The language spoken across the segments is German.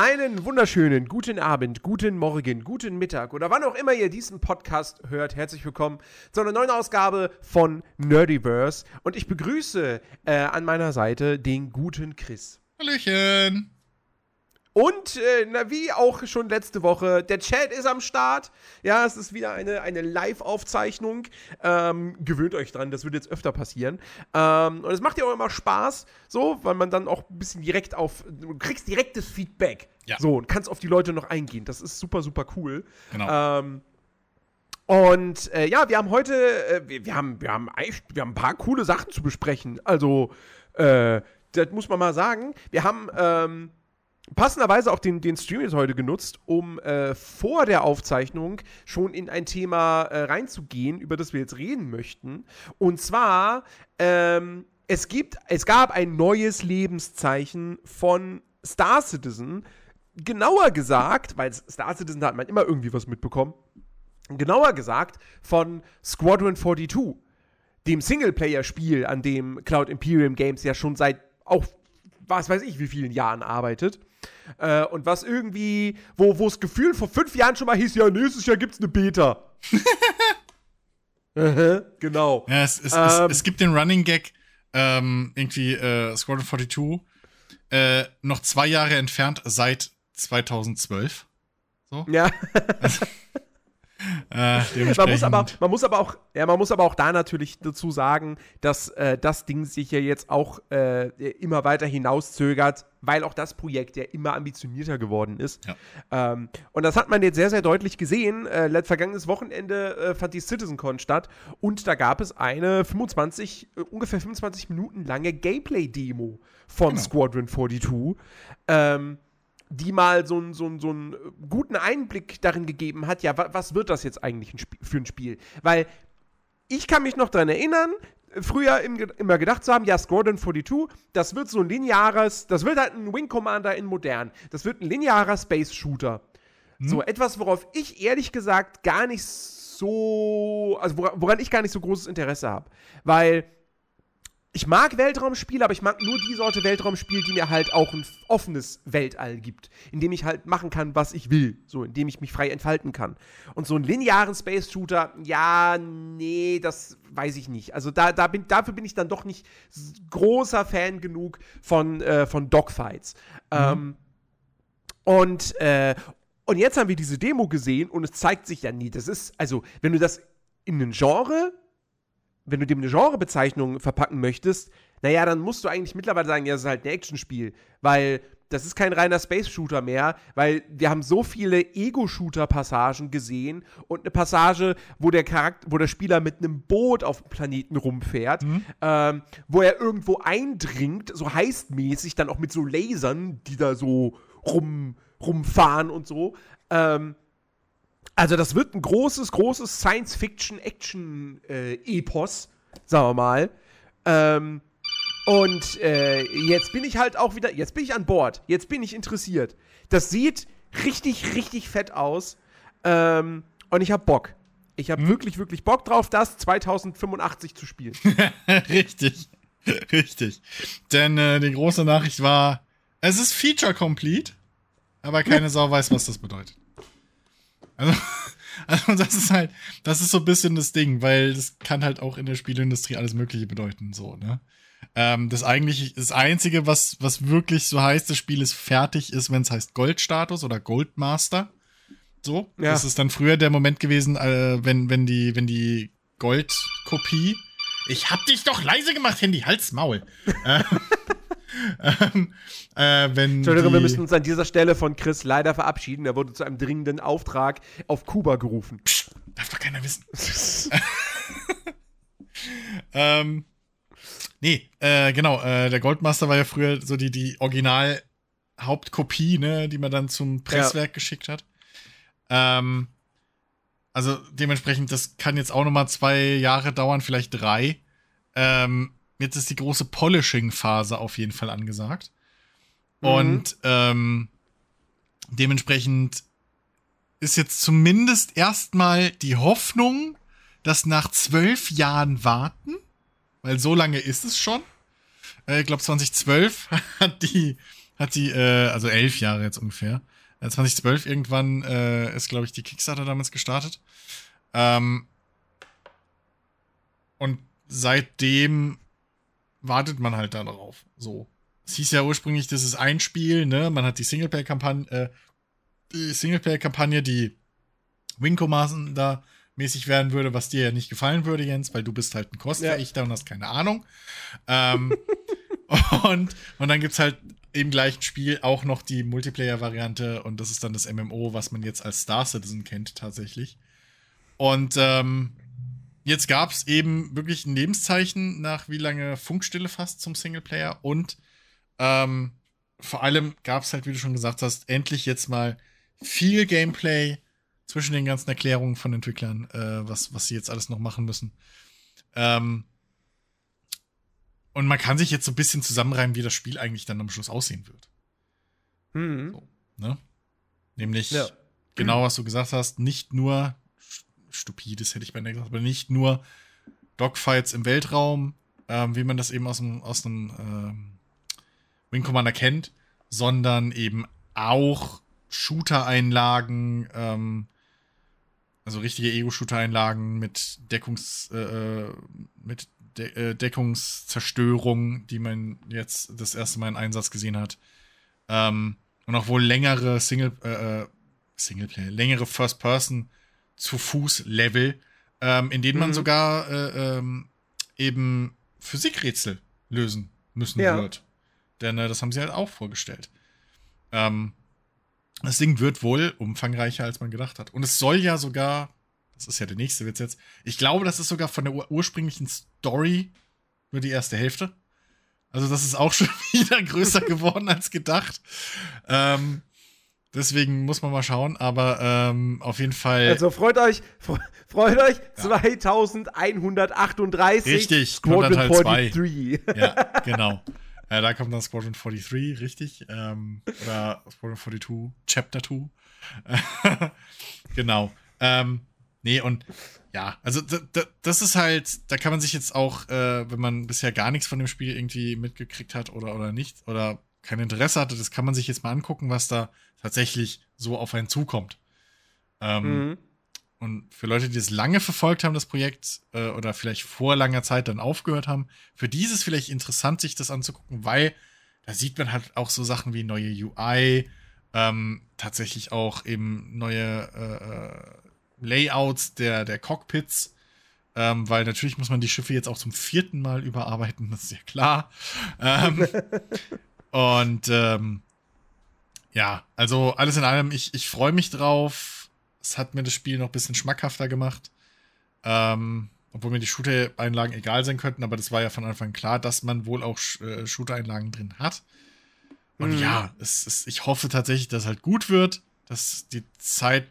Einen wunderschönen guten Abend, guten Morgen, guten Mittag oder wann auch immer ihr diesen Podcast hört. Herzlich willkommen zu einer neuen Ausgabe von Nerdiverse. Und ich begrüße äh, an meiner Seite den guten Chris. Hallöchen. Und äh, na, wie auch schon letzte Woche, der Chat ist am Start. Ja, es ist wieder eine, eine Live-Aufzeichnung. Ähm, gewöhnt euch dran, das wird jetzt öfter passieren. Ähm, und es macht ja auch immer Spaß, so, weil man dann auch ein bisschen direkt auf, du kriegst direktes Feedback. Ja. So, und kannst auf die Leute noch eingehen. Das ist super, super cool. Genau. Ähm, und äh, ja, wir haben heute, äh, wir, wir, haben, wir, haben, wir haben ein paar coole Sachen zu besprechen. Also, äh, das muss man mal sagen. Wir haben, ähm, passenderweise auch den, den Stream jetzt heute genutzt, um äh, vor der Aufzeichnung schon in ein Thema äh, reinzugehen, über das wir jetzt reden möchten. Und zwar, ähm, es gibt, es gab ein neues Lebenszeichen von Star Citizen. Genauer gesagt, weil Star Citizen hat man immer irgendwie was mitbekommen. Genauer gesagt von Squadron 42, dem Singleplayer-Spiel, an dem Cloud Imperium Games ja schon seit auch was weiß ich wie vielen Jahren arbeitet. Äh, und was irgendwie, wo es Gefühl vor fünf Jahren schon mal hieß, ja, nächstes Jahr gibt's eine Beta. genau. Ja, es, es, ähm, es, es, gibt den Running Gag, ähm, irgendwie äh, Squadron 42, äh, noch zwei Jahre entfernt seit 2012. So. Ja. Also, äh, man, muss aber, man, muss aber auch, ja, man muss aber auch da natürlich dazu sagen, dass äh, das Ding sich ja jetzt auch äh, immer weiter hinauszögert, weil auch das Projekt ja immer ambitionierter geworden ist. Ja. Ähm, und das hat man jetzt sehr, sehr deutlich gesehen. Äh, vergangenes Wochenende äh, fand die CitizenCon statt und da gab es eine 25, äh, ungefähr 25 Minuten lange Gameplay-Demo von genau. Squadron 42. Ähm, die mal so, einen so, so einen guten Einblick darin gegeben hat, ja, was wird das jetzt eigentlich für ein Spiel? Weil ich kann mich noch daran erinnern, früher immer gedacht zu haben, ja, Squadron 42, das wird so ein lineares, das wird halt ein Wing Commander in modern. Das wird ein linearer Space Shooter. Hm. So etwas, worauf ich ehrlich gesagt gar nicht so, also woran ich gar nicht so großes Interesse habe. Weil ich mag Weltraumspiele, aber ich mag nur die Sorte Weltraumspiel, die mir halt auch ein offenes Weltall gibt, in dem ich halt machen kann, was ich will, so in dem ich mich frei entfalten kann. Und so einen linearen Space Shooter, ja, nee, das weiß ich nicht. Also da, da bin, dafür bin ich dann doch nicht großer Fan genug von, äh, von Dogfights. Mhm. Ähm, und, äh, und jetzt haben wir diese Demo gesehen und es zeigt sich ja nie, das ist, also, wenn du das in ein Genre wenn du dem eine Genrebezeichnung verpacken möchtest, naja, dann musst du eigentlich mittlerweile sagen, ja, das ist halt ein Actionspiel, weil das ist kein reiner Space-Shooter mehr, weil wir haben so viele Ego-Shooter-Passagen gesehen und eine Passage, wo der Charakter, wo der Spieler mit einem Boot auf dem Planeten rumfährt, mhm. ähm, wo er irgendwo eindringt, so heistmäßig, dann auch mit so Lasern, die da so rum, rumfahren und so. Ähm, also das wird ein großes, großes Science-Fiction-Action-Epos, äh, sagen wir mal. Ähm, und äh, jetzt bin ich halt auch wieder, jetzt bin ich an Bord, jetzt bin ich interessiert. Das sieht richtig, richtig fett aus. Ähm, und ich hab Bock. Ich hab hm. wirklich, wirklich Bock drauf, das 2085 zu spielen. richtig. Richtig. Denn äh, die große Nachricht war, es ist Feature Complete, aber keine Sau weiß, was das bedeutet. Also, also das ist halt, das ist so ein bisschen das Ding, weil das kann halt auch in der Spieleindustrie alles Mögliche bedeuten, so, ne? Ähm, das eigentlich, das Einzige, was, was wirklich so heißt, das Spiel ist fertig, ist, wenn es heißt Goldstatus oder Goldmaster. So. Ja. Das ist dann früher der Moment gewesen, äh, wenn, wenn die, wenn die Goldkopie. Ich hab dich doch leise gemacht, Handy, Hals, Maul. äh, ähm, äh, wenn Entschuldigung, wir müssen uns an dieser Stelle von Chris leider verabschieden. Er wurde zu einem dringenden Auftrag auf Kuba gerufen. Psst, darf doch keiner wissen. ähm, nee, äh, genau. Äh, der Goldmaster war ja früher so die, die Original-Hauptkopie, ne, die man dann zum Presswerk ja. geschickt hat. Ähm, also dementsprechend, das kann jetzt auch noch mal zwei Jahre dauern, vielleicht drei. Ähm, jetzt ist die große Polishing-Phase auf jeden Fall angesagt. Mhm. Und ähm, dementsprechend ist jetzt zumindest erstmal die Hoffnung, dass nach zwölf Jahren warten, weil so lange ist es schon. Äh, ich glaube 2012 hat die hat die, äh, also elf Jahre jetzt ungefähr. 2012 äh, irgendwann äh, ist, glaube ich, die Kickstarter damals gestartet. Ähm, und seitdem wartet man halt darauf. So. Es hieß ja ursprünglich, das ist ein Spiel, ne? Man hat die Singleplayer-Kampagne, äh, die Singleplayer-Kampagne, die Wing Commander mäßig werden würde, was dir ja nicht gefallen würde, Jens, weil du bist halt ein Kostverächter ja. und hast keine Ahnung. Ähm, und, und dann gibt's halt im gleichen Spiel auch noch die Multiplayer-Variante und das ist dann das MMO, was man jetzt als Star Citizen kennt tatsächlich. Und ähm, jetzt gab's eben wirklich ein Lebenszeichen nach wie lange Funkstille fast zum Singleplayer und ähm, vor allem gab's halt, wie du schon gesagt hast, endlich jetzt mal viel Gameplay zwischen den ganzen Erklärungen von Entwicklern, äh, was, was sie jetzt alles noch machen müssen. Ähm, und man kann sich jetzt so ein bisschen zusammenreimen, wie das Spiel eigentlich dann am Schluss aussehen wird. Mhm. So, ne? Nämlich ja. genau, was du gesagt hast, nicht nur stupides hätte ich bei gesagt, aber nicht nur Dogfights im Weltraum, ähm, wie man das eben aus einem, aus ähm, Wing Commander kennt, sondern eben auch Shooter-Einlagen, ähm, also richtige Ego-Shooter-Einlagen mit Deckungs, äh, äh, mit De äh, Deckungszerstörung, die man jetzt das erste Mal in Einsatz gesehen hat. Ähm, und auch wohl längere Single, äh, äh Singleplayer, längere First-Person zu Fuß-Level, ähm, in denen man mhm. sogar äh, ähm, eben Physikrätsel lösen müssen ja. wird. Denn äh, das haben sie halt auch vorgestellt. Ähm, das Ding wird wohl umfangreicher, als man gedacht hat. Und es soll ja sogar, das ist ja der nächste Witz jetzt, ich glaube, das ist sogar von der ur ursprünglichen Story nur die erste Hälfte. Also das ist auch schon wieder größer geworden als gedacht. Ähm, deswegen muss man mal schauen, aber ähm, auf jeden Fall. Also freut euch, freut euch, ja. 2138 Richtig, Squadron 43. Ja, genau. Äh, da kommt dann Squadron 43, richtig. Ähm, oder Squadron 42, Chapter 2. genau. Ähm, nee, und ja, also das ist halt, da kann man sich jetzt auch, äh, wenn man bisher gar nichts von dem Spiel irgendwie mitgekriegt hat oder, oder nicht, oder kein Interesse hatte, das kann man sich jetzt mal angucken, was da tatsächlich so auf einen zukommt. Ähm, mhm. Und für Leute, die das lange verfolgt haben, das Projekt, äh, oder vielleicht vor langer Zeit dann aufgehört haben, für dieses vielleicht interessant, sich das anzugucken, weil da sieht man halt auch so Sachen wie neue UI, ähm, tatsächlich auch eben neue äh, äh, Layouts der, der Cockpits, ähm, weil natürlich muss man die Schiffe jetzt auch zum vierten Mal überarbeiten, das ist ja klar. Ähm, und ähm, ja, also alles in allem, ich, ich freue mich drauf es hat mir das Spiel noch ein bisschen schmackhafter gemacht. Ähm, obwohl mir die Shooter-Einlagen egal sein könnten, aber das war ja von Anfang klar, dass man wohl auch äh, Shooter-Einlagen drin hat. Und mhm. ja, es, es, ich hoffe tatsächlich, dass es halt gut wird, dass die Zeit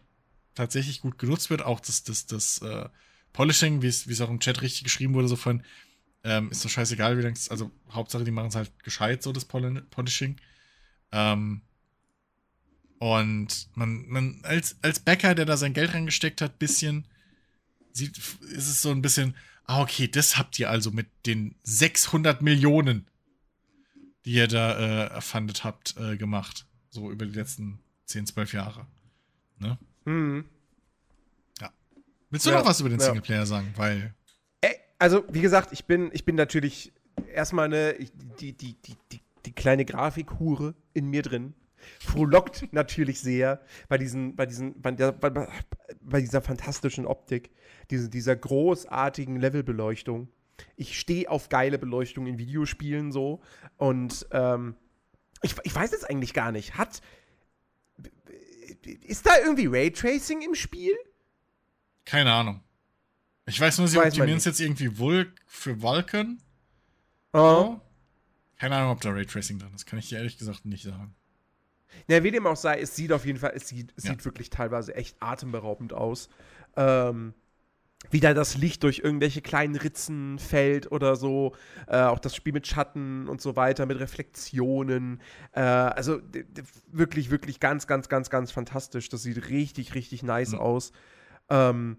tatsächlich gut genutzt wird. Auch das, das, das äh, Polishing, wie es auch im Chat richtig geschrieben wurde, so von, ähm, ist doch scheißegal, wie lange also Hauptsache, die machen es halt gescheit, so das Polishing. Ähm, und man, man als, als Bäcker, der da sein Geld reingesteckt hat, bisschen, sieht, ist es so ein bisschen, ah, okay, das habt ihr also mit den 600 Millionen, die ihr da äh, erfandet habt, äh, gemacht. So über die letzten 10, 12 Jahre. Ne? Mhm. Ja. Willst du ja, noch was über den Singleplayer sagen? Weil. Also, wie gesagt, ich bin, ich bin natürlich erstmal eine, die, die, die, die, die kleine Grafikhure in mir drin frohlockt natürlich sehr bei, diesen, bei, diesen, bei, der, bei, bei dieser fantastischen Optik, diese, dieser großartigen Levelbeleuchtung. Ich stehe auf geile Beleuchtung in Videospielen so und ähm, ich, ich weiß es eigentlich gar nicht. Hat. Ist da irgendwie Raytracing im Spiel? Keine Ahnung. Ich weiß nur, sie optimieren es jetzt irgendwie Vulk für Vulkan. Oh. Keine Ahnung, ob da Raytracing drin ist. Kann ich dir ehrlich gesagt nicht sagen. Ja, wie dem auch sei, es sieht auf jeden Fall, es sieht, es ja. sieht wirklich teilweise echt atemberaubend aus. Ähm, wie da das Licht durch irgendwelche kleinen Ritzen fällt oder so. Äh, auch das Spiel mit Schatten und so weiter, mit Reflexionen. Äh, also wirklich, wirklich ganz, ganz, ganz, ganz fantastisch. Das sieht richtig, richtig nice mhm. aus. Ähm,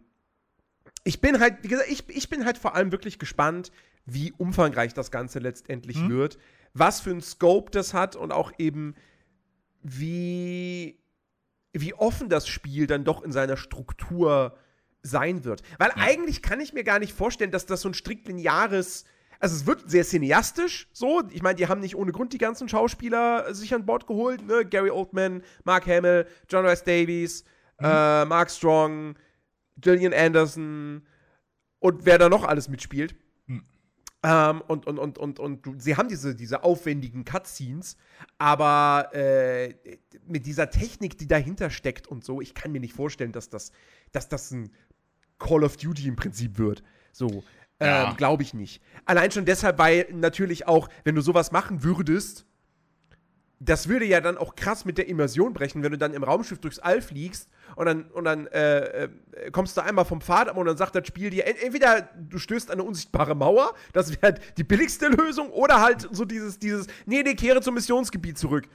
ich bin halt, wie gesagt, ich, ich bin halt vor allem wirklich gespannt, wie umfangreich das Ganze letztendlich mhm. wird was für ein Scope das hat und auch eben, wie, wie offen das Spiel dann doch in seiner Struktur sein wird. Weil ja. eigentlich kann ich mir gar nicht vorstellen, dass das so ein strikt lineares also es wird sehr cineastisch so. Ich meine, die haben nicht ohne Grund die ganzen Schauspieler sich an Bord geholt. Ne? Gary Oldman, Mark Hamill, John Rice Davies, mhm. äh, Mark Strong, Gillian Anderson und wer da noch alles mitspielt. Ähm, und, und, und, und, und sie haben diese, diese aufwendigen Cutscenes, aber äh, mit dieser Technik, die dahinter steckt und so, ich kann mir nicht vorstellen, dass das, dass das ein Call of Duty im Prinzip wird. So. Ja. Ähm, Glaube ich nicht. Allein schon deshalb, weil natürlich auch, wenn du sowas machen würdest, das würde ja dann auch krass mit der Immersion brechen, wenn du dann im Raumschiff durchs All fliegst und dann, und dann äh, äh, kommst du einmal vom Pfad ab und dann sagt das Spiel dir, entweder du stößt an eine unsichtbare Mauer, das wäre die billigste Lösung, oder halt so dieses, dieses, nee, nee, kehre zum Missionsgebiet zurück.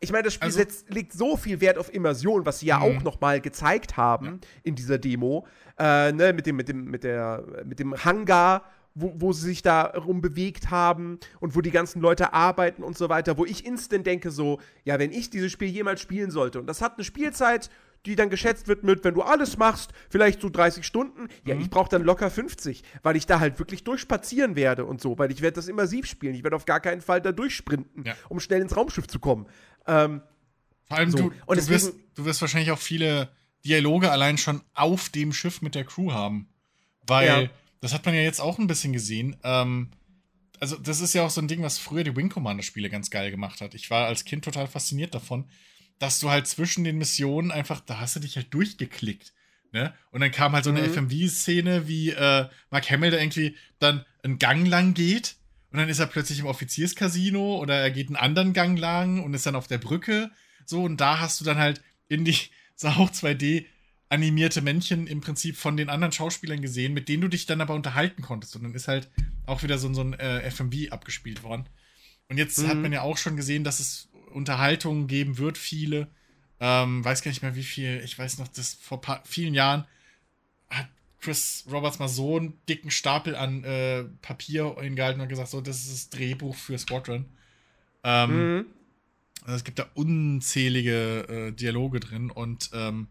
Ich meine, das Spiel also, setzt, legt so viel Wert auf Immersion, was sie ja auch mhm. noch mal gezeigt haben ja. in dieser Demo, äh, ne, mit dem, mit dem, mit der, mit dem Hangar, wo, wo sie sich da rumbewegt haben und wo die ganzen Leute arbeiten und so weiter, wo ich instant denke so, ja, wenn ich dieses Spiel jemals spielen sollte und das hat eine Spielzeit, die dann geschätzt wird mit, wenn du alles machst, vielleicht so 30 Stunden. Ja, mhm. ich brauche dann locker 50, weil ich da halt wirklich durchspazieren werde und so, weil ich werde das immersiv spielen. Ich werde auf gar keinen Fall da durchsprinten, ja. um schnell ins Raumschiff zu kommen. Ähm, Vor allem, so. du, und du, wirst, du wirst wahrscheinlich auch viele Dialoge allein schon auf dem Schiff mit der Crew haben. Weil, ja. Das hat man ja jetzt auch ein bisschen gesehen. Ähm, also, das ist ja auch so ein Ding, was früher die Wing Commander-Spiele ganz geil gemacht hat. Ich war als Kind total fasziniert davon, dass du halt zwischen den Missionen einfach, da hast du dich halt durchgeklickt. Ne? Und dann kam halt so eine mhm. FMV-Szene, wie äh, Mark Hamill da irgendwie dann einen Gang lang geht und dann ist er plötzlich im Offizierscasino oder er geht einen anderen Gang lang und ist dann auf der Brücke. So, und da hast du dann halt in die so auch 2D animierte Männchen im Prinzip von den anderen Schauspielern gesehen, mit denen du dich dann aber unterhalten konntest. Und dann ist halt auch wieder so, so ein äh, FMV abgespielt worden. Und jetzt mhm. hat man ja auch schon gesehen, dass es Unterhaltungen geben wird, viele. Ähm, weiß gar nicht mehr wie viel. Ich weiß noch, dass vor vielen Jahren hat Chris Roberts mal so einen dicken Stapel an äh, Papier hingehalten und gesagt, so, das ist das Drehbuch für Squadron. Ähm, mhm. also es gibt da unzählige äh, Dialoge drin und ähm,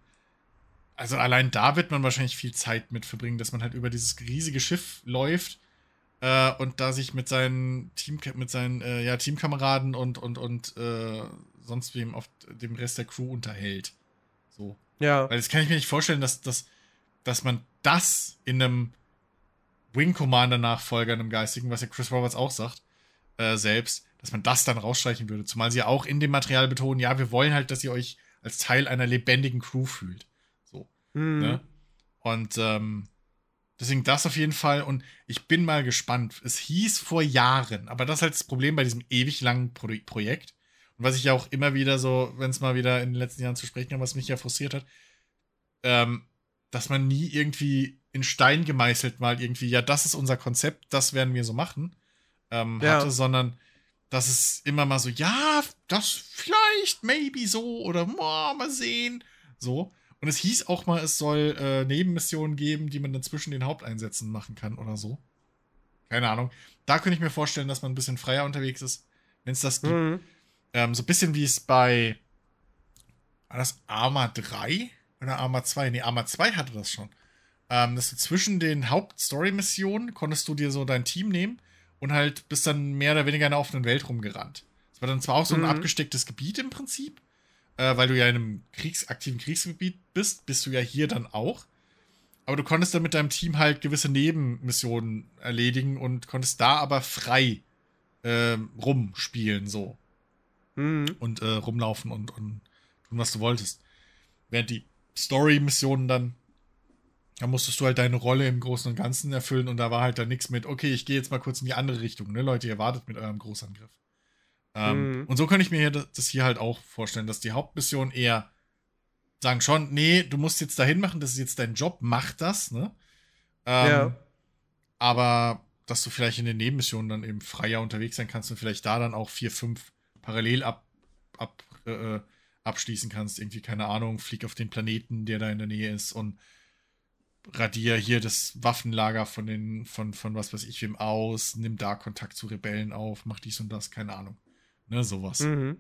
also allein da wird man wahrscheinlich viel Zeit mit verbringen, dass man halt über dieses riesige Schiff läuft äh, und da sich mit seinen Team mit seinen äh, ja, Teamkameraden und und und äh, sonst wem auf dem Rest der Crew unterhält. So. Ja. Weil das kann ich mir nicht vorstellen, dass, dass, dass man das in einem Wing Commander Nachfolger, einem geistigen, was ja Chris Roberts auch sagt, äh, selbst, dass man das dann rausstreichen würde. Zumal sie ja auch in dem Material betonen, ja, wir wollen halt, dass ihr euch als Teil einer lebendigen Crew fühlt. Mhm. Ne? Und ähm, deswegen das auf jeden Fall. Und ich bin mal gespannt. Es hieß vor Jahren, aber das ist halt das Problem bei diesem ewig langen Pro Projekt. Und was ich ja auch immer wieder so, wenn es mal wieder in den letzten Jahren zu sprechen kam, was mich ja frustriert hat, ähm, dass man nie irgendwie in Stein gemeißelt mal irgendwie, ja, das ist unser Konzept, das werden wir so machen, ähm, ja. hatte, sondern dass es immer mal so, ja, das vielleicht, maybe so oder oh, mal sehen, so. Und es hieß auch mal, es soll äh, Nebenmissionen geben, die man dann zwischen den Haupteinsätzen machen kann oder so. Keine Ahnung. Da könnte ich mir vorstellen, dass man ein bisschen freier unterwegs ist, wenn es das gibt. Mhm. Ähm, so ein bisschen wie es bei war das Arma 3? Oder Arma 2? Nee, Arma 2 hatte das schon. Ähm, dass du zwischen den Hauptstory-Missionen konntest du dir so dein Team nehmen und halt bist dann mehr oder weniger in der offenen Welt rumgerannt. Das war dann zwar auch so ein mhm. abgestecktes Gebiet im Prinzip, äh, weil du ja in einem Kriegs aktiven Kriegsgebiet bist, bist du ja hier dann auch. Aber du konntest dann mit deinem Team halt gewisse Nebenmissionen erledigen und konntest da aber frei äh, rumspielen, so. Mhm. Und äh, rumlaufen und, und tun, was du wolltest. Während die Story-Missionen dann, da musstest du halt deine Rolle im Großen und Ganzen erfüllen und da war halt dann nichts mit, okay, ich gehe jetzt mal kurz in die andere Richtung, ne, Leute, ihr wartet mit eurem Großangriff. Ähm, mhm. Und so könnte ich mir das hier halt auch vorstellen, dass die Hauptmission eher sagen schon, nee, du musst jetzt dahin machen, das ist jetzt dein Job, mach das, ne? Ähm, ja. Aber dass du vielleicht in den Nebenmissionen dann eben freier unterwegs sein kannst und vielleicht da dann auch vier, fünf parallel ab, ab äh, abschließen kannst. Irgendwie, keine Ahnung, flieg auf den Planeten, der da in der Nähe ist und radier hier das Waffenlager von den, von, von was weiß ich wem aus, nimm da Kontakt zu Rebellen auf, mach dies und das, keine Ahnung. Ne, sowas. Mhm.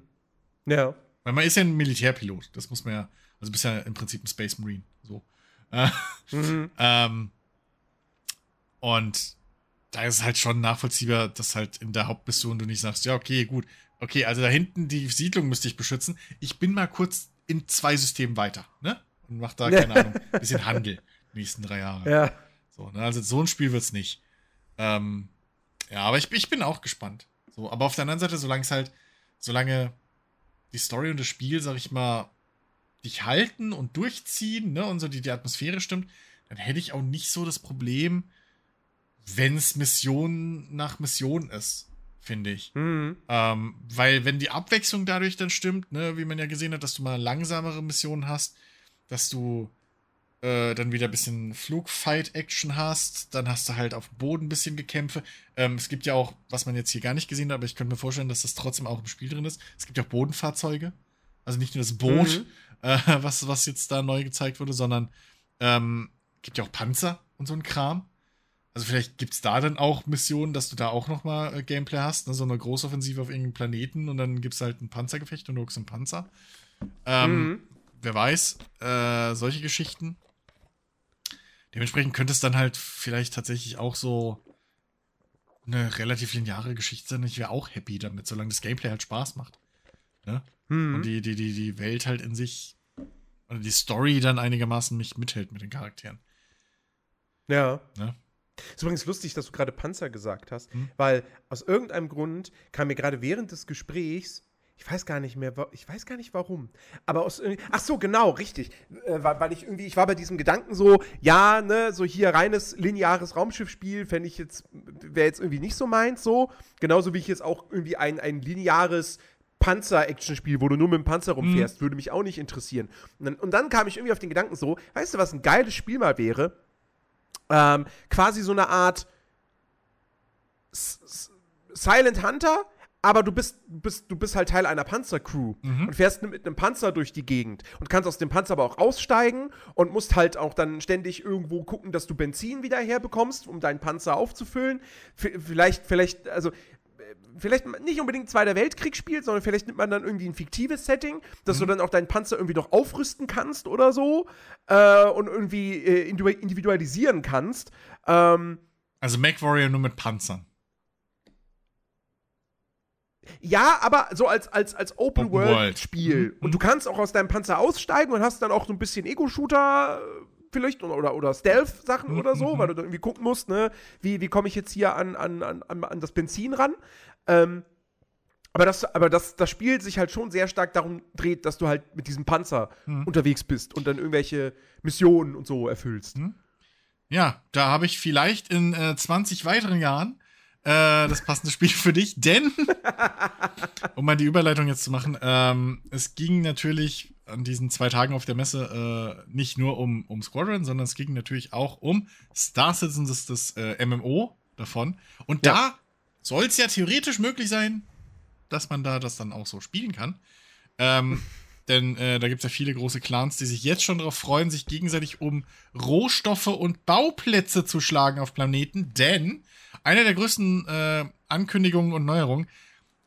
Ja. Weil man ist ja ein Militärpilot, das muss man ja, also bist ja im Prinzip ein Space Marine, so. Mhm. ähm, und da ist es halt schon nachvollziehbar, dass halt in der Hauptmission du nicht sagst, ja, okay, gut, okay, also da hinten die Siedlung müsste ich beschützen. Ich bin mal kurz in zwei Systemen weiter, ne? Und mach da, keine Ahnung, ein bisschen Handel die nächsten drei Jahre. Ja. So, ne? Also so ein Spiel wird's nicht. Ähm, ja, aber ich, ich bin auch gespannt. So, aber auf der anderen Seite, solange es halt, solange die Story und das Spiel, sag ich mal, dich halten und durchziehen, ne, und so die, die Atmosphäre stimmt, dann hätte ich auch nicht so das Problem, wenn es Mission nach Mission ist, finde ich. Mhm. Ähm, weil wenn die Abwechslung dadurch dann stimmt, ne, wie man ja gesehen hat, dass du mal langsamere Missionen hast, dass du äh, dann wieder ein bisschen Flugfight-Action hast, dann hast du halt auf dem Boden ein bisschen Gekämpfe. Ähm, es gibt ja auch, was man jetzt hier gar nicht gesehen hat, aber ich könnte mir vorstellen, dass das trotzdem auch im Spiel drin ist. Es gibt ja auch Bodenfahrzeuge. Also nicht nur das Boot, mhm. äh, was, was jetzt da neu gezeigt wurde, sondern ähm, gibt ja auch Panzer und so ein Kram. Also vielleicht gibt es da dann auch Missionen, dass du da auch noch mal äh, Gameplay hast, ne? so eine Großoffensive auf irgendeinem Planeten und dann gibt es halt ein Panzergefecht und du guckst einen Panzer. Ähm, mhm. Wer weiß, äh, solche Geschichten. Dementsprechend könnte es dann halt vielleicht tatsächlich auch so eine relativ lineare Geschichte sein. Ich wäre auch happy damit, solange das Gameplay halt Spaß macht. Ne? Mhm. Und die, die, die, die Welt halt in sich, oder die Story dann einigermaßen mich mithält mit den Charakteren. Ja. Ne? Ist übrigens lustig, dass du gerade Panzer gesagt hast, hm. weil aus irgendeinem Grund kam mir gerade während des Gesprächs ich weiß gar nicht mehr, ich weiß gar nicht warum. Aber aus ach so, genau, richtig. Äh, weil ich irgendwie, ich war bei diesem Gedanken so, ja, ne, so hier reines lineares Raumschiffspiel, fände ich jetzt, wäre jetzt irgendwie nicht so meins, so. Genauso wie ich jetzt auch irgendwie ein, ein lineares Panzer-Action-Spiel, wo du nur mit dem Panzer rumfährst, mhm. würde mich auch nicht interessieren. Und dann, und dann kam ich irgendwie auf den Gedanken so, weißt du, was ein geiles Spiel mal wäre? ähm, quasi so eine Art S Silent Hunter, aber du bist, bist, du bist halt Teil einer Panzercrew mhm. und fährst mit einem Panzer durch die Gegend und kannst aus dem Panzer aber auch aussteigen und musst halt auch dann ständig irgendwo gucken, dass du Benzin wieder herbekommst, um deinen Panzer aufzufüllen. V vielleicht, vielleicht, also vielleicht nicht unbedingt Zweiter Weltkrieg spielt, sondern vielleicht nimmt man dann irgendwie ein fiktives Setting, dass mhm. du dann auch deinen Panzer irgendwie noch aufrüsten kannst oder so äh, und irgendwie äh, individualisieren kannst. Ähm, also MacWarrior nur mit Panzern. Ja, aber so als, als, als Open-World-Spiel. World. Mhm. Und du kannst auch aus deinem Panzer aussteigen und hast dann auch so ein bisschen Ego-Shooter äh, vielleicht oder, oder Stealth-Sachen mhm. oder so, mhm. weil du dann irgendwie gucken musst, ne, wie, wie komme ich jetzt hier an, an, an, an das Benzin ran. Ähm, aber das, aber das, das Spiel sich halt schon sehr stark darum dreht, dass du halt mit diesem Panzer mhm. unterwegs bist und dann irgendwelche Missionen und so erfüllst. Mhm. Ja, da habe ich vielleicht in äh, 20 weiteren Jahren äh, das passende Spiel für dich, denn, um mal die Überleitung jetzt zu machen, ähm, es ging natürlich an diesen zwei Tagen auf der Messe äh, nicht nur um, um Squadron, sondern es ging natürlich auch um Star Citizen, das, das äh, MMO davon. Und ja. da soll es ja theoretisch möglich sein, dass man da das dann auch so spielen kann. Ähm, denn äh, da gibt es ja viele große Clans, die sich jetzt schon darauf freuen, sich gegenseitig um Rohstoffe und Bauplätze zu schlagen auf Planeten. Denn eine der größten äh, Ankündigungen und Neuerungen,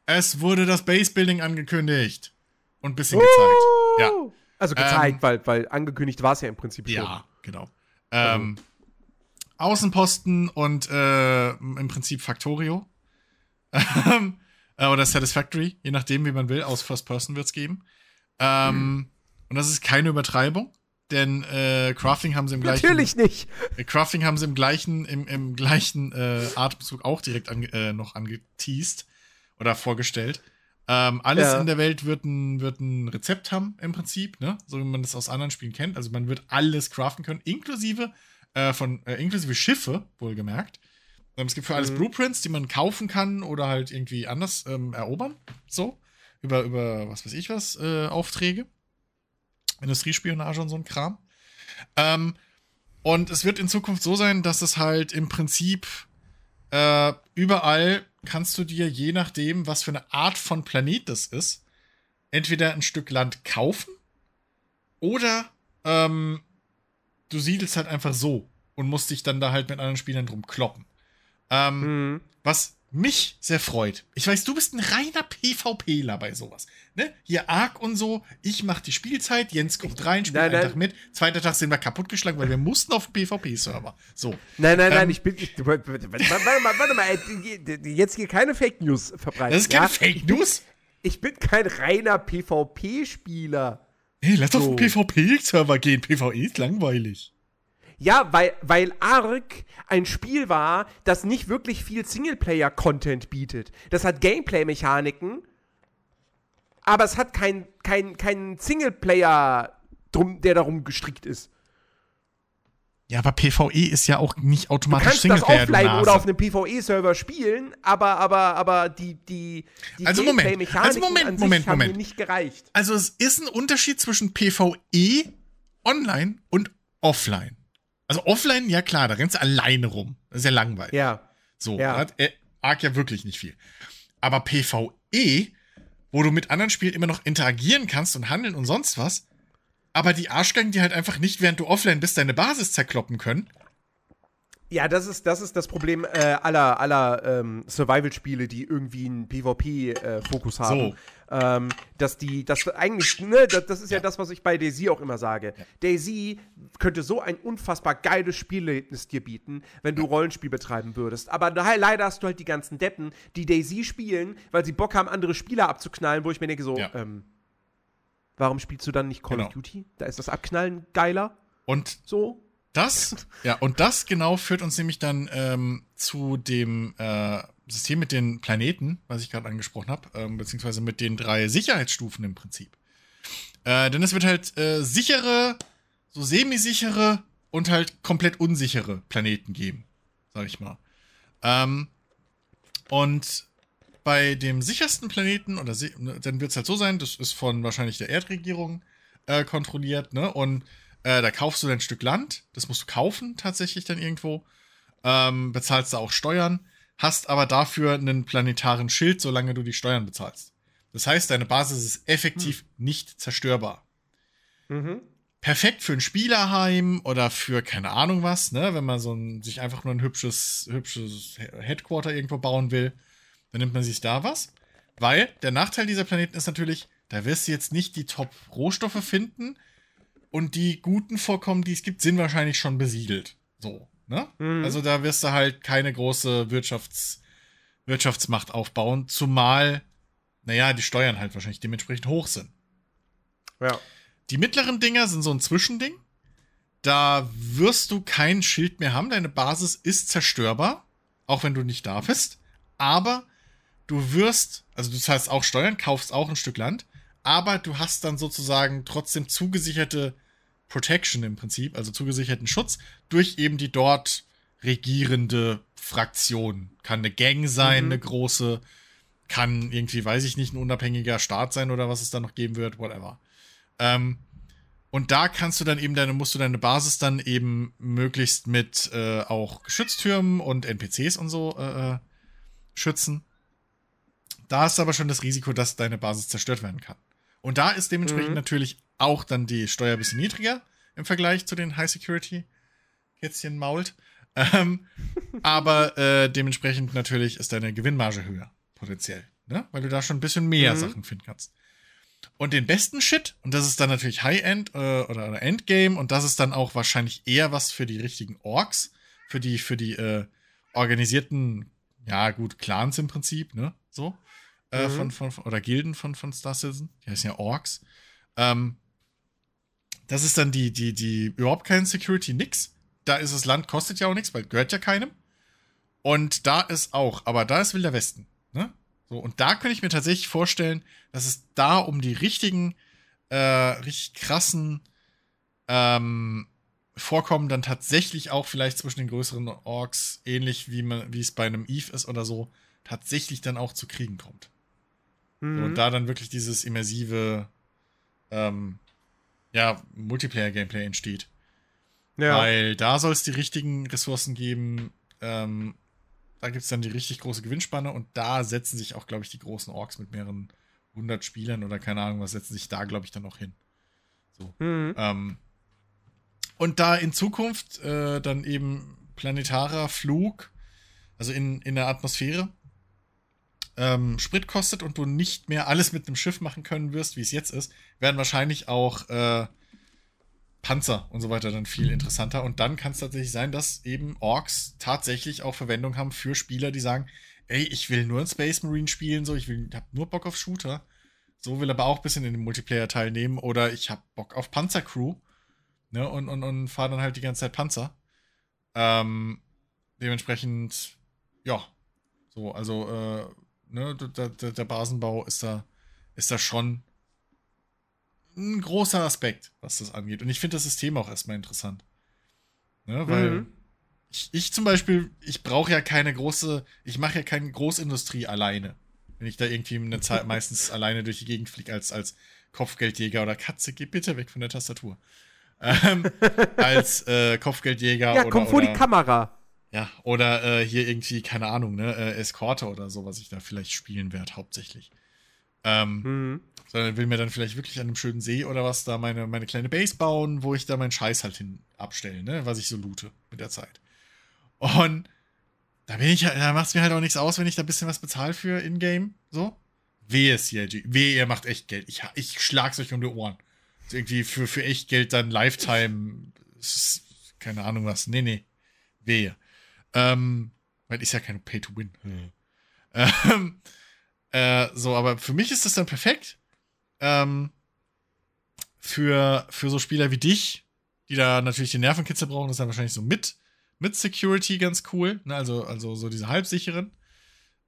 es wurde das Base Building angekündigt und ein bisschen gezeigt. Ja. Also gezeigt, ähm, weil, weil angekündigt war es ja im Prinzip schon. Ja, genau. Ähm, also. Außenposten und äh, im Prinzip Factorio. Ähm, äh, oder Satisfactory, je nachdem, wie man will. Aus First Person wird es geben. Ähm, mhm. Und das ist keine Übertreibung, denn äh, Crafting haben sie im gleichen. Natürlich nicht. Äh, Crafting haben sie im gleichen, im, im gleichen äh, Atemzug auch direkt an, äh, noch angeteased oder vorgestellt. Ähm, alles ja. in der Welt wird ein, wird ein Rezept haben, im Prinzip, ne? So wie man das aus anderen Spielen kennt. Also man wird alles craften können, inklusive äh, von, äh, inklusive Schiffe, wohlgemerkt. Ähm, es gibt für alles mhm. Blueprints, die man kaufen kann oder halt irgendwie anders ähm, erobern. So. Über, über, was weiß ich was, äh, Aufträge. Industriespionage und so ein Kram. Ähm, und es wird in Zukunft so sein, dass es halt im Prinzip äh, überall kannst du dir, je nachdem, was für eine Art von Planet das ist, entweder ein Stück Land kaufen oder ähm, du siedelst halt einfach so und musst dich dann da halt mit anderen Spielern drum kloppen. Ähm, mhm. Was mich sehr freut. Ich weiß, du bist ein reiner PvPler bei sowas. Ne? Hier Arc und so. Ich mach die Spielzeit. Jens kommt rein, spielt nein, einen nein. Tag mit. Zweiter Tag sind wir kaputtgeschlagen, weil wir mussten auf PvP-Server. So. Nein, nein, ähm, nein. Ich bin. Ich, warte, warte, mal, warte mal. Jetzt hier keine Fake News verbreiten. Das ist keine ja? Fake News? Ich bin, ich bin kein reiner PvP-Spieler. Hey, lass so. auf den PvP-Server gehen. PvE ist langweilig. Ja, weil, weil Ark ein Spiel war, das nicht wirklich viel Singleplayer-Content bietet. Das hat Gameplay-Mechaniken, aber es hat keinen kein, kein Singleplayer, der darum gestrickt ist. Ja, aber PvE ist ja auch nicht automatisch Singleplayer. Du kannst das offline oder auf einem PvE-Server spielen, aber, aber, aber die, die, die also Moment, also Moment, Moment, haben Moment. mir nicht gereicht. Also es ist ein Unterschied zwischen PvE online und offline. Also offline, ja klar, da rennst du alleine rum. Das ist ja langweilig. Ja. So, ja. hat äh, Arc ja wirklich nicht viel. Aber PvE, wo du mit anderen Spielen immer noch interagieren kannst und handeln und sonst was, aber die Arschgänge, die halt einfach nicht, während du offline bist, deine Basis zerkloppen können, ja, das ist das, ist das Problem äh, aller, aller ähm, Survival-Spiele, die irgendwie einen PvP-Fokus äh, haben. So. Ähm, dass die, das eigentlich, ne, das, das ist ja. ja. das, was ich bei Daisy auch immer sage. Ja. Daisy könnte so ein unfassbar geiles Spielerlebnis dir bieten, wenn du Rollenspiel betreiben würdest. Aber da, leider hast du halt die ganzen Deppen, die Daisy spielen, weil sie Bock haben, andere Spieler abzuknallen, wo ich mir denke, so, ja. ähm, warum spielst du dann nicht Call genau. of Duty? Da ist das Abknallen geiler. Und so das, ja, und das genau führt uns nämlich dann ähm, zu dem äh, System mit den Planeten, was ich gerade angesprochen habe, ähm, beziehungsweise mit den drei Sicherheitsstufen im Prinzip. Äh, denn es wird halt äh, sichere, so semi-sichere und halt komplett unsichere Planeten geben, sag ich mal. Ähm, und bei dem sichersten Planeten, oder ne, dann wird es halt so sein, das ist von wahrscheinlich der Erdregierung äh, kontrolliert, ne? Und äh, da kaufst du ein Stück Land, das musst du kaufen tatsächlich dann irgendwo. Ähm, bezahlst da auch Steuern, hast aber dafür einen planetaren Schild, solange du die Steuern bezahlst. Das heißt, deine Basis ist effektiv hm. nicht zerstörbar. Mhm. Perfekt für ein Spielerheim oder für keine Ahnung was, ne? Wenn man so ein, sich einfach nur ein hübsches, hübsches Headquarter irgendwo bauen will, dann nimmt man sich da was. Weil der Nachteil dieser Planeten ist natürlich, da wirst du jetzt nicht die Top-Rohstoffe finden, und die guten Vorkommen, die es gibt, sind wahrscheinlich schon besiedelt. So, ne? Mhm. Also da wirst du halt keine große Wirtschafts Wirtschaftsmacht aufbauen, zumal, naja, die Steuern halt wahrscheinlich dementsprechend hoch sind. Ja. Die mittleren Dinger sind so ein Zwischending. Da wirst du kein Schild mehr haben. Deine Basis ist zerstörbar, auch wenn du nicht da bist. Aber du wirst, also du zahlst auch Steuern, kaufst auch ein Stück Land, aber du hast dann sozusagen trotzdem zugesicherte Protection im Prinzip, also zugesicherten Schutz durch eben die dort regierende Fraktion. Kann eine Gang sein, mhm. eine große, kann irgendwie, weiß ich nicht, ein unabhängiger Staat sein oder was es da noch geben wird, whatever. Ähm, und da kannst du dann eben deine, musst du deine Basis dann eben möglichst mit äh, auch Geschütztürmen und NPCs und so äh, äh, schützen. Da hast du aber schon das Risiko, dass deine Basis zerstört werden kann. Und da ist dementsprechend mhm. natürlich auch dann die Steuer ein bisschen niedriger im Vergleich zu den High Security Kätzchen mault. Ähm, aber äh, dementsprechend natürlich ist deine Gewinnmarge höher, potenziell. Ne? Weil du da schon ein bisschen mehr mhm. Sachen finden kannst. Und den besten Shit, und das ist dann natürlich High-End äh, oder, oder, Endgame, und das ist dann auch wahrscheinlich eher was für die richtigen Orks, für die, für die äh, organisierten, ja gut, Clans im Prinzip, ne? So äh, mhm. von, von, oder Gilden von, von Star Citizen. Die heißen ja Orks. Ähm, das ist dann die, die, die überhaupt kein Security, nix. Da ist das Land, kostet ja auch nichts, weil gehört ja keinem. Und da ist auch, aber da ist Wilder Westen. Ne? So, und da könnte ich mir tatsächlich vorstellen, dass es da um die richtigen, äh, richtig krassen ähm, Vorkommen dann tatsächlich auch vielleicht zwischen den größeren Orks, ähnlich wie, man, wie es bei einem Eve ist oder so, tatsächlich dann auch zu Kriegen kommt. Mhm. Und da dann wirklich dieses immersive, ähm, ja, Multiplayer-Gameplay entsteht. Ja. Weil da soll es die richtigen Ressourcen geben. Ähm, da gibt es dann die richtig große Gewinnspanne und da setzen sich auch, glaube ich, die großen Orks mit mehreren hundert Spielern oder keine Ahnung was, setzen sich da, glaube ich, dann auch hin. So. Mhm. Ähm, Und da in Zukunft äh, dann eben planetarer Flug, also in, in der Atmosphäre, ähm, Sprit kostet und du nicht mehr alles mit einem Schiff machen können wirst, wie es jetzt ist, werden wahrscheinlich auch äh, Panzer und so weiter dann viel interessanter. Und dann kann es tatsächlich sein, dass eben Orks tatsächlich auch Verwendung haben für Spieler, die sagen, ey, ich will nur ein Space Marine spielen, so, ich will, hab nur Bock auf Shooter. So will aber auch ein bisschen in den Multiplayer teilnehmen oder ich hab Bock auf Panzercrew. Ne, und, und, und fahre dann halt die ganze Zeit Panzer. Ähm, dementsprechend, ja, so, also, äh, ne, der, der, der Basenbau ist da, ist da schon ein großer Aspekt, was das angeht. Und ich finde das System auch erstmal interessant. Ne, weil mhm. ich, ich zum Beispiel, ich brauche ja keine große, ich mache ja keine Großindustrie alleine. Wenn ich da irgendwie eine Zeit meistens alleine durch die Gegend fliege als, als Kopfgeldjäger oder Katze, geh bitte weg von der Tastatur. Ähm, als äh, Kopfgeldjäger ja, oder. komm vor oder, die Kamera. Ja, oder äh, hier irgendwie, keine Ahnung, ne, äh, Eskorte oder so, was ich da vielleicht spielen werde, hauptsächlich. Ähm, mhm. Sondern will mir dann vielleicht wirklich an einem schönen See oder was da meine, meine kleine Base bauen, wo ich da meinen Scheiß halt hin abstelle, ne, was ich so loote mit der Zeit. Und da bin ich da macht es mir halt auch nichts aus, wenn ich da ein bisschen was bezahle für Ingame, so. Wehe, CLG. Wehe, ihr macht echt Geld. Ich, ich schlag's euch um die Ohren. irgendwie für, für echt Geld dann Lifetime, keine Ahnung was. Nee, nee. Wehe. Ähm, weil ist ja kein Pay-to-Win. Hm. Ähm, äh, so, aber für mich ist das dann perfekt. Ähm, für, für so Spieler wie dich, die da natürlich den Nervenkitzel brauchen, ist dann wahrscheinlich so mit, mit Security ganz cool. Ne? Also, also so diese halbsicheren.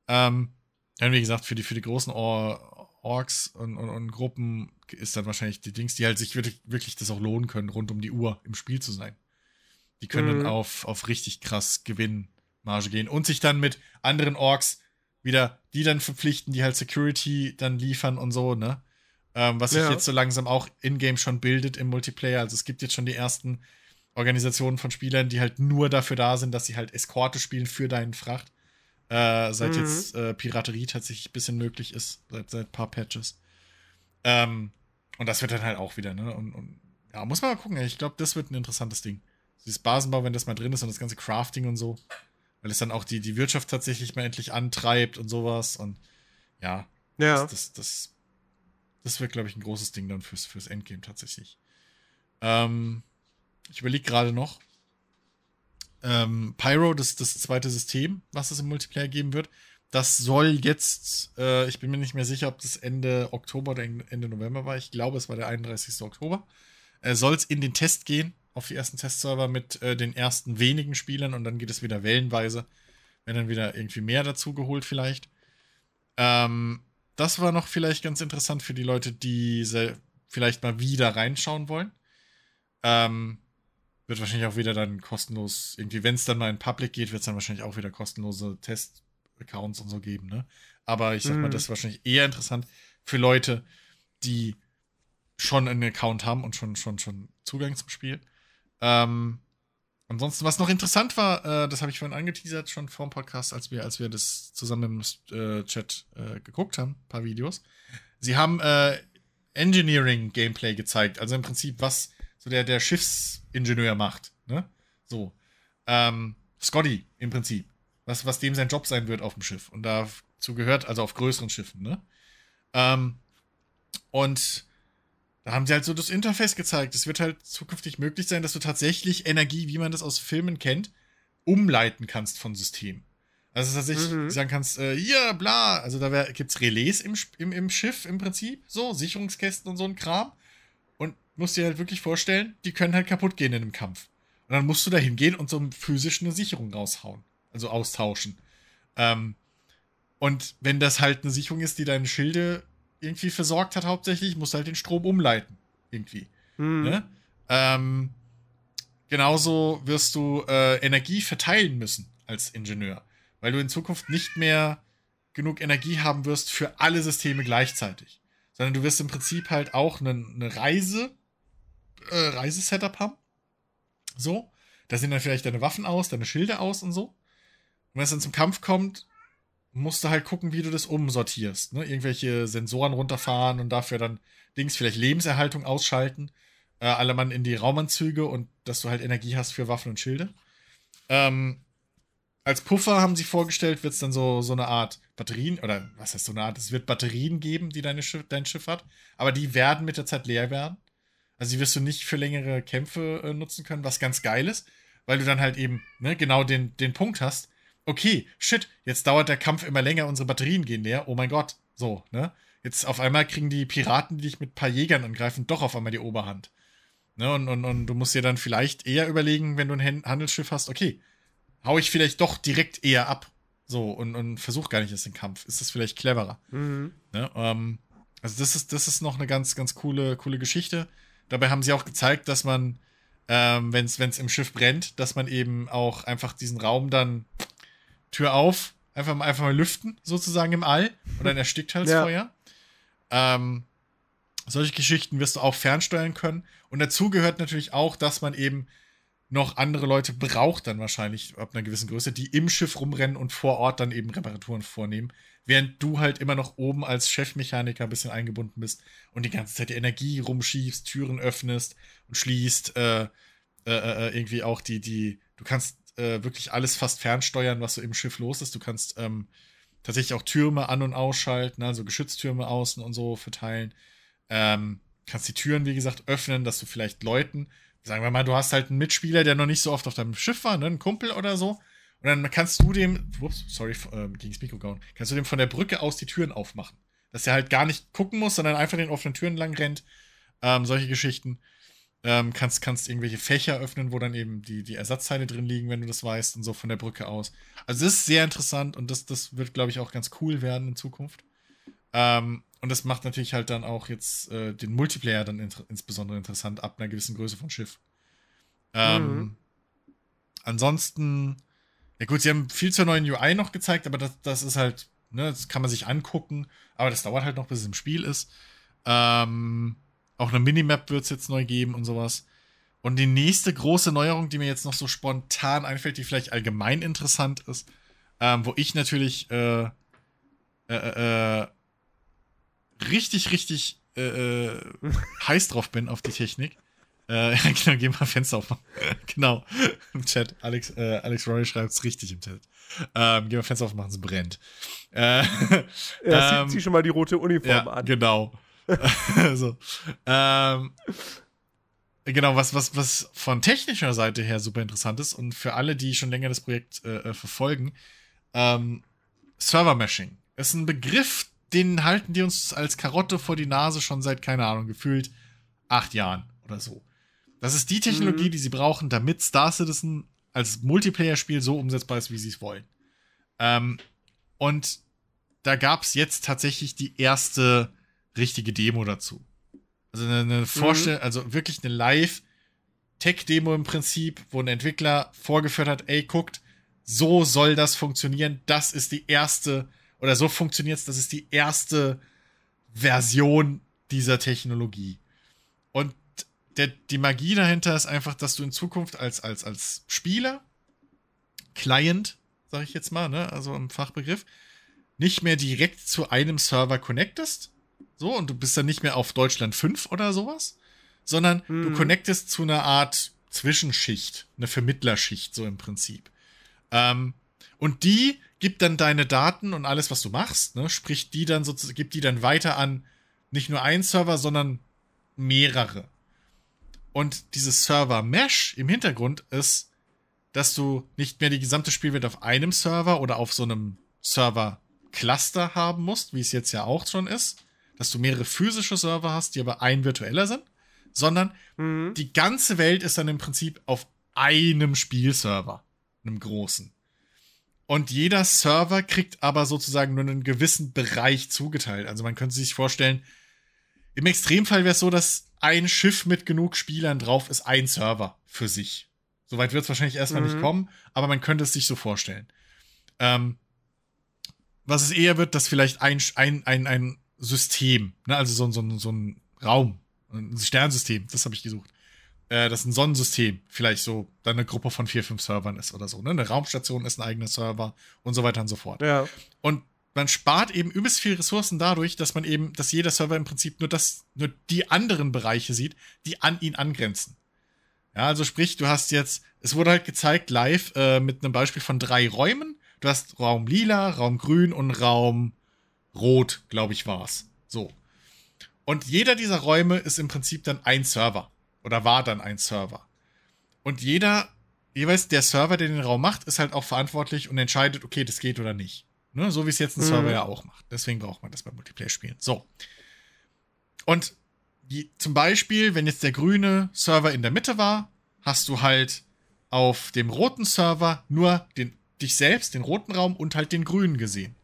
Ähm, dann, wie gesagt, für die, für die großen Or Orks und, und, und, Gruppen ist dann wahrscheinlich die Dings, die halt sich wirklich, wirklich das auch lohnen können, rund um die Uhr im Spiel zu sein. Die können mhm. dann auf, auf richtig krass Gewinnmarge gehen und sich dann mit anderen Orks wieder, die dann verpflichten, die halt Security dann liefern und so, ne? Ähm, was sich ja. jetzt so langsam auch in-game schon bildet im Multiplayer. Also es gibt jetzt schon die ersten Organisationen von Spielern, die halt nur dafür da sind, dass sie halt Eskorte spielen für deinen Fracht. Äh, seit mhm. jetzt äh, Piraterie tatsächlich ein bisschen möglich ist, seit, seit ein paar Patches. Ähm, und das wird dann halt auch wieder, ne? Und, und ja, muss man mal gucken. Ich glaube, das wird ein interessantes Ding dieses Basenbau, wenn das mal drin ist und das ganze Crafting und so, weil es dann auch die, die Wirtschaft tatsächlich mal endlich antreibt und sowas und ja, ja. Das, das, das, das wird, glaube ich, ein großes Ding dann fürs, fürs Endgame tatsächlich. Ähm, ich überlege gerade noch. Ähm, Pyro, das, das zweite System, was es im Multiplayer geben wird, das soll jetzt, äh, ich bin mir nicht mehr sicher, ob das Ende Oktober oder Ende November war. Ich glaube, es war der 31. Oktober. Äh, soll es in den Test gehen auf die ersten Testserver mit äh, den ersten wenigen Spielern und dann geht es wieder wellenweise. Wenn dann wieder irgendwie mehr dazu geholt, vielleicht. Ähm, das war noch vielleicht ganz interessant für die Leute, die vielleicht mal wieder reinschauen wollen. Ähm, wird wahrscheinlich auch wieder dann kostenlos, irgendwie, wenn es dann mal in Public geht, wird es dann wahrscheinlich auch wieder kostenlose Test-Accounts und so geben, ne? Aber ich sag mal, das ist wahrscheinlich eher interessant für Leute, die schon einen Account haben und schon, schon, schon Zugang zum Spiel. Ähm, ansonsten, was noch interessant war, äh, das habe ich vorhin angeteasert, schon vor dem Podcast, als wir, als wir das zusammen im äh, Chat äh, geguckt haben, ein paar Videos. Sie haben äh, Engineering-Gameplay gezeigt, also im Prinzip, was so der, der Schiffsingenieur macht. Ne? So. Ähm, Scotty im Prinzip. Was, was dem sein Job sein wird auf dem Schiff. Und dazu gehört, also auf größeren Schiffen, ne? Ähm, und da haben sie halt so das Interface gezeigt. Es wird halt zukünftig möglich sein, dass du tatsächlich Energie, wie man das aus Filmen kennt, umleiten kannst von Systemen. Also tatsächlich mhm. sagen kannst, äh, hier, bla, also da gibt es Relais im, im, im Schiff im Prinzip, so, Sicherungskästen und so ein Kram. Und musst dir halt wirklich vorstellen, die können halt kaputt gehen in einem Kampf. Und dann musst du da hingehen und so physisch eine Sicherung raushauen. Also austauschen. Ähm, und wenn das halt eine Sicherung ist, die deine Schilde irgendwie versorgt hat, hauptsächlich, musst halt den Strom umleiten. Irgendwie. Mhm. Ne? Ähm, genauso wirst du äh, Energie verteilen müssen als Ingenieur, weil du in Zukunft nicht mehr genug Energie haben wirst für alle Systeme gleichzeitig, sondern du wirst im Prinzip halt auch eine, eine Reise, äh, Reisesetup haben. So, da sind dann vielleicht deine Waffen aus, deine Schilde aus und so. Und wenn es dann zum Kampf kommt, musst du halt gucken, wie du das umsortierst. Ne? Irgendwelche Sensoren runterfahren und dafür dann Dings, vielleicht Lebenserhaltung ausschalten. äh, alle Mann in die Raumanzüge und dass du halt Energie hast für Waffen und Schilde. Ähm, als Puffer haben sie vorgestellt, wird es dann so, so eine Art Batterien, oder was heißt so eine Art? Es wird Batterien geben, die deine Schiff, dein Schiff hat, aber die werden mit der Zeit leer werden. Also die wirst du nicht für längere Kämpfe äh, nutzen können, was ganz geil ist, weil du dann halt eben ne, genau den, den Punkt hast. Okay, shit, jetzt dauert der Kampf immer länger, unsere Batterien gehen leer. Oh mein Gott, so, ne? Jetzt auf einmal kriegen die Piraten, die dich mit ein paar Jägern angreifen, doch auf einmal die Oberhand. Ne? Und, und, und du musst dir dann vielleicht eher überlegen, wenn du ein Handelsschiff hast, okay, hau ich vielleicht doch direkt eher ab. So, und, und versuch gar nicht erst den Kampf. Ist das vielleicht cleverer? Mhm. Ne? Ähm, also, das ist, das ist noch eine ganz, ganz coole, coole Geschichte. Dabei haben sie auch gezeigt, dass man, ähm, wenn es im Schiff brennt, dass man eben auch einfach diesen Raum dann Tür auf, einfach mal, einfach mal lüften, sozusagen im All. Oder ein Erstickteilsfeuer. Ja. Ähm, solche Geschichten wirst du auch fernsteuern können. Und dazu gehört natürlich auch, dass man eben noch andere Leute braucht dann wahrscheinlich ab einer gewissen Größe, die im Schiff rumrennen und vor Ort dann eben Reparaturen vornehmen, während du halt immer noch oben als Chefmechaniker ein bisschen eingebunden bist und die ganze Zeit die Energie rumschiebst, Türen öffnest und schließt, äh, äh, äh, irgendwie auch die, die, du kannst äh, wirklich alles fast fernsteuern, was so im Schiff los ist. Du kannst ähm, tatsächlich auch Türme an- und ausschalten, also Geschütztürme außen und so verteilen. Ähm, kannst die Türen, wie gesagt, öffnen, dass du vielleicht Leuten, sagen wir mal, du hast halt einen Mitspieler, der noch nicht so oft auf deinem Schiff war, ne, ein Kumpel oder so. Und dann kannst du dem, ups, sorry, äh, gegen das Mikro gehauen, kannst du dem von der Brücke aus die Türen aufmachen. Dass er halt gar nicht gucken muss, sondern einfach den offenen Türen lang rennt. Ähm, solche Geschichten. Ähm, kannst, kannst irgendwelche Fächer öffnen, wo dann eben die, die Ersatzteile drin liegen, wenn du das weißt und so von der Brücke aus. Also das ist sehr interessant und das, das wird, glaube ich, auch ganz cool werden in Zukunft. Ähm, und das macht natürlich halt dann auch jetzt äh, den Multiplayer dann inter insbesondere interessant ab einer gewissen Größe von Schiff. Ähm, mhm. Ansonsten, ja gut, sie haben viel zur neuen UI noch gezeigt, aber das, das ist halt, ne, das kann man sich angucken, aber das dauert halt noch, bis es im Spiel ist. Ähm, auch eine Minimap wird es jetzt neu geben und sowas. Und die nächste große Neuerung, die mir jetzt noch so spontan einfällt, die vielleicht allgemein interessant ist, ähm, wo ich natürlich äh, äh, äh, richtig, richtig äh, äh heiß drauf bin auf die Technik. Äh, genau, geh mal Fenster aufmachen. genau. Im Chat. Alex, äh, Alex Roy schreibt es richtig im Chat. Ähm, geh mal Fenster aufmachen, es brennt. Äh, ja, ähm, zieh, schon mal die rote Uniform ja, an. Genau. so. Ähm, genau, was, was, was von technischer Seite her super interessant ist und für alle, die schon länger das Projekt äh, äh verfolgen, ähm, Server-Meshing ist ein Begriff, den halten die uns als Karotte vor die Nase schon seit, keine Ahnung, gefühlt acht Jahren oder so. Das ist die Technologie, mhm. die sie brauchen, damit Star Citizen als Multiplayer-Spiel so umsetzbar ist, wie sie es wollen. Ähm, und da gab es jetzt tatsächlich die erste richtige Demo dazu. Also eine, eine Vorstellung, mhm. also wirklich eine Live-Tech-Demo im Prinzip, wo ein Entwickler vorgeführt hat, ey, guckt, so soll das funktionieren. Das ist die erste, oder so funktioniert es, das ist die erste Version dieser Technologie. Und der, die Magie dahinter ist einfach, dass du in Zukunft als, als, als Spieler, Client, sag ich jetzt mal, ne, also im Fachbegriff, nicht mehr direkt zu einem Server connectest, so, und du bist dann nicht mehr auf Deutschland 5 oder sowas, sondern mhm. du connectest zu einer Art Zwischenschicht, eine Vermittlerschicht, so im Prinzip. Ähm, und die gibt dann deine Daten und alles, was du machst, ne, sprich die dann sozusagen, gibt die dann weiter an nicht nur einen Server, sondern mehrere. Und dieses Server-Mesh im Hintergrund ist, dass du nicht mehr die gesamte Spielwelt auf einem Server oder auf so einem Server-Cluster haben musst, wie es jetzt ja auch schon ist, dass du mehrere physische Server hast, die aber ein virtueller sind, sondern mhm. die ganze Welt ist dann im Prinzip auf einem Spielserver, einem großen. Und jeder Server kriegt aber sozusagen nur einen gewissen Bereich zugeteilt. Also man könnte sich vorstellen, im Extremfall wäre es so, dass ein Schiff mit genug Spielern drauf ist, ein Server für sich. Soweit wird es wahrscheinlich erstmal mhm. nicht kommen, aber man könnte es sich so vorstellen. Ähm, was es eher wird, dass vielleicht ein, ein, ein, ein System, ne? also so, so, so ein Raum, ein Sternsystem, das habe ich gesucht. Äh, dass ein Sonnensystem vielleicht so dann eine Gruppe von vier, fünf Servern ist oder so. Ne? Eine Raumstation ist ein eigener Server und so weiter und so fort. Ja. Und man spart eben übelst viel Ressourcen dadurch, dass man eben, dass jeder Server im Prinzip nur das, nur die anderen Bereiche sieht, die an ihn angrenzen. Ja, also sprich, du hast jetzt, es wurde halt gezeigt live äh, mit einem Beispiel von drei Räumen. Du hast Raum lila, Raum grün und Raum rot, glaube ich, war's. So. Und jeder dieser Räume ist im Prinzip dann ein Server. Oder war dann ein Server. Und jeder, jeweils der Server, der den Raum macht, ist halt auch verantwortlich und entscheidet, okay, das geht oder nicht. Ne? So wie es jetzt ein mhm. Server ja auch macht. Deswegen braucht man das bei Multiplayer-Spielen. So. Und die, zum Beispiel, wenn jetzt der grüne Server in der Mitte war, hast du halt auf dem roten Server nur den, dich selbst, den roten Raum und halt den grünen gesehen.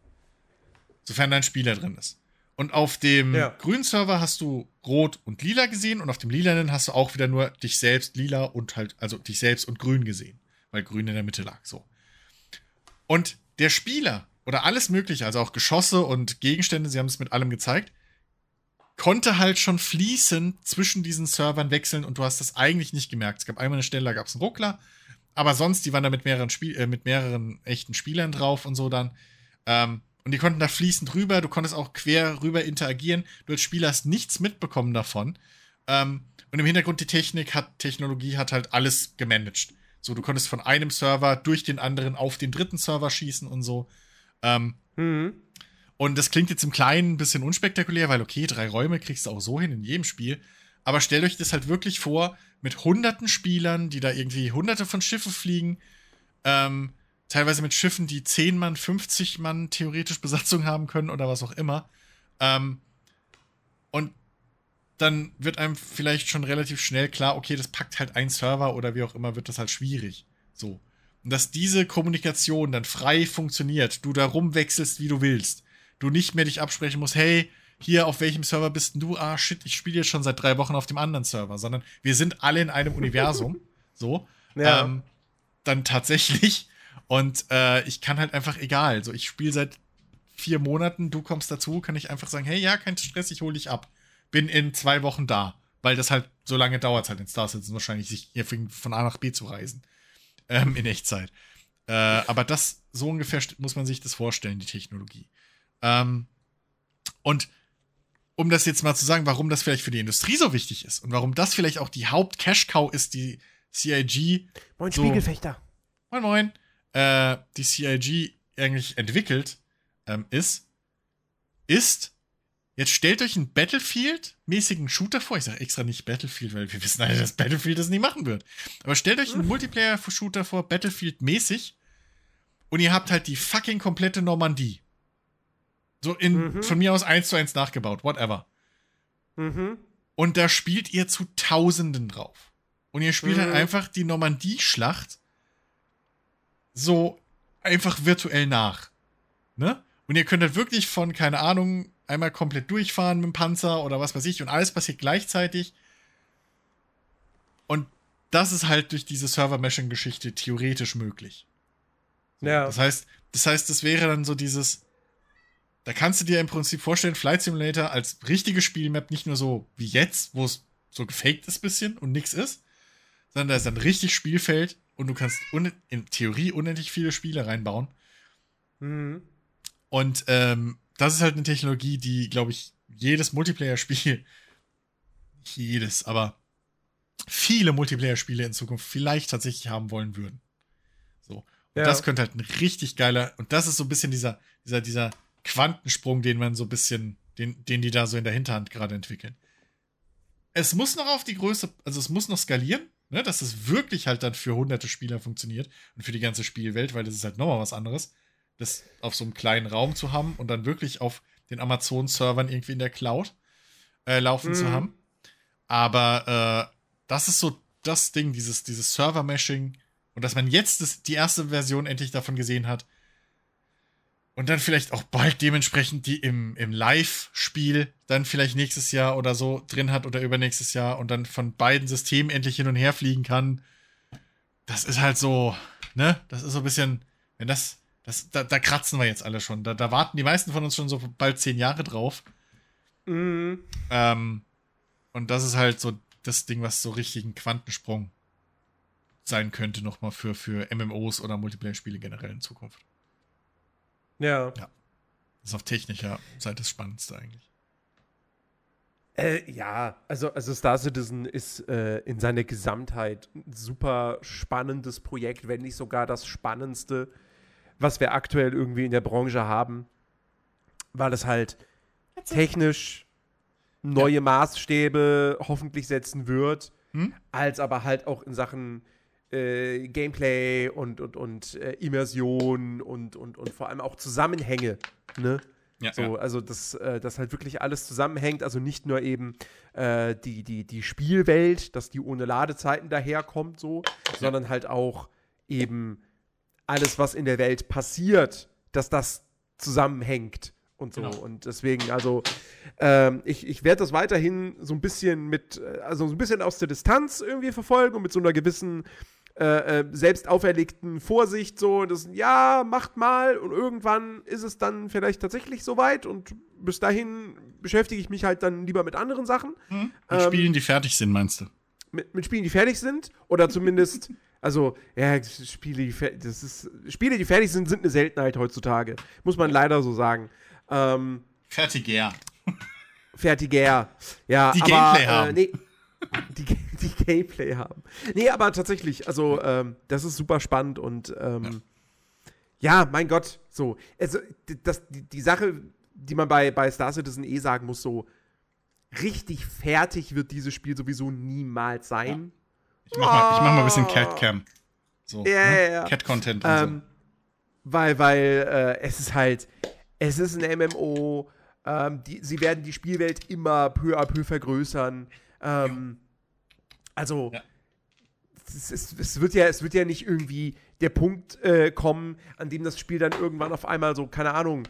Sofern dein Spieler drin ist. Und auf dem ja. grünen Server hast du rot und lila gesehen und auf dem lilanen hast du auch wieder nur dich selbst lila und halt, also dich selbst und grün gesehen, weil grün in der Mitte lag, so. Und der Spieler oder alles mögliche, also auch Geschosse und Gegenstände, sie haben es mit allem gezeigt, konnte halt schon fließend zwischen diesen Servern wechseln und du hast das eigentlich nicht gemerkt. Es gab einmal eine Stelle, da gab es einen Ruckler, aber sonst, die waren da mit mehreren, Spiel äh, mit mehreren echten Spielern drauf und so dann. Ähm, und die konnten da fließend rüber, du konntest auch quer rüber interagieren. Du als Spieler hast nichts mitbekommen davon. Ähm, und im Hintergrund die Technik hat, Technologie hat halt alles gemanagt. So, du konntest von einem Server durch den anderen auf den dritten Server schießen und so. Ähm, mhm. Und das klingt jetzt im Kleinen ein bisschen unspektakulär, weil okay, drei Räume kriegst du auch so hin in jedem Spiel. Aber stellt euch das halt wirklich vor, mit hunderten Spielern, die da irgendwie hunderte von Schiffen fliegen, ähm, teilweise mit Schiffen, die 10 Mann, 50 Mann theoretisch Besatzung haben können oder was auch immer. Ähm, und dann wird einem vielleicht schon relativ schnell klar, okay, das packt halt ein Server oder wie auch immer, wird das halt schwierig. So. Und dass diese Kommunikation dann frei funktioniert, du da rumwechselst, wie du willst, du nicht mehr dich absprechen musst, hey, hier, auf welchem Server bist denn du? Ah, shit, ich spiele jetzt schon seit drei Wochen auf dem anderen Server, sondern wir sind alle in einem Universum. So. Ja. Ähm, dann tatsächlich und äh, ich kann halt einfach egal. So, ich spiele seit vier Monaten, du kommst dazu, kann ich einfach sagen, hey, ja, kein Stress, ich hole dich ab. Bin in zwei Wochen da. Weil das halt, so lange dauert halt in Star Citizen wahrscheinlich, sich von A nach B zu reisen. Ähm, in Echtzeit. Äh, aber das, so ungefähr muss man sich das vorstellen, die Technologie. Ähm, und um das jetzt mal zu sagen, warum das vielleicht für die Industrie so wichtig ist und warum das vielleicht auch die Haupt-Cash-Cow ist, die CIG. Moin, so, Spiegelfechter. Moin, moin äh, die CIG eigentlich entwickelt, ähm, ist, ist, jetzt stellt euch einen Battlefield-mäßigen Shooter vor. Ich sage extra nicht Battlefield, weil wir wissen alle, dass Battlefield das nie machen wird. Aber stellt euch einen hm. Multiplayer-Shooter vor, Battlefield-mäßig, und ihr habt halt die fucking komplette Normandie. So in, mhm. von mir aus eins zu eins nachgebaut, whatever. Mhm. Und da spielt ihr zu Tausenden drauf. Und ihr spielt halt mhm. halt einfach die Normandie-Schlacht so einfach virtuell nach. Ne? Und ihr könnt halt wirklich von, keine Ahnung, einmal komplett durchfahren mit dem Panzer oder was weiß ich und alles passiert gleichzeitig. Und das ist halt durch diese Server-Meshing-Geschichte theoretisch möglich. Ja. Das heißt, das heißt, das wäre dann so dieses, da kannst du dir im Prinzip vorstellen, Flight Simulator als richtige Spielmap nicht nur so wie jetzt, wo es so gefaked ist bisschen und nichts ist, sondern da ist ein richtig Spielfeld und du kannst in Theorie unendlich viele Spiele reinbauen. Mhm. Und ähm, das ist halt eine Technologie, die, glaube ich, jedes Multiplayer-Spiel, nicht jedes, aber viele Multiplayer-Spiele in Zukunft vielleicht tatsächlich haben wollen würden. So. Und ja. das könnte halt ein richtig geiler, und das ist so ein bisschen dieser, dieser, dieser Quantensprung, den man so ein bisschen, den, den die da so in der Hinterhand gerade entwickeln. Es muss noch auf die Größe, also es muss noch skalieren, Ne, dass es wirklich halt dann für hunderte Spieler funktioniert und für die ganze Spielwelt, weil das ist halt nochmal was anderes, das auf so einem kleinen Raum zu haben und dann wirklich auf den Amazon-Servern irgendwie in der Cloud äh, laufen mhm. zu haben. Aber äh, das ist so das Ding, dieses, dieses Server-Meshing und dass man jetzt das, die erste Version endlich davon gesehen hat, und dann vielleicht auch bald dementsprechend die im, im Live-Spiel dann vielleicht nächstes Jahr oder so drin hat oder übernächstes Jahr und dann von beiden Systemen endlich hin und her fliegen kann. Das ist halt so, ne? Das ist so ein bisschen, wenn das, das da, da kratzen wir jetzt alle schon. Da, da warten die meisten von uns schon so bald zehn Jahre drauf. Mhm. Ähm, und das ist halt so das Ding, was so richtig ein Quantensprung sein könnte, nochmal für, für MMOs oder Multiplayer-Spiele generell in Zukunft. Ja. Ja. Das ist auf technischer Seite das Spannendste eigentlich. Äh, ja, also, also Star Citizen ist äh, in seiner Gesamtheit ein super spannendes Projekt, wenn nicht sogar das spannendste, was wir aktuell irgendwie in der Branche haben, weil es halt technisch neue ja. Maßstäbe hoffentlich setzen wird, hm? als aber halt auch in Sachen äh, Gameplay und, und, und äh, Immersion und, und, und vor allem auch Zusammenhänge. Ne? Ja, so, ja. Also, dass äh, das halt wirklich alles zusammenhängt. Also nicht nur eben äh, die, die, die Spielwelt, dass die ohne Ladezeiten daherkommt, so, ja. sondern halt auch eben alles, was in der Welt passiert, dass das zusammenhängt und so. Genau. Und deswegen, also, ähm, ich, ich werde das weiterhin so ein bisschen mit, äh, also so ein bisschen aus der Distanz irgendwie verfolgen und mit so einer gewissen äh, äh, selbst auferlegten Vorsicht, so, das, ja, macht mal und irgendwann ist es dann vielleicht tatsächlich soweit und bis dahin beschäftige ich mich halt dann lieber mit anderen Sachen. Mhm. Mit ähm, Spielen, die fertig sind, meinst du? Mit, mit Spielen, die fertig sind oder zumindest, also, ja, Spiele, die, das ist, Spiele, die fertig sind, sind eine Seltenheit heutzutage, muss man leider so sagen. Ähm, Fertiger. Fertiger, ja. Die aber, Gameplay äh, haben. nee, die, die Gameplay haben. Nee, aber tatsächlich, also ähm, das ist super spannend und ähm, ja. ja. mein Gott, so. Also, das, die, die Sache, die man bei, bei Star Citizen eh sagen muss, so richtig fertig wird dieses Spiel sowieso niemals sein. Ja. Ich, mach mal, ich mach mal ein bisschen Cat-Cam. So, ja, ne? ja, ja. Cat-Content und ähm, so. Weil, weil äh, es ist halt, es ist ein MMO, ähm, die, sie werden die Spielwelt immer peu à peu vergrößern. Ähm, also, ja. es, es, es, wird ja, es wird ja nicht irgendwie der Punkt äh, kommen, an dem das Spiel dann irgendwann auf einmal so, keine Ahnung,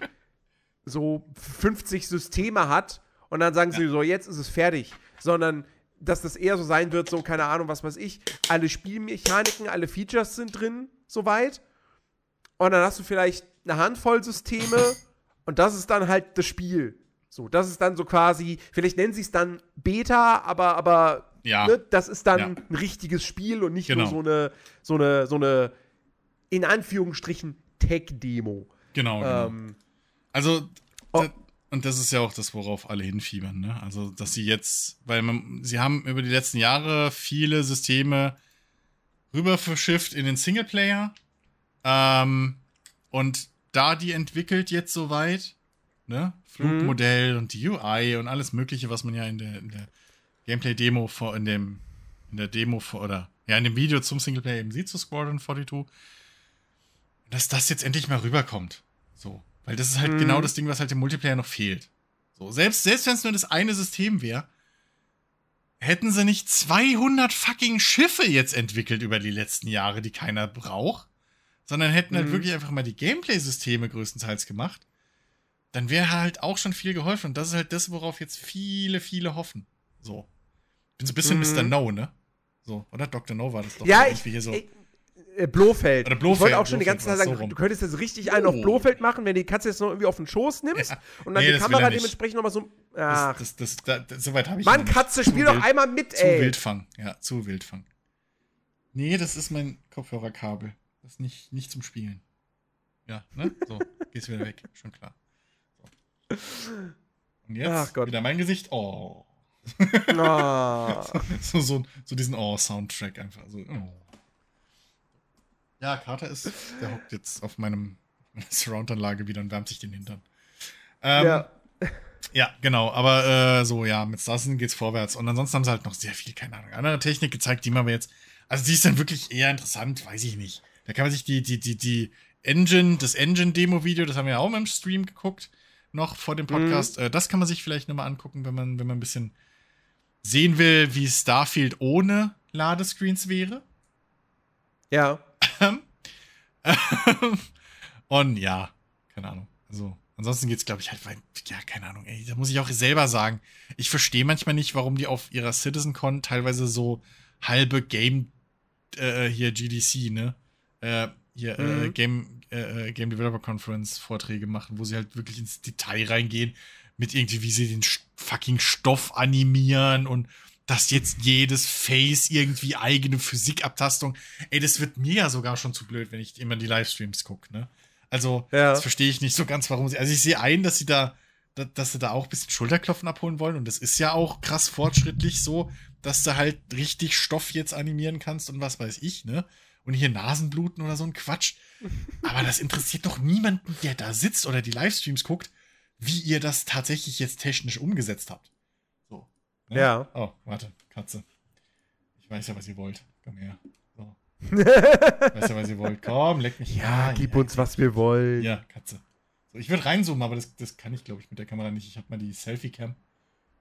so 50 Systeme hat und dann sagen ja. sie so, jetzt ist es fertig, sondern dass das eher so sein wird, so, keine Ahnung, was weiß ich, alle Spielmechaniken, alle Features sind drin, soweit. Und dann hast du vielleicht eine Handvoll Systeme und das ist dann halt das Spiel. So, das ist dann so quasi, vielleicht nennen sie es dann Beta, aber, aber ja. ne, das ist dann ja. ein richtiges Spiel und nicht genau. nur so eine, so eine, so eine, in Anführungsstrichen, Tech-Demo. Genau, genau. Ähm, Also, oh. und das ist ja auch das, worauf alle hinfiebern, ne? Also, dass sie jetzt, weil man, sie haben über die letzten Jahre viele Systeme rüber verschifft in den Singleplayer. Ähm, und da die entwickelt jetzt soweit, ne? Flugmodell mhm. und die UI und alles Mögliche, was man ja in der, der Gameplay-Demo vor, in dem, in der Demo vor, oder ja, in dem Video zum Singleplayer eben sieht zu Squadron 42, dass das jetzt endlich mal rüberkommt. So. Weil das ist halt mhm. genau das Ding, was halt im Multiplayer noch fehlt. So, selbst, selbst wenn es nur das eine System wäre, hätten sie nicht 200 fucking Schiffe jetzt entwickelt über die letzten Jahre, die keiner braucht, sondern hätten halt mhm. halt wirklich einfach mal die Gameplay-Systeme größtenteils gemacht dann wäre halt auch schon viel geholfen. Und das ist halt das, worauf jetzt viele, viele hoffen. So. Bin so ein bisschen mhm. Mr. No, ne? So, oder? Dr. No war das doch. Ja, ich, hier so. Ich, äh, Blofeld. Oder Blofeld. Ich wollte auch schon Blofeld die ganze Zeit sagen, so du könntest jetzt richtig einen oh. auf Blofeld machen, wenn die Katze jetzt noch irgendwie auf den Schoß nimmst ja. und dann nee, die Kamera dementsprechend nochmal so. Ach. Das, das, das, das, soweit habe ich Mann, Katze, spiel doch einmal mit, ey. Zu Wildfang. Ja, zu Wildfang. Nee, das ist mein Kopfhörerkabel. Das ist nicht, nicht zum Spielen. Ja, ne? So, gehst wieder weg. Schon klar. Und jetzt wieder mein Gesicht. Oh. oh. so, so, so, diesen Oh-Soundtrack einfach. So, oh. Ja, Carter ist, der hockt jetzt auf meinem Surround-Anlage wieder und wärmt sich den Hintern. Ähm, ja. Ja, genau, aber äh, so, ja, mit Starsen geht's vorwärts. Und ansonsten haben sie halt noch sehr viel, keine Ahnung, andere Technik gezeigt, die man jetzt. Also die ist dann wirklich eher interessant, weiß ich nicht. Da kann man sich die, die, die, die Engine, das Engine-Demo-Video, das haben wir ja auch im Stream geguckt noch vor dem Podcast. Mhm. Das kann man sich vielleicht nochmal angucken, wenn man, wenn man ein bisschen sehen will, wie Starfield ohne Ladescreens wäre. Ja. Und ja, keine Ahnung. Also, ansonsten geht es, glaube ich, halt, weil, ja, keine Ahnung, ey, da muss ich auch selber sagen, ich verstehe manchmal nicht, warum die auf ihrer CitizenCon teilweise so halbe Game, äh, hier GDC, ne? Äh, hier, äh, mhm. äh, Game, äh, Game Developer Conference Vorträge machen, wo sie halt wirklich ins Detail reingehen, mit irgendwie, wie sie den fucking Stoff animieren und dass jetzt jedes Face irgendwie eigene Physikabtastung. Ey, das wird mir ja sogar schon zu blöd, wenn ich immer die Livestreams gucke, ne? Also, ja. das verstehe ich nicht so ganz, warum sie. Also, ich sehe ein, dass sie da, dass sie da auch ein bisschen Schulterklopfen abholen wollen. Und das ist ja auch krass fortschrittlich so, dass du halt richtig Stoff jetzt animieren kannst und was weiß ich, ne? Und hier Nasenbluten oder so ein Quatsch. Aber das interessiert doch niemanden, der da sitzt oder die Livestreams guckt, wie ihr das tatsächlich jetzt technisch umgesetzt habt. So. Ne? Ja. Oh, warte, Katze. Ich weiß ja, was ihr wollt. Komm her. So. weißt ja, was ihr wollt. Komm, leck mich. Ja, gib ja, uns, was wir wollen. Ja, Katze. So, ich würde reinzoomen, aber das, das kann ich, glaube ich, mit der Kamera nicht. Ich habe mal die Selfie-Cam.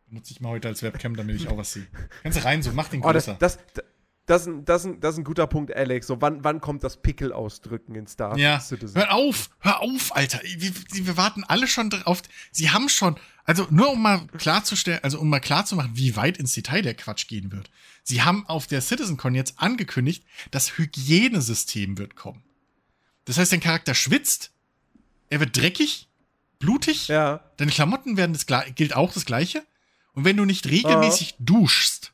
Benutze ich mal heute als Webcam, damit ich auch was sehe. Kannst du reinzoomen, mach den größer. Oh, das, das, das, das, das ist ein guter Punkt, Alex. So, wann, wann kommt das Pickel ausdrücken in Star ja. Citizen? Hör auf, hör auf, Alter. Wir, wir warten alle schon drauf. Sie haben schon, also nur um mal klarzustellen, also um mal klarzumachen, wie weit ins Detail der Quatsch gehen wird. Sie haben auf der CitizenCon jetzt angekündigt, das Hygienesystem wird kommen. Das heißt, dein Charakter schwitzt, er wird dreckig, blutig, ja. deine Klamotten werden das gilt auch das gleiche. Und wenn du nicht regelmäßig uh. duschst,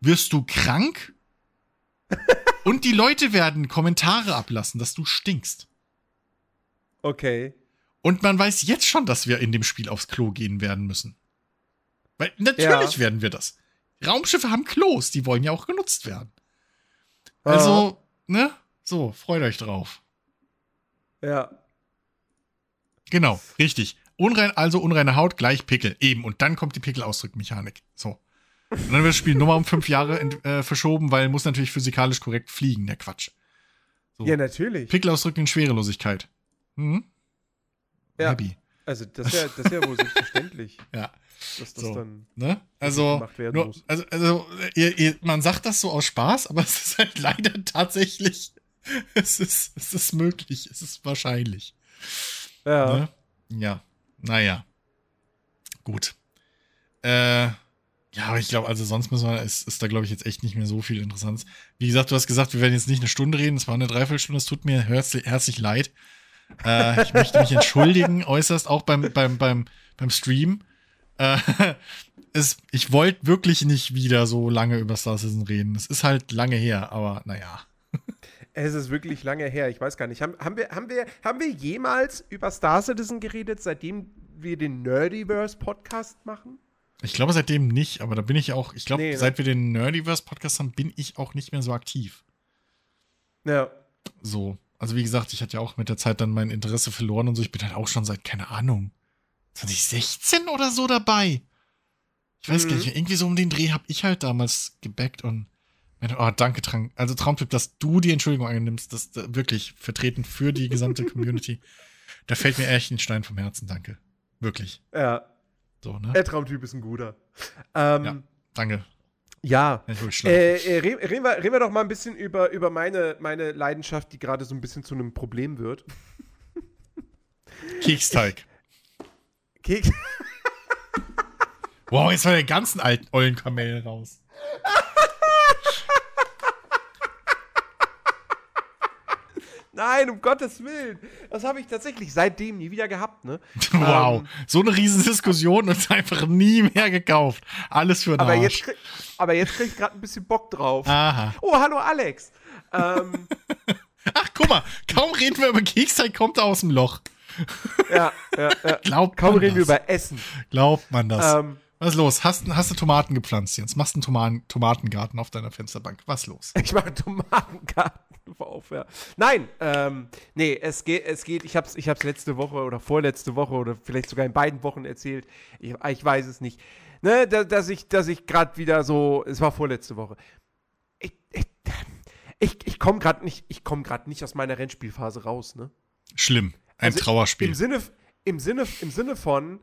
wirst du krank und die Leute werden Kommentare ablassen, dass du stinkst. Okay. Und man weiß jetzt schon, dass wir in dem Spiel aufs Klo gehen werden müssen. Weil natürlich ja. werden wir das. Raumschiffe haben Klos, die wollen ja auch genutzt werden. Also, ah. ne? So, freut euch drauf. Ja. Genau, richtig. Unrein, also unreine Haut gleich Pickel. Eben. Und dann kommt die Pickelausdrückmechanik. So. Und dann wird das Spiel nochmal um fünf Jahre äh, verschoben, weil muss natürlich physikalisch korrekt fliegen, der Quatsch. So. Ja, natürlich. Pickelausdrücken in Schwerelosigkeit. Mhm. Ja. Happy. Also, das ist ja, das wohl selbstverständlich. ja. Dass das so, dann ne? Also, nur, also, also ihr, ihr, man sagt das so aus Spaß, aber es ist halt leider tatsächlich, es ist, es ist möglich, es ist wahrscheinlich. Ja. Ne? Ja. Naja. Gut. Äh, ja, aber ich glaube, also sonst müssen wir, ist, ist da, glaube ich, jetzt echt nicht mehr so viel Interessantes. Wie gesagt, du hast gesagt, wir werden jetzt nicht eine Stunde reden, es war eine Dreiviertelstunde, es tut mir herzlich, herzlich leid. Äh, ich möchte mich entschuldigen, äußerst, auch beim, beim, beim, beim Stream. Äh, es, ich wollte wirklich nicht wieder so lange über Star Citizen reden. Es ist halt lange her, aber naja. Es ist wirklich lange her, ich weiß gar nicht. Haben, haben, wir, haben, wir, haben wir jemals über Star Citizen geredet, seitdem wir den Nerdiverse-Podcast machen? Ich glaube seitdem nicht, aber da bin ich auch, ich glaube, nee, seit wir den Nerdiverse-Podcast haben, bin ich auch nicht mehr so aktiv. Ja. So. Also wie gesagt, ich hatte ja auch mit der Zeit dann mein Interesse verloren und so. Ich bin halt auch schon seit, keine Ahnung, 2016 oder so dabei. Ich weiß mhm. gar nicht, irgendwie so um den Dreh habe ich halt damals gebackt und oh, danke, Trank. Also Traumtipp, dass du die Entschuldigung annimmst, das ist wirklich vertreten für die gesamte Community. da fällt mir echt ein Stein vom Herzen, danke. Wirklich. Ja, so, ne? Der Traumtyp ist ein guter. Ähm, ja, danke. Ja. Äh, äh, reden, wir, reden wir doch mal ein bisschen über, über meine, meine Leidenschaft, die gerade so ein bisschen zu einem Problem wird. Keksteig. Keks. wow, jetzt war der ganzen alten ollen Kamel raus. Nein, um Gottes Willen. Das habe ich tatsächlich seitdem nie wieder gehabt, ne? Wow. Ähm, so eine Riesendiskussion und einfach nie mehr gekauft. Alles für den aber Arsch. Jetzt, aber jetzt krieg ich gerade ein bisschen Bock drauf. Aha. Oh, hallo Alex. ähm, Ach, guck mal, kaum reden wir über Keksteig, kommt er aus dem Loch. ja, ja, ja. Glaubt kaum reden das? wir über Essen. Glaubt man das? Ähm, was ist los? Hast, hast du Tomaten gepflanzt jetzt? Machst einen Tomaten, Tomatengarten auf deiner Fensterbank? Was ist los? Ich mache einen Tomatengarten auf, ja. Nein, ähm, nee, es geht, es geht, ich hab's, ich hab's letzte Woche oder vorletzte Woche oder vielleicht sogar in beiden Wochen erzählt. Ich, ich weiß es nicht. Ne, da, dass ich, dass ich gerade wieder so, es war vorletzte Woche. Ich, ich, ich, ich komme gerade nicht, ich komme gerade nicht aus meiner Rennspielphase raus, ne? Schlimm. Ein also Trauerspiel. Im Sinne, im Sinne, im Sinne von,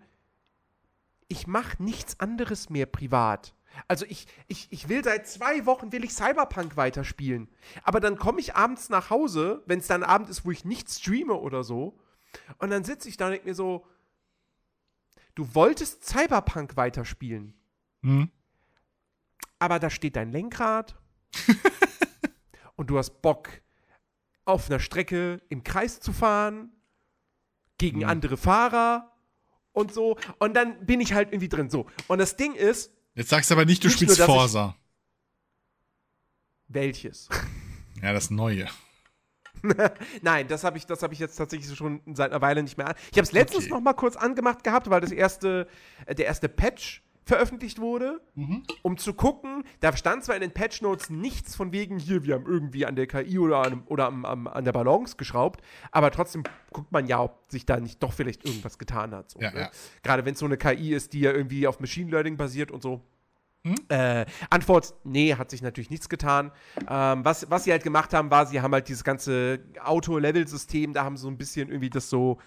ich mache nichts anderes mehr privat. Also ich, ich, ich will seit zwei Wochen, will ich Cyberpunk weiterspielen. Aber dann komme ich abends nach Hause, wenn es dann Abend ist, wo ich nicht streame oder so. Und dann sitze ich da und denke mir so, du wolltest Cyberpunk weiterspielen. Mhm. Aber da steht dein Lenkrad. und du hast Bock, auf einer Strecke im Kreis zu fahren, gegen mhm. andere Fahrer und so. Und dann bin ich halt irgendwie drin. So. Und das Ding ist. Jetzt sagst du aber nicht, du nicht spielst nur, Forsa. welches? Ja, das neue. Nein, das habe ich, hab ich jetzt tatsächlich schon seit einer Weile nicht mehr an. Ich habe es letztens okay. noch mal kurz angemacht gehabt, weil das erste, äh, der erste Patch veröffentlicht wurde, mhm. um zu gucken, da stand zwar in den Patch Notes nichts von wegen hier, wir haben irgendwie an der KI oder, an, oder am, am, an der Balance geschraubt, aber trotzdem guckt man ja, ob sich da nicht doch vielleicht irgendwas getan hat. So, ja, ne? ja. Gerade wenn es so eine KI ist, die ja irgendwie auf Machine Learning basiert und so. Hm? Äh, Antwort, nee, hat sich natürlich nichts getan. Ähm, was, was sie halt gemacht haben, war, sie haben halt dieses ganze Auto-Level-System, da haben sie so ein bisschen irgendwie das so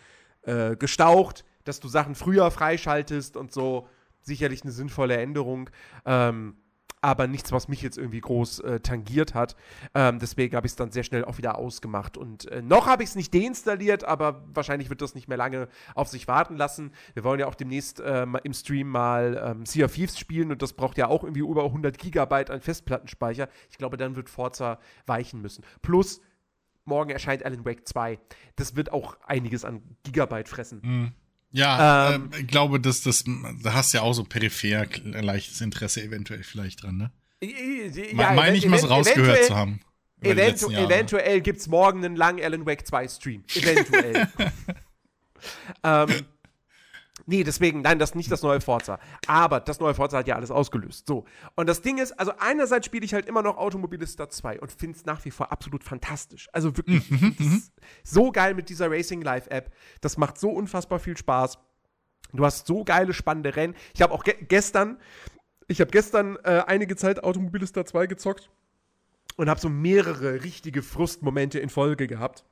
äh, gestaucht, dass du Sachen früher freischaltest und so. Sicherlich eine sinnvolle Änderung. Ähm, aber nichts, was mich jetzt irgendwie groß äh, tangiert hat. Ähm, deswegen habe ich es dann sehr schnell auch wieder ausgemacht. Und äh, noch habe ich es nicht deinstalliert, aber wahrscheinlich wird das nicht mehr lange auf sich warten lassen. Wir wollen ja auch demnächst äh, im Stream mal ähm, Sea of Thieves spielen und das braucht ja auch irgendwie über 100 Gigabyte an Festplattenspeicher. Ich glaube, dann wird Forza weichen müssen. Plus, morgen erscheint Alan Wake 2. Das wird auch einiges an Gigabyte fressen. Mhm. Ja, ähm, äh, ich glaube, dass das, da hast du ja auch so peripher leichtes Interesse eventuell vielleicht dran, ne? Ja, Meine ich mal rausgehört zu haben. Eventu eventuell gibt es morgen einen langen Alan Wake 2 Stream. Eventuell. ähm, Nee, deswegen, nein, das ist nicht das neue Forza. Aber das neue Forza hat ja alles ausgelöst. So. Und das Ding ist, also einerseits spiele ich halt immer noch Automobilista 2 und finde es nach wie vor absolut fantastisch. Also wirklich mhm, mhm. so geil mit dieser Racing Live App. Das macht so unfassbar viel Spaß. Du hast so geile, spannende Rennen. Ich habe auch ge gestern, ich habe gestern äh, einige Zeit Automobilista 2 gezockt und habe so mehrere richtige Frustmomente in Folge gehabt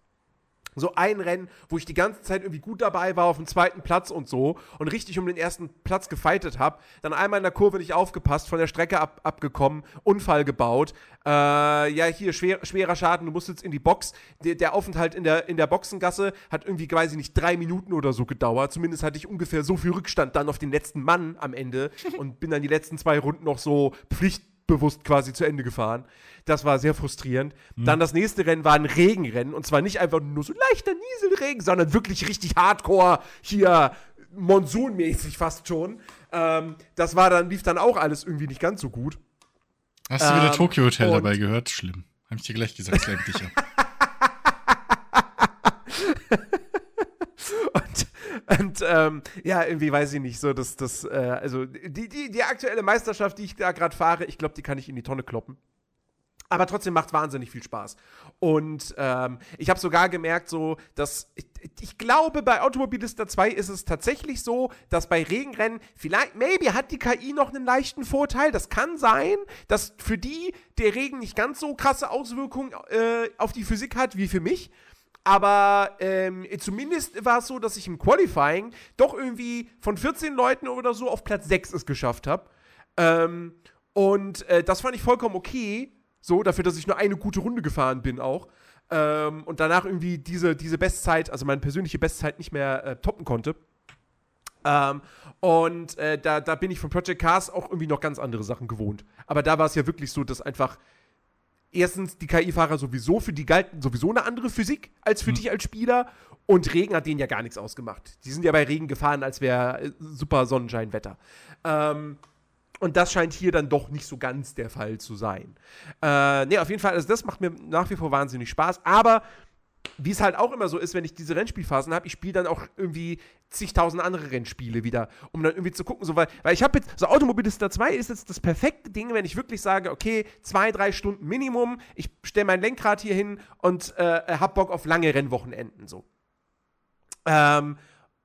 so ein Rennen, wo ich die ganze Zeit irgendwie gut dabei war auf dem zweiten Platz und so und richtig um den ersten Platz gefeitet habe, dann einmal in der Kurve nicht aufgepasst, von der Strecke ab, abgekommen, Unfall gebaut, äh, ja hier schwer, schwerer Schaden, du musst jetzt in die Box, der, der, Aufenthalt in der, in der Boxengasse hat irgendwie, weiß ich nicht, drei Minuten oder so gedauert, zumindest hatte ich ungefähr so viel Rückstand dann auf den letzten Mann am Ende und bin dann die letzten zwei Runden noch so Pflicht bewusst quasi zu Ende gefahren. Das war sehr frustrierend. Mhm. Dann das nächste Rennen war ein Regenrennen und zwar nicht einfach nur so leichter Nieselregen, sondern wirklich richtig hardcore hier monsunmäßig fast schon. Ähm, das war dann, lief dann auch alles irgendwie nicht ganz so gut. Hast du wieder ähm, Tokyo Hotel dabei gehört? Schlimm. Hab ich dir gleich gesagt, lenk dich ab. Und ähm, ja, irgendwie weiß ich nicht, so dass das, äh, also die, die, die aktuelle Meisterschaft, die ich da gerade fahre, ich glaube, die kann ich in die Tonne kloppen. Aber trotzdem macht wahnsinnig viel Spaß. Und ähm, ich habe sogar gemerkt, so, dass ich, ich, glaube, bei Automobilista 2 ist es tatsächlich so, dass bei Regenrennen vielleicht, maybe hat die KI noch einen leichten Vorteil. Das kann sein, dass für die der Regen nicht ganz so krasse Auswirkungen äh, auf die Physik hat wie für mich. Aber ähm, zumindest war es so, dass ich im Qualifying doch irgendwie von 14 Leuten oder so auf Platz 6 es geschafft habe. Ähm, und äh, das fand ich vollkommen okay. So, dafür, dass ich nur eine gute Runde gefahren bin auch. Ähm, und danach irgendwie diese, diese Bestzeit, also meine persönliche Bestzeit nicht mehr äh, toppen konnte. Ähm, und äh, da, da bin ich von Project Cars auch irgendwie noch ganz andere Sachen gewohnt. Aber da war es ja wirklich so, dass einfach erstens die KI-Fahrer sowieso für die galten sowieso eine andere Physik als für mhm. dich als Spieler und Regen hat denen ja gar nichts ausgemacht. Die sind ja bei Regen gefahren, als wäre äh, super Sonnenscheinwetter. Ähm, und das scheint hier dann doch nicht so ganz der Fall zu sein. Äh, ne, auf jeden Fall, also das macht mir nach wie vor wahnsinnig Spaß, aber wie es halt auch immer so ist, wenn ich diese Rennspielphasen habe, ich spiele dann auch irgendwie zigtausend andere Rennspiele wieder, um dann irgendwie zu gucken, so, weil, weil ich habe jetzt, so Automobilista 2 ist jetzt das perfekte Ding, wenn ich wirklich sage, okay, zwei, drei Stunden Minimum, ich stelle mein Lenkrad hier hin und äh, hab Bock auf lange Rennwochenenden, so. Ähm,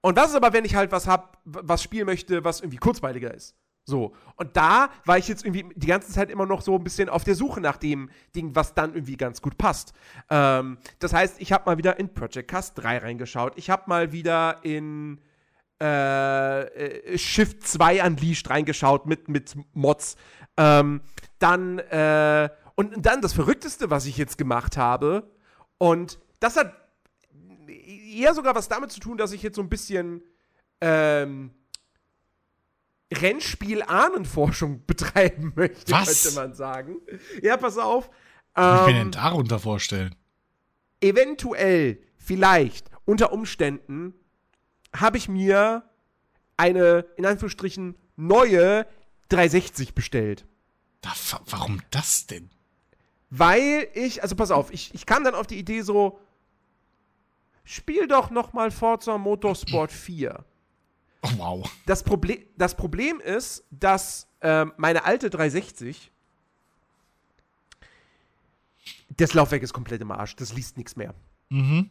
und was ist aber, wenn ich halt was hab, was spielen möchte, was irgendwie kurzweiliger ist? So. Und da war ich jetzt irgendwie die ganze Zeit immer noch so ein bisschen auf der Suche nach dem Ding, was dann irgendwie ganz gut passt. Ähm, das heißt, ich habe mal wieder in Project Cast 3 reingeschaut. Ich habe mal wieder in äh, äh Shift 2 Unleashed reingeschaut mit, mit Mods. Ähm, dann, äh, und dann das Verrückteste, was ich jetzt gemacht habe, und das hat eher sogar was damit zu tun, dass ich jetzt so ein bisschen ähm, Rennspiel-Ahnenforschung betreiben möchte, Was? könnte man sagen. Ja, pass auf. Ähm, kann ich mir denn darunter vorstellen? Eventuell, vielleicht, unter Umständen, habe ich mir eine, in Anführungsstrichen, neue 360 bestellt. Da, warum das denn? Weil ich, also pass auf, ich, ich kam dann auf die Idee so, spiel doch noch mal Forza Motorsport 4. Oh, wow. Das, Proble das Problem ist, dass äh, meine alte 360 das Laufwerk ist komplett im Arsch. Das liest nichts mehr. Mhm.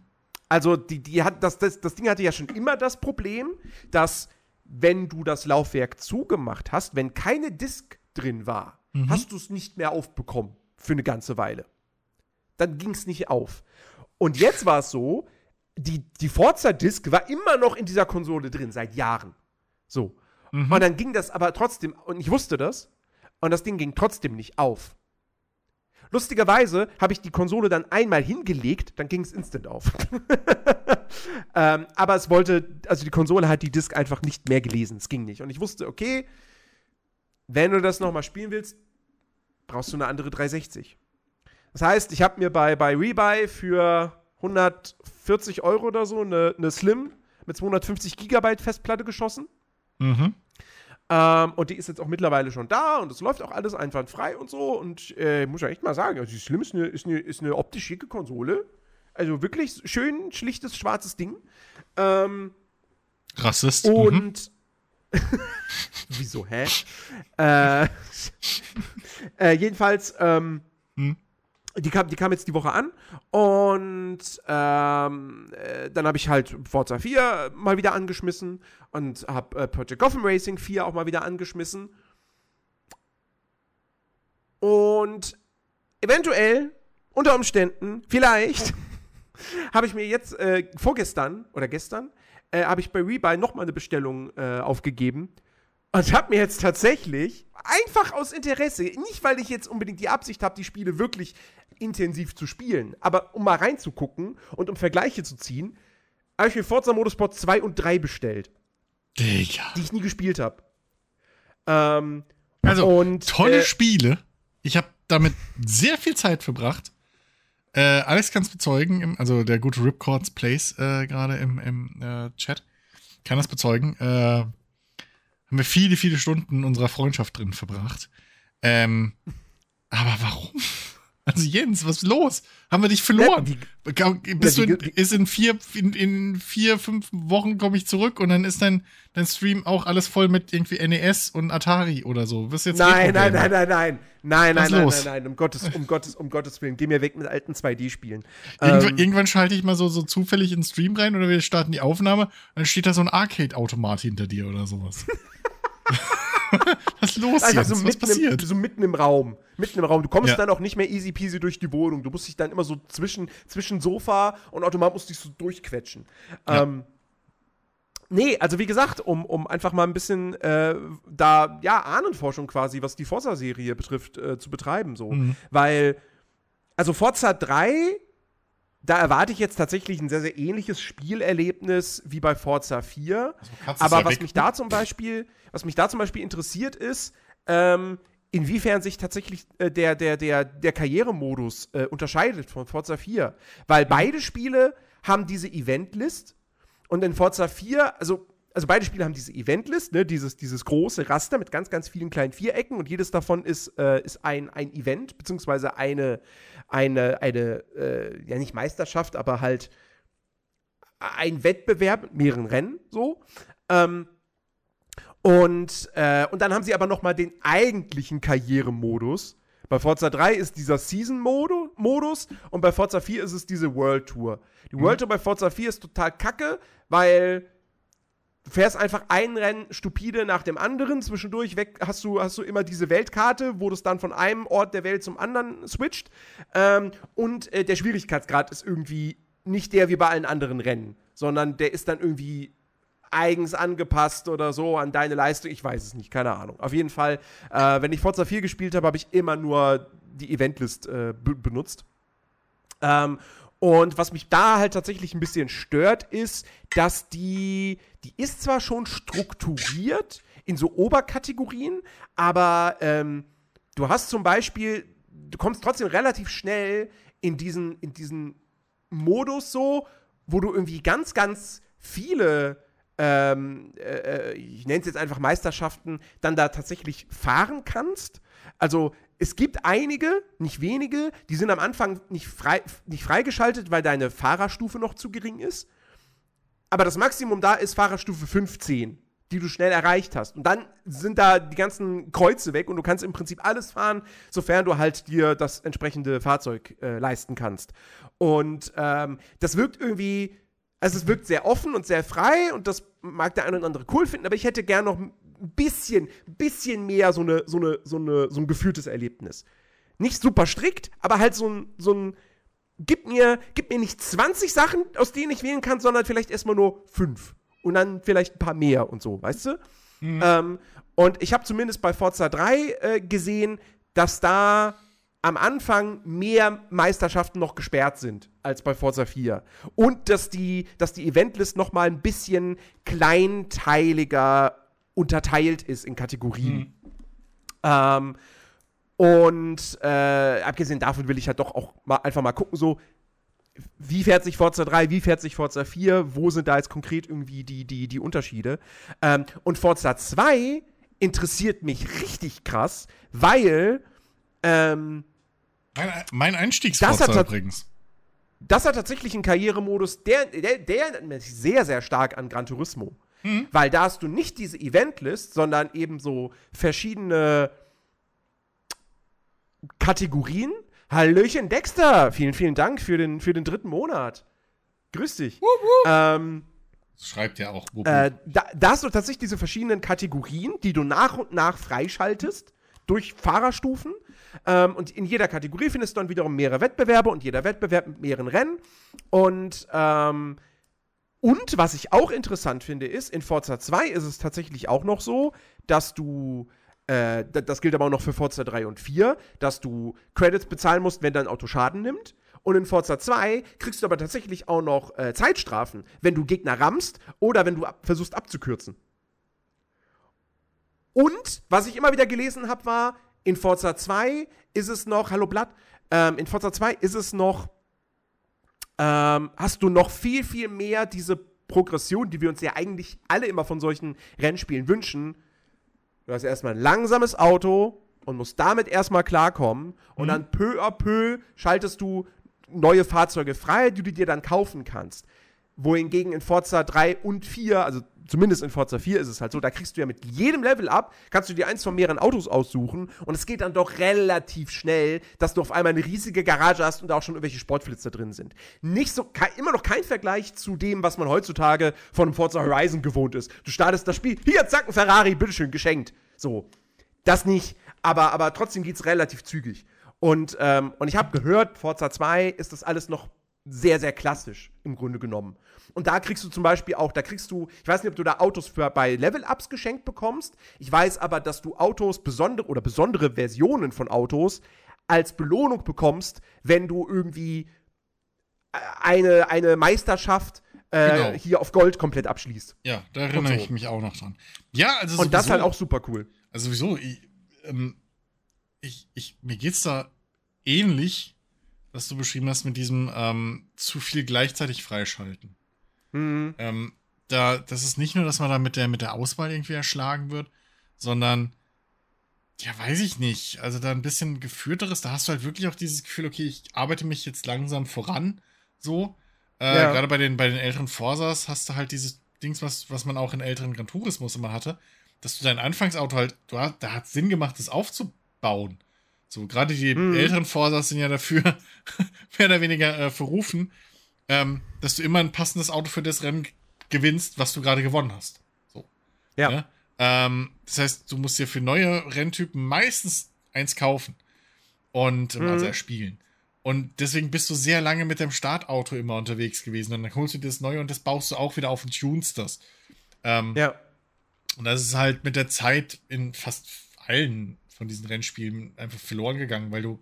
Also, die, die hat, das, das, das Ding hatte ja schon immer das Problem, dass, wenn du das Laufwerk zugemacht hast, wenn keine Disk drin war, mhm. hast du es nicht mehr aufbekommen für eine ganze Weile. Dann ging es nicht auf. Und jetzt war es so, die, die Forza-Disk war immer noch in dieser Konsole drin, seit Jahren. So. Mhm. Und dann ging das aber trotzdem, und ich wusste das, und das Ding ging trotzdem nicht auf. Lustigerweise habe ich die Konsole dann einmal hingelegt, dann ging es instant auf. ähm, aber es wollte, also die Konsole hat die Disk einfach nicht mehr gelesen. Es ging nicht. Und ich wusste, okay, wenn du das nochmal spielen willst, brauchst du eine andere 360. Das heißt, ich habe mir bei, bei Rebuy für 140 Euro oder so eine, eine Slim mit 250 Gigabyte Festplatte geschossen. Mhm. Ähm, und die ist jetzt auch mittlerweile schon da und es läuft auch alles einwandfrei und so. Und äh, muss ja echt mal sagen, also die Slim ist eine, ist, eine, ist eine optisch schicke Konsole. Also wirklich schön schlichtes schwarzes Ding. Ähm, Rassist. Und. Mhm. Wieso, hä? äh, äh, jedenfalls, ähm, hm? Die, kam, die kam jetzt die Woche an und ähm, äh, dann habe ich halt Forza 4 mal wieder angeschmissen und habe äh, Project Gotham Racing 4 auch mal wieder angeschmissen. Und eventuell, unter Umständen, vielleicht, habe ich mir jetzt äh, vorgestern oder gestern, äh, habe ich bei Rebuy nochmal eine Bestellung äh, aufgegeben und habe mir jetzt tatsächlich, einfach aus Interesse, nicht weil ich jetzt unbedingt die Absicht habe, die Spiele wirklich intensiv zu spielen, aber um mal reinzugucken und um Vergleiche zu ziehen, habe ich mir Forza Motorsport 2 und 3 bestellt. Digga. Die ich nie gespielt habe. Ähm, also, und, tolle äh, Spiele. Ich habe damit sehr viel Zeit verbracht. Äh, Alex kann es bezeugen, also der gute Ripcords Plays äh, gerade im, im äh, Chat, kann das bezeugen. Haben wir viele, viele Stunden unserer Freundschaft drin verbracht. Ähm, aber warum? Also Jens, was ist los? Haben wir dich verloren? Ja, wie, Bist ja, wie, du in, ist in vier, in, in vier, fünf Wochen komme ich zurück und dann ist dein, dein Stream auch alles voll mit irgendwie NES und Atari oder so. Wirst jetzt eh nein, nein, nein, nein, nein, nein, was nein, nein, nein, nein, um Gottes, um Gottes, um Gottes Willen, geh mir weg mit alten 2D-Spielen. Irgendw ähm, irgendwann schalte ich mal so, so zufällig in den Stream rein oder wir starten die Aufnahme, dann steht da so ein Arcade-Automat hinter dir oder sowas. Was ist los Alter, so Was passiert? Im, so mitten im Raum. Mitten im Raum. Du kommst ja. dann auch nicht mehr easy peasy durch die Wohnung. Du musst dich dann immer so zwischen, zwischen Sofa und Automat musst dich so durchquetschen. Ja. Ähm, nee, also wie gesagt, um, um einfach mal ein bisschen äh, da, ja, Ahnenforschung quasi, was die Forza-Serie betrifft, äh, zu betreiben. So. Mhm. Weil, also Forza 3 da erwarte ich jetzt tatsächlich ein sehr, sehr ähnliches Spielerlebnis wie bei Forza 4. Also Aber was mich da zum Beispiel, was mich da zum Beispiel interessiert ist, ähm, inwiefern sich tatsächlich äh, der, der, der, der Karrieremodus äh, unterscheidet von Forza 4. Weil mhm. beide Spiele haben diese Eventlist und in Forza 4, also also beide Spiele haben diese Eventlist, ne, dieses, dieses große Raster mit ganz, ganz vielen kleinen Vierecken und jedes davon ist, äh, ist ein, ein Event, beziehungsweise eine, eine, eine äh, ja nicht Meisterschaft, aber halt ein Wettbewerb mit mehreren Rennen, so. Ähm, und, äh, und dann haben sie aber noch mal den eigentlichen Karrieremodus. Bei Forza 3 ist dieser Season-Modus und bei Forza 4 ist es diese World Tour. Die World mhm. Tour bei Forza 4 ist total kacke, weil Du fährst einfach ein Rennen stupide nach dem anderen. Zwischendurch weg hast du, hast du immer diese Weltkarte, wo du es dann von einem Ort der Welt zum anderen switcht. Ähm, und äh, der Schwierigkeitsgrad ist irgendwie nicht der wie bei allen anderen Rennen, sondern der ist dann irgendwie eigens angepasst oder so an deine Leistung. Ich weiß es nicht, keine Ahnung. Auf jeden Fall, äh, wenn ich Forza 4 gespielt habe, habe ich immer nur die Eventlist äh, benutzt. Ähm, und was mich da halt tatsächlich ein bisschen stört, ist, dass die, die ist zwar schon strukturiert in so Oberkategorien, aber ähm, du hast zum Beispiel, du kommst trotzdem relativ schnell in diesen, in diesen Modus so, wo du irgendwie ganz, ganz viele, ähm, äh, äh ich nenne es jetzt einfach Meisterschaften, dann da tatsächlich fahren kannst. Also es gibt einige, nicht wenige, die sind am Anfang nicht, frei, nicht freigeschaltet, weil deine Fahrerstufe noch zu gering ist. Aber das Maximum da ist Fahrerstufe 15, die du schnell erreicht hast. Und dann sind da die ganzen Kreuze weg und du kannst im Prinzip alles fahren, sofern du halt dir das entsprechende Fahrzeug äh, leisten kannst. Und ähm, das wirkt irgendwie, also es wirkt sehr offen und sehr frei und das mag der eine oder andere cool finden, aber ich hätte gern noch ein bisschen, bisschen mehr so, eine, so, eine, so, eine, so ein gefühltes Erlebnis. Nicht super strikt, aber halt so ein, so ein gib mir, gib mir nicht 20 Sachen, aus denen ich wählen kann, sondern vielleicht erstmal nur fünf. Und dann vielleicht ein paar mehr und so, weißt du? Mhm. Ähm, und ich habe zumindest bei Forza 3 äh, gesehen, dass da am Anfang mehr Meisterschaften noch gesperrt sind als bei Forza 4. Und dass die, dass die Eventlist noch mal ein bisschen kleinteiliger unterteilt ist in Kategorien. Mhm. Ähm, und äh, abgesehen davon will ich halt doch auch mal einfach mal gucken, so, wie fährt sich Forza 3, wie fährt sich Forza 4, wo sind da jetzt konkret irgendwie die, die, die Unterschiede. Ähm, und Forza 2 interessiert mich richtig krass, weil ähm, mein, mein Einstiegsforza übrigens. Das hat tatsächlich einen Karrieremodus, der, der, der erinnert mich sehr, sehr stark an Gran Turismo. Mhm. Weil da hast du nicht diese Eventlist, sondern eben so verschiedene Kategorien. Hallöchen Dexter, vielen, vielen Dank für den, für den dritten Monat. Grüß dich. Wup, wup. Ähm, Schreibt ja auch. Wup, äh, da, da hast du tatsächlich diese verschiedenen Kategorien, die du nach und nach freischaltest durch Fahrerstufen. Ähm, und in jeder Kategorie findest du dann wiederum mehrere Wettbewerbe und jeder Wettbewerb mit mehreren Rennen. Und, ähm, und was ich auch interessant finde, ist, in Forza 2 ist es tatsächlich auch noch so, dass du äh, das gilt aber auch noch für Forza 3 und 4, dass du Credits bezahlen musst, wenn dein Auto Schaden nimmt. Und in Forza 2 kriegst du aber tatsächlich auch noch äh, Zeitstrafen, wenn du Gegner rammst oder wenn du ab versuchst abzukürzen. Und, was ich immer wieder gelesen habe, war, in Forza 2 ist es noch, hallo Blatt, ähm, in Forza 2 ist es noch, ähm, hast du noch viel, viel mehr diese Progression, die wir uns ja eigentlich alle immer von solchen Rennspielen wünschen, Du hast erstmal ein langsames Auto und musst damit erstmal klarkommen. Und mhm. dann peu à peu schaltest du neue Fahrzeuge frei, die du dir dann kaufen kannst. Wohingegen in Forza 3 und 4, also zumindest in Forza 4 ist es halt so, da kriegst du ja mit jedem Level ab, kannst du dir eins von mehreren Autos aussuchen und es geht dann doch relativ schnell, dass du auf einmal eine riesige Garage hast und da auch schon irgendwelche Sportflitzer drin sind. Nicht so, immer noch kein Vergleich zu dem, was man heutzutage von Forza Horizon gewohnt ist. Du startest das Spiel, hier, zack, ein Ferrari, bitteschön, geschenkt. So. Das nicht, aber, aber trotzdem geht es relativ zügig. Und, ähm, und ich habe gehört, Forza 2 ist das alles noch sehr, sehr klassisch im Grunde genommen. Und da kriegst du zum Beispiel auch, da kriegst du, ich weiß nicht, ob du da Autos für, bei Level-Ups geschenkt bekommst. Ich weiß aber, dass du Autos besondere oder besondere Versionen von Autos als Belohnung bekommst, wenn du irgendwie äh, eine, eine Meisterschaft äh, genau. hier auf Gold komplett abschließt. Ja, da erinnere so. ich mich auch noch dran. Ja, also Und das ist halt auch super cool. Also sowieso, ich, ähm, ich, ich, mir geht's da ähnlich, was du beschrieben hast mit diesem ähm, zu viel gleichzeitig freischalten. Mhm. Ähm, da, das ist nicht nur, dass man da mit der, mit der Auswahl irgendwie erschlagen wird, sondern, ja, weiß ich nicht. Also da ein bisschen geführteres, da hast du halt wirklich auch dieses Gefühl, okay, ich arbeite mich jetzt langsam voran, so. Äh, ja. Gerade bei den, bei den älteren Forsas hast du halt dieses Dings, was, was man auch in älteren Gran Turismos immer hatte, dass du dein Anfangsauto halt, du da hat Sinn gemacht, das aufzubauen. So, gerade die mhm. älteren Forsas sind ja dafür mehr oder weniger äh, verrufen, ähm, dass du immer ein passendes Auto für das Rennen gewinnst, was du gerade gewonnen hast. So. Ja. Ne? Ähm, das heißt, du musst dir für neue Renntypen meistens eins kaufen und mhm. also erspielen. Und deswegen bist du sehr lange mit dem Startauto immer unterwegs gewesen. Und dann holst du dir das neue und das baust du auch wieder auf und tunst das. Ähm, ja. Und das ist halt mit der Zeit in fast allen von diesen Rennspielen einfach verloren gegangen, weil du,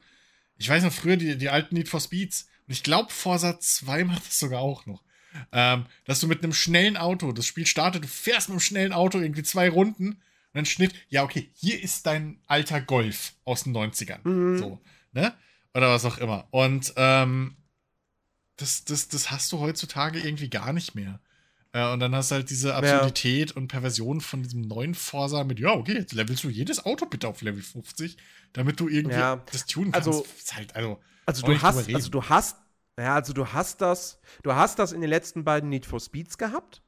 ich weiß noch früher, die, die alten Need for Speeds, und ich glaube, Forsa 2 macht das sogar auch noch. Ähm, dass du mit einem schnellen Auto, das Spiel startet, du fährst mit einem schnellen Auto irgendwie zwei Runden und dann Schnitt, ja, okay, hier ist dein alter Golf aus den 90ern. Mhm. So, ne? Oder was auch immer. Und ähm, das, das, das hast du heutzutage irgendwie gar nicht mehr. Äh, und dann hast du halt diese Absurdität ja. und Perversion von diesem neuen Forsa mit, ja, okay, jetzt levelst du jedes Auto bitte auf Level 50, damit du irgendwie ja. das tunen kannst. Also, halt, also, also du hast, also du hast, ja, also du hast das, du hast das in den letzten beiden Need for Speeds gehabt.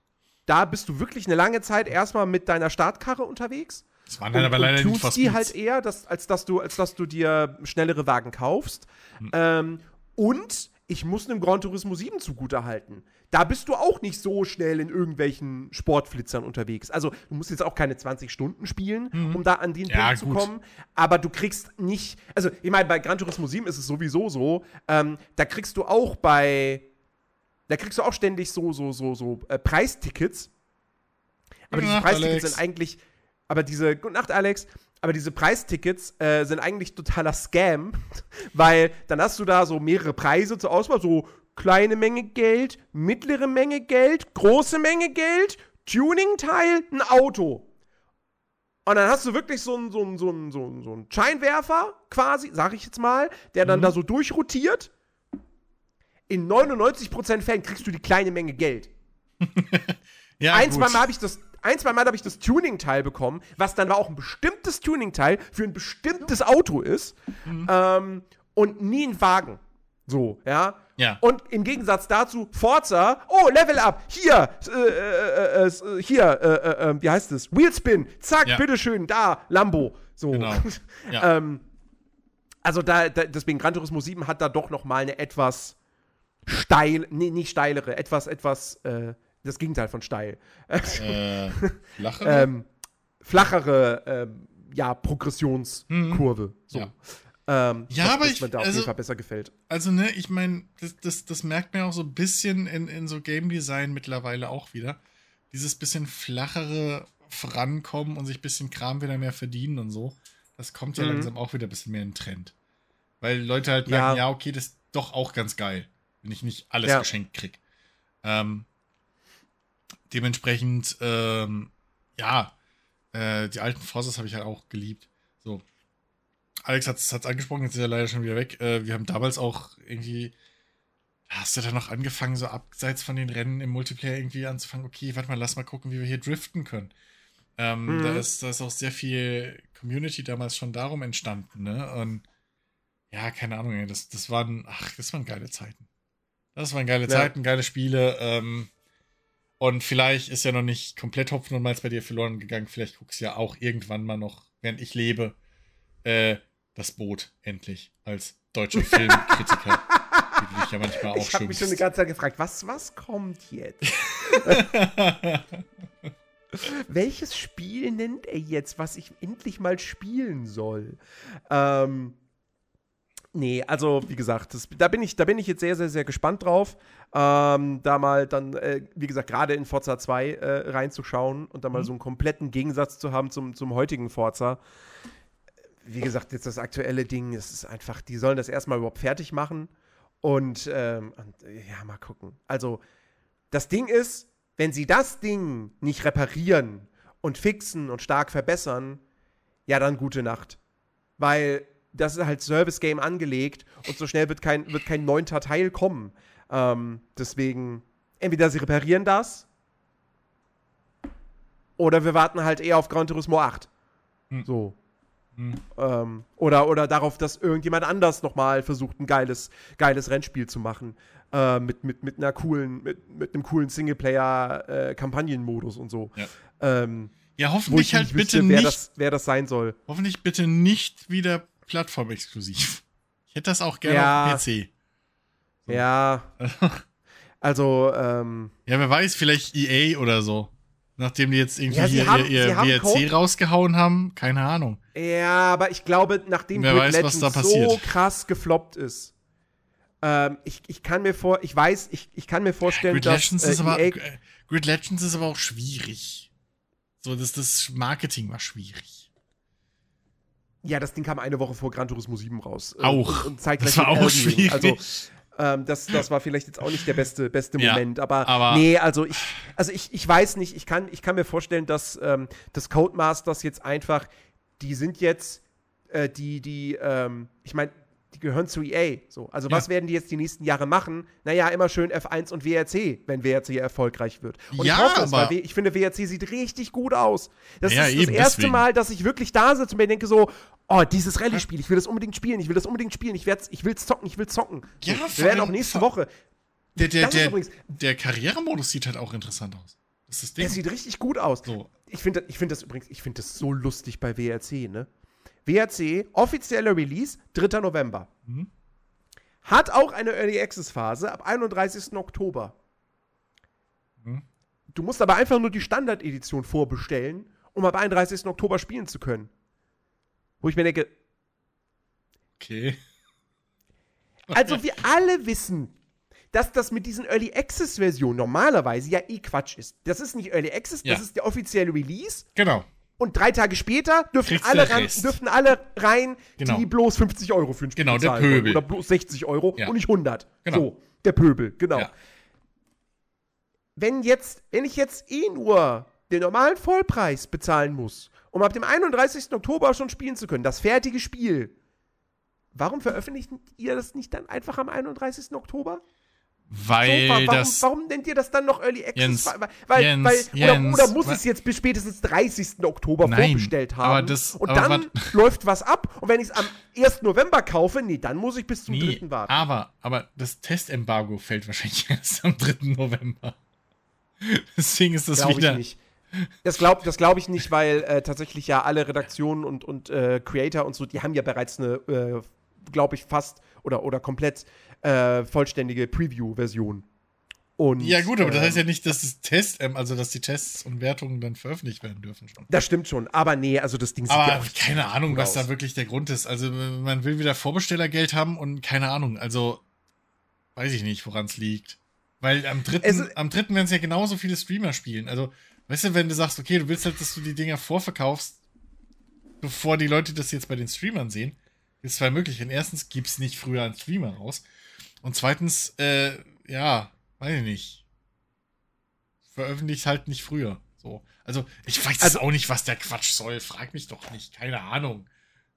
Da bist du wirklich eine lange Zeit erstmal mit deiner Startkarre unterwegs. Das waren dann aber leider Need die halt eher, dass, als, dass du, als dass du dir schnellere Wagen kaufst. Hm. Ähm, und ich muss einem Gran Turismo 7 zugutehalten. Da bist du auch nicht so schnell in irgendwelchen Sportflitzern unterwegs. Also, du musst jetzt auch keine 20 Stunden spielen, mhm. um da an den ja, Punkt zu kommen. Aber du kriegst nicht. Also, ich meine, bei Gran Turismo 7 ist es sowieso so, ähm, da kriegst du auch bei. Da kriegst du auch ständig so, so, so, so äh, Preistickets. Aber diese Preistickets Alex. sind eigentlich. Aber diese. Gute Nacht, Alex aber diese Preistickets äh, sind eigentlich totaler Scam, weil dann hast du da so mehrere Preise zur Auswahl, so kleine Menge Geld, mittlere Menge Geld, große Menge Geld, Tuning-Teil, ein Auto. Und dann hast du wirklich so einen so einen, so einen, so einen, so einen Scheinwerfer, quasi, sag ich jetzt mal, der dann mhm. da so durchrotiert. In 99% Fällen kriegst du die kleine Menge Geld. ja, ein, zwei Mal habe ich das ein, zwei Mal habe ich das Tuning-Teil bekommen, was dann auch ein bestimmtes Tuning-Teil für ein bestimmtes Auto ist. Mhm. Ähm, und nie ein Wagen. So, ja. Ja. Und im Gegensatz dazu, Forza, oh, Level Up, hier, äh, äh, äh, hier, äh, äh, wie heißt es? Wheelspin, zack, ja. bitteschön, da, Lambo. So. Genau. Ja. ähm, also da, da, deswegen Gran Turismo 7 hat da doch noch mal eine etwas steil, nee, nicht steilere, etwas, etwas, äh, das Gegenteil von steil. Äh, flachere? ähm, flachere, ähm, ja, Progressionskurve. Mhm. So. Ja. Ähm, ja, was, aber ich, mir da auf also, jeden Fall besser gefällt. Also, ne, ich meine, das, das, das merkt man auch so ein bisschen in, in so Game Design mittlerweile auch wieder. Dieses bisschen flachere Vorankommen und sich ein bisschen Kram wieder mehr verdienen und so. Das kommt ja mhm. langsam auch wieder ein bisschen mehr in den Trend. Weil Leute halt merken, ja, ja okay, das ist doch auch ganz geil, wenn ich nicht alles ja. geschenkt krieg. Ähm, dementsprechend, ähm, ja, äh, die alten Forzas habe ich halt auch geliebt. So. Alex hat es angesprochen, jetzt ist er leider schon wieder weg. Äh, wir haben damals auch irgendwie, hast du da noch angefangen, so abseits von den Rennen im Multiplayer irgendwie anzufangen, okay, warte mal, lass mal gucken, wie wir hier driften können. Ähm, mhm. da, ist, da ist auch sehr viel Community damals schon darum entstanden, ne? Und ja, keine Ahnung, das, das waren, ach, das waren geile Zeiten. Das waren geile ja. Zeiten, geile Spiele. Ähm, und vielleicht ist ja noch nicht komplett Hopfen und Malz bei dir verloren gegangen. Vielleicht guckst du ja auch irgendwann mal noch, während ich lebe, äh, das Boot endlich als deutscher Filmkritiker. die dich ja manchmal auch Ich habe mich schon die ganze Zeit gefragt, was, was kommt jetzt? Welches Spiel nennt er jetzt, was ich endlich mal spielen soll? Ähm, Nee, also wie gesagt, das, da, bin ich, da bin ich jetzt sehr, sehr, sehr gespannt drauf, ähm, da mal dann, äh, wie gesagt, gerade in Forza 2 äh, reinzuschauen und da mal mhm. so einen kompletten Gegensatz zu haben zum, zum heutigen Forza. Wie gesagt, jetzt das aktuelle Ding, es ist einfach, die sollen das erstmal überhaupt fertig machen und, ähm, und ja, mal gucken. Also, das Ding ist, wenn sie das Ding nicht reparieren und fixen und stark verbessern, ja, dann gute Nacht. Weil das ist halt Service-Game angelegt und so schnell wird kein, wird kein neunter Teil kommen. Ähm, deswegen, entweder sie reparieren das oder wir warten halt eher auf Gran Turismo 8. Hm. So. Hm. Ähm, oder, oder darauf, dass irgendjemand anders nochmal versucht, ein geiles, geiles Rennspiel zu machen. Äh, mit, mit, mit einer coolen, mit, mit einem coolen Singleplayer-Kampagnenmodus äh, und so. Ja. Ähm, ja, hoffentlich halt bitte wer nicht. Das, wer das sein soll. Hoffentlich bitte nicht wieder plattformexklusiv. Ich hätte das auch gerne ja. auf PC. So. Ja. also, ähm. Ja, wer weiß, vielleicht EA oder so. Nachdem die jetzt irgendwie ja, hier haben, ihr, ihr WRC rausgehauen haben, keine Ahnung. Ja, aber ich glaube, nachdem Wer Grid weiß, Legends so krass gefloppt ist, ähm, ich, ich kann mir vor, ich weiß, ich, ich kann mir vorstellen, Grid dass Legends äh, ist aber, äh, Grid Legends ist aber auch schwierig. So, das, das Marketing war schwierig. Ja, das Ding kam eine Woche vor Gran Turismo 7 raus. Äh, auch. Und, und zeigt das war auch schwierig. Also, ähm, das, das war vielleicht jetzt auch nicht der beste, beste ja, Moment. Aber, aber, nee, also ich, also ich, ich weiß nicht, ich kann, ich kann mir vorstellen, dass ähm, das Codemasters jetzt einfach, die sind jetzt, äh, die, die, ähm, ich meine, die gehören zu EA. So. Also ja. was werden die jetzt die nächsten Jahre machen? Naja, immer schön F1 und WRC, wenn WRC erfolgreich wird. Und ja, ich hoffe es, weil ich finde, WRC sieht richtig gut aus. Das ja, ist das erste deswegen. Mal, dass ich wirklich da sitze und mir denke so, oh, dieses Rallye-Spiel, ich will das unbedingt spielen, ich will das unbedingt spielen, ich, ich will zocken, ich will zocken. Ja, so, wir werden auch nächste Woche. Der, der, der, übrigens, der Karrieremodus sieht halt auch interessant aus. Das das sieht richtig gut aus. So. Ich finde ich find das übrigens, ich finde das so lustig bei WRC, ne? WRC, offizieller Release, 3. November. Mhm. Hat auch eine Early Access Phase ab 31. Oktober. Mhm. Du musst aber einfach nur die Standard-Edition vorbestellen, um ab 31. Oktober spielen zu können. Wo ich mir denke. Okay. Also, wir alle wissen, dass das mit diesen Early Access Versionen normalerweise ja eh Quatsch ist. Das ist nicht Early Access, ja. das ist der offizielle Release. Genau. Und drei Tage später dürfen alle, ran, dürfen alle rein, genau. die bloß 50 Euro für ein Spiel Genau, der Pöbel. Oder bloß 60 Euro ja. und nicht 100. Genau. So, der Pöbel, genau. Ja. Wenn jetzt, wenn ich jetzt eh nur den normalen Vollpreis bezahlen muss, um ab dem 31. Oktober schon spielen zu können, das fertige Spiel, warum veröffentlicht ihr das nicht dann einfach am 31. Oktober? Weil so, warum, das. Warum nennt ihr das dann noch Early Access? Jens, weil, Jens, weil, Jens, oder, oder muss es jetzt bis spätestens 30. Oktober nein, vorbestellt haben? Aber das, und aber dann läuft was ab. Und wenn ich es am 1. November kaufe, nee, dann muss ich bis zum nee, 3. warten. Aber, aber das Testembargo fällt wahrscheinlich erst am 3. November. Deswegen ist das glaub wieder. Ich nicht. Das glaube das glaub ich nicht, weil äh, tatsächlich ja alle Redaktionen und, und äh, Creator und so, die haben ja bereits eine, äh, glaube ich, fast oder, oder komplett äh, vollständige Preview-Version. Und, ja, gut, aber das heißt ja ähm, nicht, dass das Test, ähm, also dass die Tests und Wertungen dann veröffentlicht werden dürfen schon. Das stimmt schon, aber nee, also das Ding sieht Aber ja keine Ahnung, was aus. da wirklich der Grund ist. Also man will wieder Vorbestellergeld haben und keine Ahnung, also weiß ich nicht, woran es liegt. Weil am dritten, es, am dritten werden es ja genauso viele Streamer spielen. Also, weißt du, wenn du sagst, okay, du willst halt, dass du die Dinger vorverkaufst, bevor die Leute das jetzt bei den Streamern sehen, ist zwei Möglichkeiten. Erstens gibt's nicht früher einen Streamer raus. Und zweitens, äh, ja, weiß ich nicht. Veröffentlicht halt nicht früher. So. Also, ich weiß also, auch nicht, was der Quatsch soll. Frag mich doch nicht. Keine Ahnung.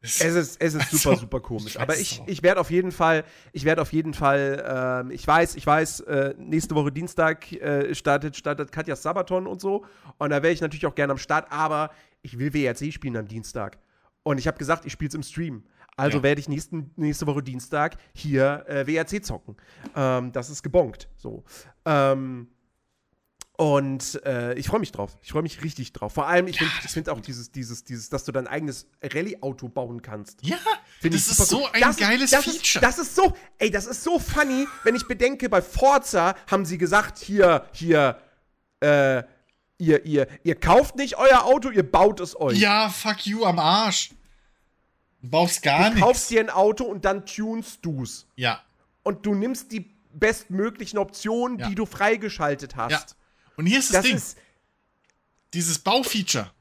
Es, ist, es ist also, super, super komisch. Ich Aber ich, ich werde auf jeden Fall, ich werde auf jeden Fall, äh, ich weiß, ich weiß, äh, nächste Woche Dienstag äh, startet, startet Katja Sabaton und so. Und da wäre ich natürlich auch gerne am Start, aber ich will WRC spielen am Dienstag. Und ich habe gesagt, ich spiele es im Stream. Also ja. werde ich nächsten, nächste Woche Dienstag hier äh, WRC zocken. Ähm, das ist gebongt. So. Ähm, und äh, ich freue mich drauf. Ich freue mich richtig drauf. Vor allem, ich ja, finde find auch dieses, dieses, dieses, dass du dein eigenes Rallye-Auto bauen kannst. Ja, find das ist so ein das, geiles das Feature. Ist, das ist so, ey, das ist so funny, wenn ich bedenke, bei Forza haben sie gesagt, hier, hier, äh, ihr, ihr, ihr kauft nicht euer Auto, ihr baut es euch. Ja, fuck you am Arsch. Du baust gar nichts. Du kaufst dir ein Auto und dann tunst du's. Ja. Und du nimmst die bestmöglichen Optionen, ja. die du freigeschaltet hast. Ja. Und hier ist das, das Ding. Ist dieses Baufeature.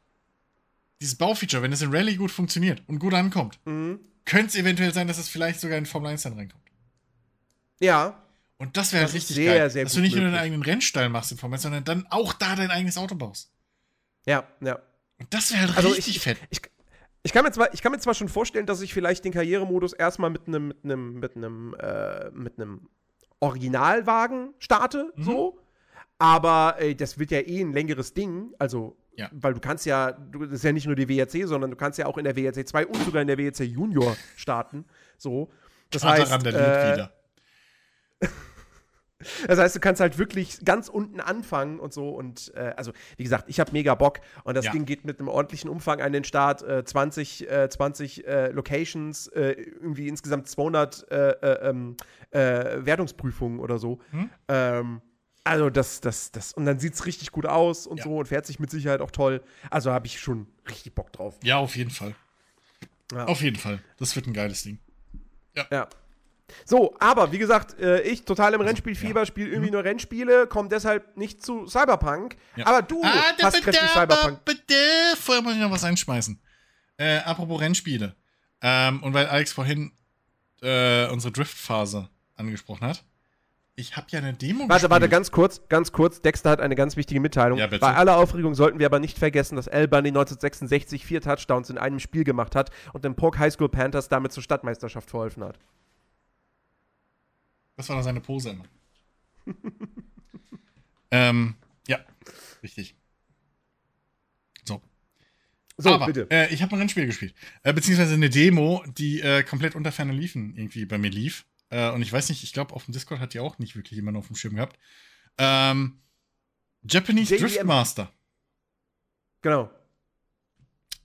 Dieses Baufeature, wenn es in Rallye gut funktioniert und gut ankommt, mhm. könnte es eventuell sein, dass es vielleicht sogar in Formel 1 dann reinkommt. Ja. Und das wäre halt richtig sehr, geil. Sehr dass du nicht möglich. nur deinen eigenen Rennstall machst in Formel 1, sondern dann auch da dein eigenes Auto baust. Ja, ja. Und das wäre halt also richtig ich, fett. Ich, ich kann, mir zwar, ich kann mir zwar schon vorstellen, dass ich vielleicht den Karrieremodus erstmal mit einem mit einem mit einem äh, mit einem Originalwagen starte, mhm. so. Aber äh, das wird ja eh ein längeres Ding, also ja. weil du kannst ja, du, das ist ja nicht nur die WRC, sondern du kannst ja auch in der WRC 2 und sogar in der WRC Junior starten, so. Das Vater heißt, äh, wieder. Das heißt, du kannst halt wirklich ganz unten anfangen und so. Und äh, also, wie gesagt, ich habe mega Bock. Und das ja. Ding geht mit einem ordentlichen Umfang an den Start. Äh, 20, äh, 20 äh, Locations, äh, irgendwie insgesamt 200 äh, ähm, Wertungsprüfungen oder so. Hm? Ähm, also, das, das, das. Und dann sieht es richtig gut aus und ja. so und fährt sich mit Sicherheit auch toll. Also, habe ich schon richtig Bock drauf. Ja, auf jeden Fall. Ja. Auf jeden Fall. Das wird ein geiles Ding. Ja. ja. So, aber wie gesagt, äh, ich total im Rennspielfieber, ja. spiele irgendwie mhm. nur Rennspiele, komme deshalb nicht zu Cyberpunk. Ja. Aber du ah, hast kräftig Cyberpunk. Vorher muss ich noch was einschmeißen. Äh, apropos Rennspiele. Ähm, und weil Alex vorhin äh, unsere Driftphase angesprochen hat. Ich habe ja eine Demo Warte, gespielt. warte, ganz kurz, ganz kurz. Dexter hat eine ganz wichtige Mitteilung. Ja, Bei aller Aufregung sollten wir aber nicht vergessen, dass Al Bunny 1966 vier Touchdowns in einem Spiel gemacht hat und den Pork High School Panthers damit zur Stadtmeisterschaft verholfen hat. Das war dann seine Pose immer. ähm, ja, richtig. So. So, Aber, bitte. Äh, ich habe ein Rennspiel gespielt. Äh, beziehungsweise eine Demo, die äh, komplett unter Ferne liefen irgendwie bei mir lief. Äh, und ich weiß nicht, ich glaube, auf dem Discord hat die auch nicht wirklich jemand auf dem Schirm gehabt. Ähm, Japanese JDM. Driftmaster. Genau.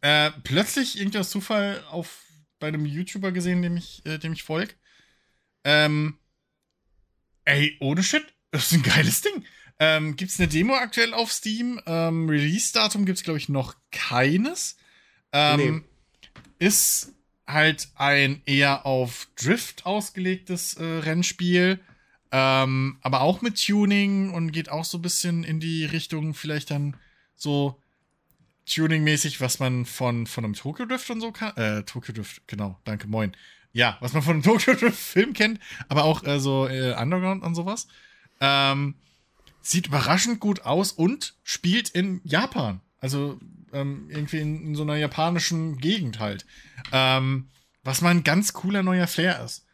Äh, plötzlich irgendwie aus Zufall auf bei einem YouTuber gesehen, dem ich, äh, dem ich folge. Ähm, ey, ohne Shit, das ist ein geiles Ding. Ähm, gibt es eine Demo aktuell auf Steam? Ähm, Release-Datum gibt es, glaube ich, noch keines. Ähm, nee. Ist halt ein eher auf Drift ausgelegtes äh, Rennspiel. Ähm, aber auch mit Tuning und geht auch so ein bisschen in die Richtung, vielleicht dann so Tuning-mäßig, was man von, von einem Tokyo Drift und so kann. Äh, Tokyo Drift, genau, danke, moin. Ja, was man von einem Tokyo Drift-Film kennt, aber auch äh, so äh, Underground und sowas. Ähm, sieht überraschend gut aus und spielt in Japan. Also ähm, irgendwie in, in, so einer japanischen Gegend halt. Ähm, was mal ein ganz cooler neuer Flair ist.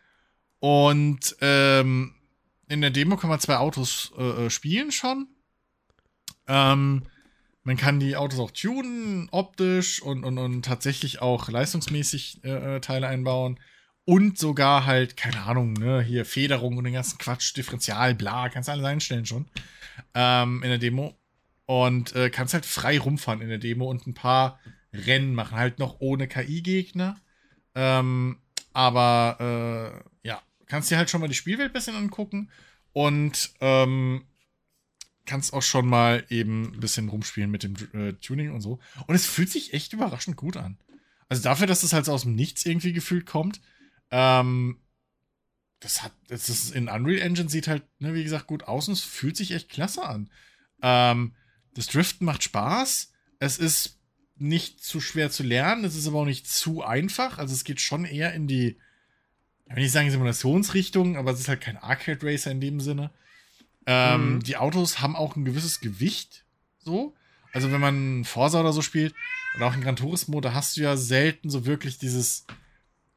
Und ähm, in der Demo kann man zwei Autos äh, äh, spielen schon. Ähm, man kann die Autos auch tunen, optisch und, und, und tatsächlich auch leistungsmäßig äh, äh, Teile einbauen. Und sogar halt, keine Ahnung, ne, hier Federung und den ganzen Quatsch, Differential, bla, kannst du alles einstellen schon. Ähm, in der Demo. Und äh, kannst halt frei rumfahren in der Demo und ein paar Rennen machen. Halt noch ohne KI-Gegner. Ähm, aber äh, ja, kannst dir halt schon mal die Spielwelt ein bisschen angucken und ähm, kannst auch schon mal eben ein bisschen rumspielen mit dem äh, Tuning und so. Und es fühlt sich echt überraschend gut an. Also dafür, dass es halt so aus dem Nichts irgendwie gefühlt kommt, ähm, das hat, das ist in Unreal Engine sieht halt, ne, wie gesagt, gut aus und es fühlt sich echt klasse an. Ähm, das Driften macht Spaß. Es ist nicht zu schwer zu lernen, es ist aber auch nicht zu einfach. Also es geht schon eher in die, ich will nicht sagen Simulationsrichtung, aber es ist halt kein Arcade Racer in dem Sinne. Ähm, mhm. Die Autos haben auch ein gewisses Gewicht, so. Also wenn man Forza oder so spielt oder auch in Gran Turismo, da hast du ja selten so wirklich dieses,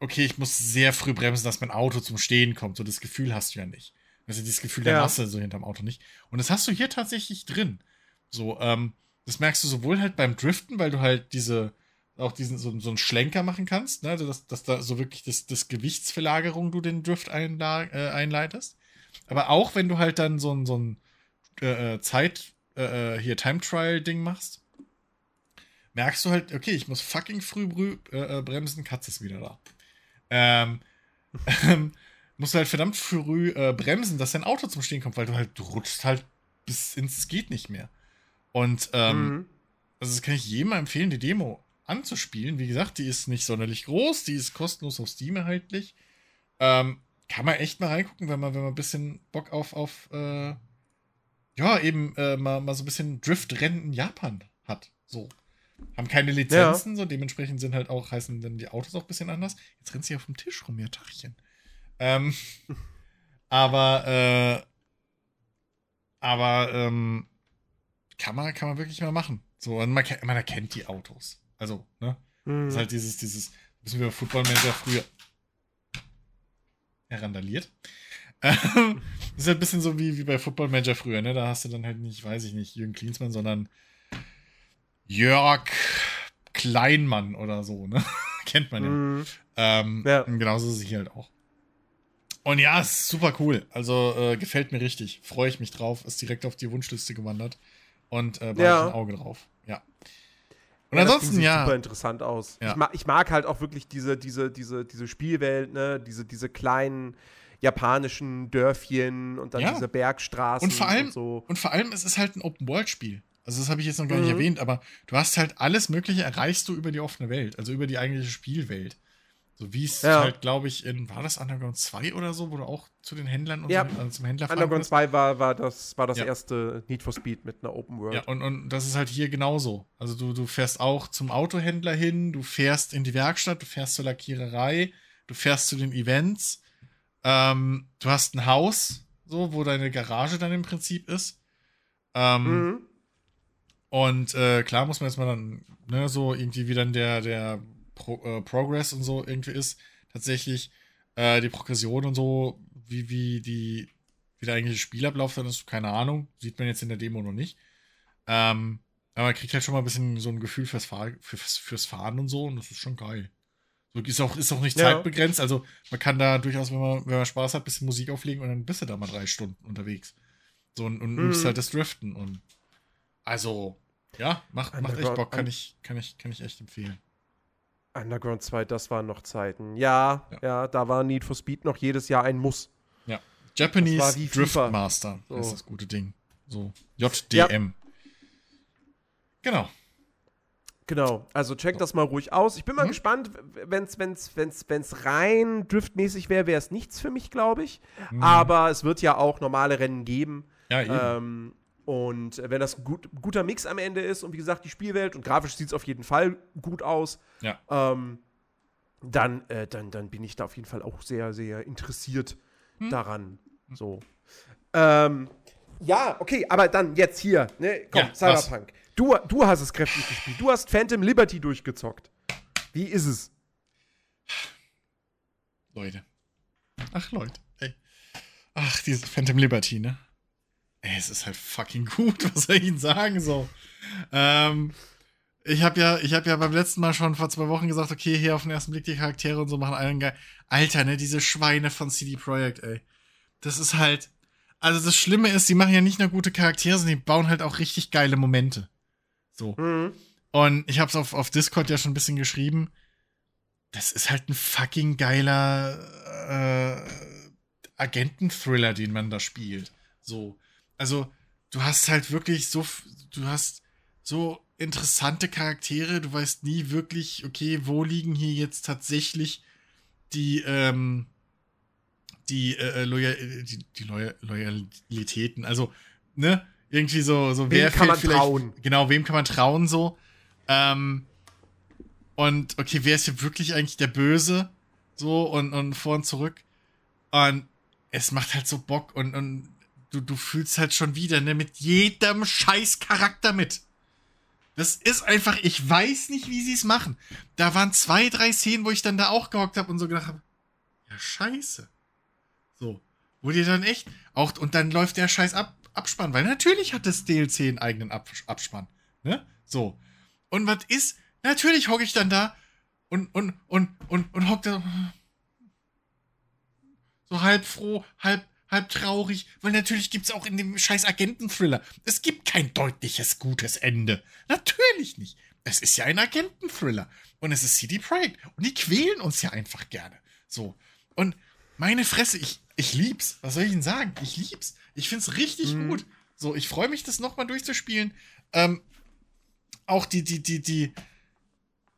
okay, ich muss sehr früh bremsen, dass mein Auto zum Stehen kommt. So das Gefühl hast du ja nicht. Also dieses Gefühl der ja. Masse so hinterm Auto nicht. Und das hast du hier tatsächlich drin. So, ähm, das merkst du sowohl halt beim Driften, weil du halt diese, auch diesen, so, so einen Schlenker machen kannst, ne, dass, dass da so wirklich das, das Gewichtsverlagerung du den Drift einla äh, einleitest. Aber auch wenn du halt dann so ein, so ein äh, äh Zeit, äh, äh, hier Time Trial Ding machst, merkst du halt, okay, ich muss fucking früh äh, bremsen, Katze ist wieder da. Ähm, ähm, musst du halt verdammt früh äh, bremsen, dass dein Auto zum Stehen kommt, weil du halt, du rutschst halt bis ins geht nicht mehr. Und ähm, mhm. also das kann ich jedem empfehlen, die Demo anzuspielen. Wie gesagt, die ist nicht sonderlich groß, die ist kostenlos auf Steam erhältlich. Ähm, kann man echt mal reingucken, wenn man, wenn man ein bisschen Bock auf, auf äh, ja, eben äh, mal, mal so ein bisschen Driftrennen in Japan hat. So. Haben keine Lizenzen, ja. so dementsprechend sind halt auch, heißen dann die Autos auch ein bisschen anders. Jetzt rennt sie auf dem Tisch rum, ja, Tachchen. Ähm, aber, äh, aber, ähm, kann man, kann man wirklich mal machen. So, man, man erkennt die Autos. Also, ne? Mhm. Das ist halt dieses, dieses, müssen wir Football Manager früher herandaliert. Ähm, das ist halt ein bisschen so wie, wie bei Football Manager früher, ne? Da hast du dann halt nicht, weiß ich nicht, Jürgen Klinsmann, sondern Jörg Kleinmann oder so, ne? Kennt man ja. Mhm. Ähm, ja. Genauso ist es hier halt auch. Und ja, ist super cool. Also äh, gefällt mir richtig. Freue ich mich drauf. Ist direkt auf die Wunschliste gewandert. Und äh, ja. ein Auge drauf. Ja. Und ja, ansonsten, sieht ja. super interessant aus. Ja. Ich, mag, ich mag halt auch wirklich diese, diese, diese, diese Spielwelt, ne? Diese, diese kleinen japanischen Dörfchen und dann diese Bergstraßen und vor allem, und so. Und vor allem, es ist halt ein Open-World-Spiel. Also, das habe ich jetzt noch gar mhm. nicht erwähnt, aber du hast halt alles Mögliche erreichst du über die offene Welt, also über die eigentliche Spielwelt. So wie es ja. halt, glaube ich, in, war das Underground 2 oder so, wo du auch zu den Händlern und ja. so, also zum Händler Underground 2 war, war das, war das ja. erste Need for Speed mit einer Open World. Ja, und, und das ist halt hier genauso. Also du, du fährst auch zum Autohändler hin, du fährst in die Werkstatt, du fährst zur Lackiererei, du fährst zu den Events, ähm, du hast ein Haus, so, wo deine Garage dann im Prinzip ist. Ähm, mhm. Und äh, klar muss man jetzt mal dann, ne, so irgendwie wie dann der, der Pro, äh, Progress und so irgendwie ist, tatsächlich äh, die Progression und so wie, wie die, wie der eigentliche Spielablauf dann ist, keine Ahnung. Sieht man jetzt in der Demo noch nicht. Ähm, aber man kriegt halt schon mal ein bisschen so ein Gefühl fürs, Fahr fürs, fürs Fahren und so und das ist schon geil. So ist auch, ist auch nicht ja. zeitbegrenzt. Also man kann da durchaus, wenn man, wenn man Spaß hat, ein bisschen Musik auflegen und dann bist du da mal drei Stunden unterwegs. So und, und mhm. übst halt das Driften. Und also, ja, macht, macht echt Bock, kann ich, kann, ich, kann ich echt empfehlen. Underground 2, das waren noch Zeiten. Ja, ja, ja, da war Need for Speed noch jedes Jahr ein Muss. Ja. Japanese Drift Master so. ist das gute Ding. So, JDM. Ja. Genau. Genau, also check das mal ruhig aus. Ich bin mal mhm. gespannt, wenn es wenn's, wenn's, wenn's rein driftmäßig wäre, wäre es nichts für mich, glaube ich. Mhm. Aber es wird ja auch normale Rennen geben. Ja, eben. Ähm, und wenn das ein gut, guter Mix am Ende ist und wie gesagt, die Spielwelt und grafisch sieht es auf jeden Fall gut aus, ja. ähm, dann, äh, dann, dann bin ich da auf jeden Fall auch sehr, sehr interessiert hm. daran. So. Ähm, ja, okay, aber dann jetzt hier, ne? Komm, ja, Cyberpunk. Was? Du, du hast es kräftig gespielt. Du hast Phantom Liberty durchgezockt. Wie ist es? Leute. Ach, Leute. Ey. Ach, dieses Phantom Liberty, ne? Ey, es ist halt fucking gut. Was soll ich Ihnen sagen so? Ähm, ich habe ja, ich habe ja beim letzten Mal schon vor zwei Wochen gesagt, okay, hier auf den ersten Blick die Charaktere und so machen allen geil. Alter, ne, diese Schweine von CD Projekt, ey. Das ist halt. Also das Schlimme ist, sie machen ja nicht nur gute Charaktere, sondern die bauen halt auch richtig geile Momente. So. Mhm. Und ich habe es auf, auf Discord ja schon ein bisschen geschrieben. Das ist halt ein fucking geiler äh, Agenten-Thriller, den man da spielt. So. Also, du hast halt wirklich so, du hast so interessante Charaktere. Du weißt nie wirklich, okay, wo liegen hier jetzt tatsächlich die, ähm, die, äh, Loyal, die, die Loyalitäten. Also, ne? irgendwie so, so wer kann man trauen? Genau, wem kann man trauen so? Ähm, und okay, wer ist hier wirklich eigentlich der Böse? So und, und vor und zurück. Und es macht halt so Bock und, und du, du fühlst halt schon wieder, ne, mit jedem scheiß Charakter mit. Das ist einfach, ich weiß nicht, wie sie es machen. Da waren zwei, drei Szenen, wo ich dann da auch gehockt habe und so gedacht habe, ja, scheiße. So. Wo dir dann echt, auch, und dann läuft der Scheiß ab, Abspann, weil natürlich hat das DLC einen eigenen Ab Abspann. Ne? So. Und was ist? Natürlich hocke ich dann da und, und, und, und, und hock da so halb froh, halb, halb traurig, weil natürlich gibt es auch in dem scheiß Agenten-Thriller, es gibt kein deutliches, gutes Ende. Natürlich nicht. Es ist ja ein Agenten-Thriller. Und es ist CD Projekt. Und die quälen uns ja einfach gerne. So. Und meine Fresse, ich, ich lieb's. Was soll ich Ihnen sagen? Ich lieb's. Ich find's richtig mhm. gut. So, ich freue mich, das nochmal durchzuspielen. Ähm, auch die, die, die, die,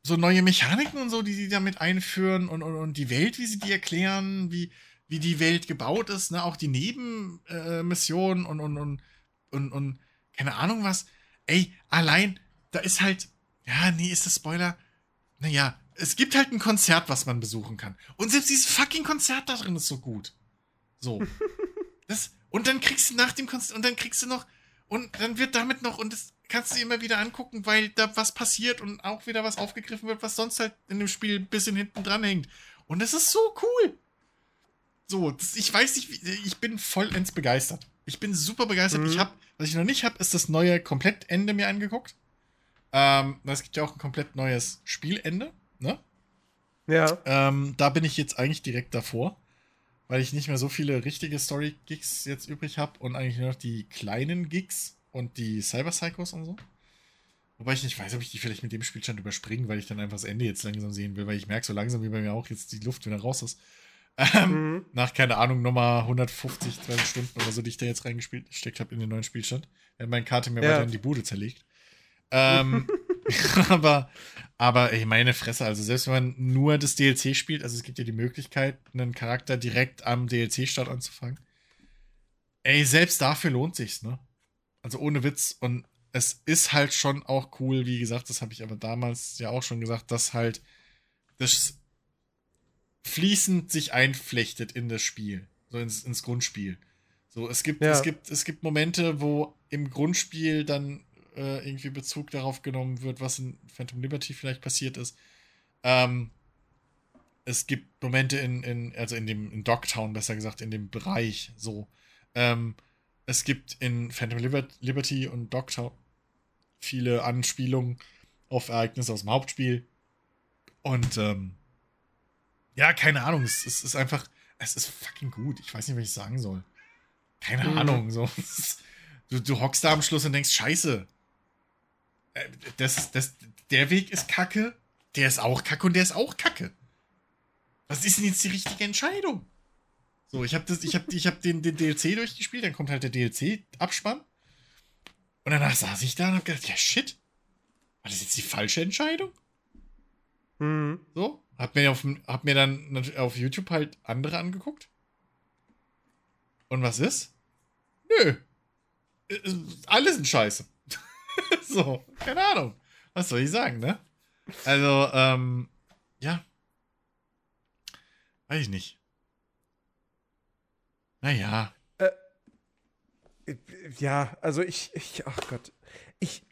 so neue Mechaniken und so, die sie damit einführen und, und, und die Welt, wie sie die erklären, wie, wie die Welt gebaut ist, ne? Auch die Nebenmissionen äh, und, und, und, und, und, keine Ahnung was. Ey, allein, da ist halt, ja, nee, ist das Spoiler? Naja, es gibt halt ein Konzert, was man besuchen kann. Und selbst dieses fucking Konzert da drin ist so gut. So. Das, und dann kriegst du nach dem Konzert, und dann kriegst du noch, und dann wird damit noch, und das kannst du immer wieder angucken, weil da was passiert und auch wieder was aufgegriffen wird, was sonst halt in dem Spiel ein bisschen hinten dran hängt. Und das ist so cool. So, ich weiß nicht, ich bin vollends begeistert. Ich bin super begeistert. Mhm. Ich habe, was ich noch nicht habe, ist das neue Komplettende mir angeguckt. Ähm, es gibt ja auch ein komplett neues Spielende, ne? Ja. Ähm, da bin ich jetzt eigentlich direkt davor weil ich nicht mehr so viele richtige Story-Gigs jetzt übrig habe und eigentlich nur noch die kleinen Gigs und die Cyber-Psychos und so. Wobei ich nicht weiß, ob ich die vielleicht mit dem Spielstand überspringe, weil ich dann einfach das Ende jetzt langsam sehen will, weil ich merke so langsam, wie bei mir auch jetzt die Luft wieder raus ist. Ähm, mhm. Nach, keine Ahnung, Nummer 150, 20 Stunden oder so, die ich da jetzt reingesteckt habe in den neuen Spielstand. Wenn meine Karte mir ja. weiter in die Bude zerlegt. Ähm, aber, aber ey, meine Fresse, also selbst wenn man nur das DLC spielt, also es gibt ja die Möglichkeit, einen Charakter direkt am DLC-Start anzufangen. Ey, selbst dafür lohnt sich's, ne? Also ohne Witz. Und es ist halt schon auch cool, wie gesagt, das habe ich aber damals ja auch schon gesagt, dass halt das fließend sich einflechtet in das Spiel, so ins, ins Grundspiel. So, es gibt, ja. es gibt, es gibt Momente, wo im Grundspiel dann äh, irgendwie Bezug darauf genommen wird, was in Phantom Liberty vielleicht passiert ist. Ähm, es gibt Momente in, in also in dem, in Dogtown, besser gesagt, in dem Bereich so. Ähm, es gibt in Phantom Liberty und Dogtown viele Anspielungen auf Ereignisse aus dem Hauptspiel. Und ähm, ja, keine Ahnung, es, es, ist einfach, es ist fucking gut. Ich weiß nicht, was ich sagen soll. Keine mhm. Ahnung. So. Du, du hockst da am Schluss und denkst, scheiße. Äh, das, das, der Weg ist kacke, der ist auch kacke und der ist auch kacke. Was ist denn jetzt die richtige Entscheidung? So, ich habe ich hab, ich hab den, den DLC durchgespielt, dann kommt halt der DLC-Abspann. Und danach saß ich da und hab gedacht, ja shit, war das jetzt die falsche Entscheidung? Mhm. So, hab mir, auf, hab mir dann auf YouTube halt andere angeguckt. Und was ist? Nö. Alle sind scheiße. so, keine Ahnung. Was soll ich sagen, ne? Also, ähm, ja. Weiß ich nicht. Naja. Äh, ja, also ich, ich, ach Gott. Ich,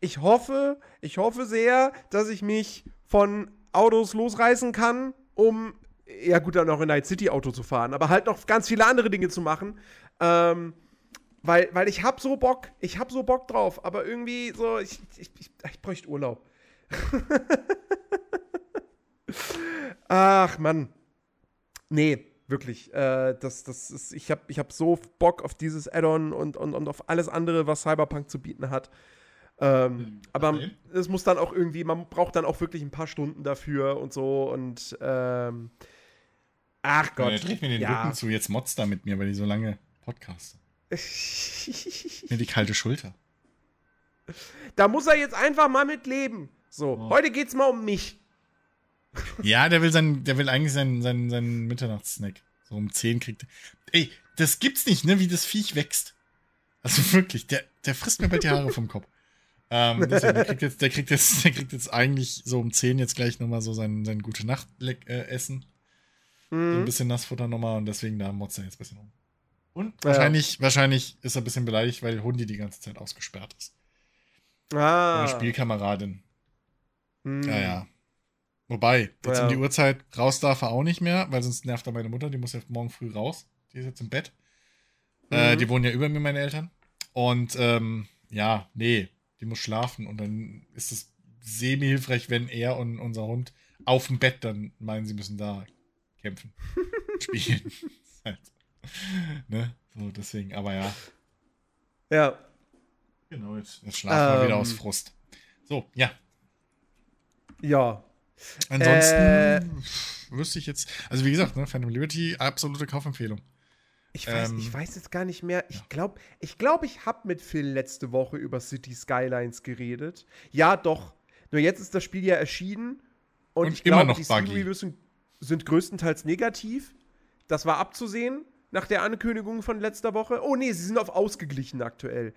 ich hoffe, ich hoffe sehr, dass ich mich von Autos losreißen kann, um, ja gut, dann auch in Night City Auto zu fahren, aber halt noch ganz viele andere Dinge zu machen. Ähm, weil, weil ich hab so Bock, ich hab so Bock drauf, aber irgendwie so, ich, ich, ich, ich bräuchte Urlaub. Ach, Mann. Nee, wirklich. Äh, das, das ist, ich habe ich hab so Bock auf dieses Add-on und, und, und auf alles andere, was Cyberpunk zu bieten hat. Ähm, mhm. aber es muss dann auch irgendwie, man braucht dann auch wirklich ein paar Stunden dafür und so und ähm, ach Gott. Ja, dreht mir den ja. Rücken zu, jetzt motzt da mit mir, weil ich so lange podcaste. mir die kalte Schulter. Da muss er jetzt einfach mal mit leben. So, oh. heute geht's mal um mich. Ja, der will sein, der will eigentlich seinen, seinen, seinen Mitternachtssnack. So um 10 kriegt Ey, das gibt's nicht, ne, wie das Viech wächst. Also wirklich, der, der frisst mir bald die Haare vom Kopf. Ähm, deswegen, der kriegt jetzt, der kriegt jetzt, der kriegt jetzt eigentlich so um 10 jetzt gleich nochmal so sein, sein gute Nacht äh, essen. Mhm. Ein bisschen Nassfutter nochmal und deswegen da motzt er jetzt ein bisschen um. Und ja. wahrscheinlich, wahrscheinlich ist er ein bisschen beleidigt, weil Hundi die ganze Zeit ausgesperrt ist. Ah. Eine Spielkameradin. Mhm. Ja, ja. Wobei, jetzt ja. um die Uhrzeit raus darf er auch nicht mehr, weil sonst nervt er meine Mutter, die muss ja morgen früh raus. Die ist jetzt im Bett. Äh, mhm. Äh, die wohnen ja über mir, meine Eltern. Und ähm, ja, nee, die muss schlafen. Und dann ist es semi-hilfreich, wenn er und unser Hund auf dem Bett dann meinen, sie müssen da kämpfen. spielen. halt, ne? So, deswegen, aber ja. Ja. Genau, jetzt, jetzt schlafen ähm, wir wieder aus ähm. Frust. So, ja. Ja, Ansonsten äh, wüsste ich jetzt, also wie gesagt, ne, Phantom Liberty, absolute Kaufempfehlung. Ich weiß, ähm, ich weiß jetzt gar nicht mehr. Ich glaube, ich, glaub, ich habe mit Phil letzte Woche über City Skylines geredet. Ja, doch. Nur jetzt ist das Spiel ja erschienen und, und ich glaube, die Steam-Reviews sind, sind größtenteils negativ. Das war abzusehen nach der Ankündigung von letzter Woche. Oh nee, sie sind auf ausgeglichen aktuell.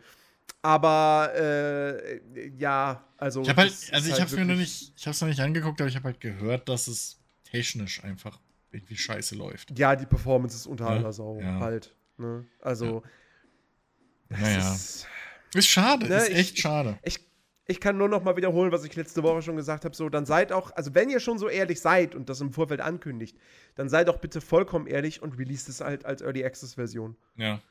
Aber äh, ja, also. Ich habe halt, also ich halt mir noch nicht, ich habe es noch nicht angeguckt, aber ich habe halt gehört, dass es technisch einfach irgendwie scheiße läuft. Ja, die Performance ist unter aller Sau ja. halt. Ne? Also. Ja. Naja. Ist, ist schade, ne, ist echt ich, schade. Ich, ich kann nur noch mal wiederholen, was ich letzte Woche schon gesagt habe. So, dann seid auch, also wenn ihr schon so ehrlich seid und das im Vorfeld ankündigt, dann seid doch bitte vollkommen ehrlich und released es halt als Early Access Version. Ja.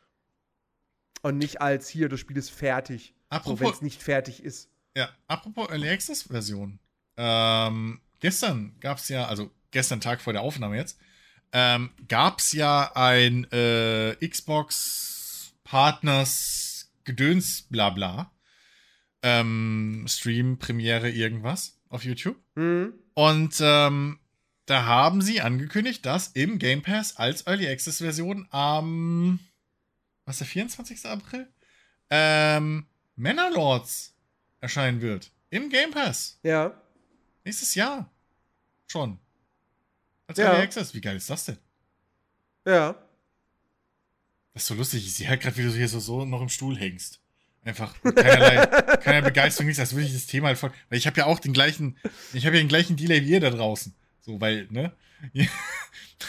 Und nicht als hier, das Spiel ist fertig. Apropos, so, wenn es nicht fertig ist. Ja, apropos Early Access Version. Ähm, gestern gab es ja, also gestern Tag vor der Aufnahme jetzt, ähm, gab es ja ein äh, Xbox Partners Gedöns Blabla. Ähm, Stream, Premiere, irgendwas auf YouTube. Mhm. Und ähm, da haben sie angekündigt, dass im Game Pass als Early Access Version am was der 24. April? Ähm, Männerlords erscheinen wird. Im Game Pass. Ja. Nächstes Jahr. Schon. Als ja. Access. Wie geil ist das denn? Ja. Das ist so lustig. Ich sehe halt gerade, wie du hier so, so noch im Stuhl hängst. Einfach keinerlei, keinerlei Begeisterung, nichts, als würde ich das Thema halt voll. Weil ich habe ja auch den gleichen, ich habe ja den gleichen Delay wie ihr da draußen. So, weil, ne?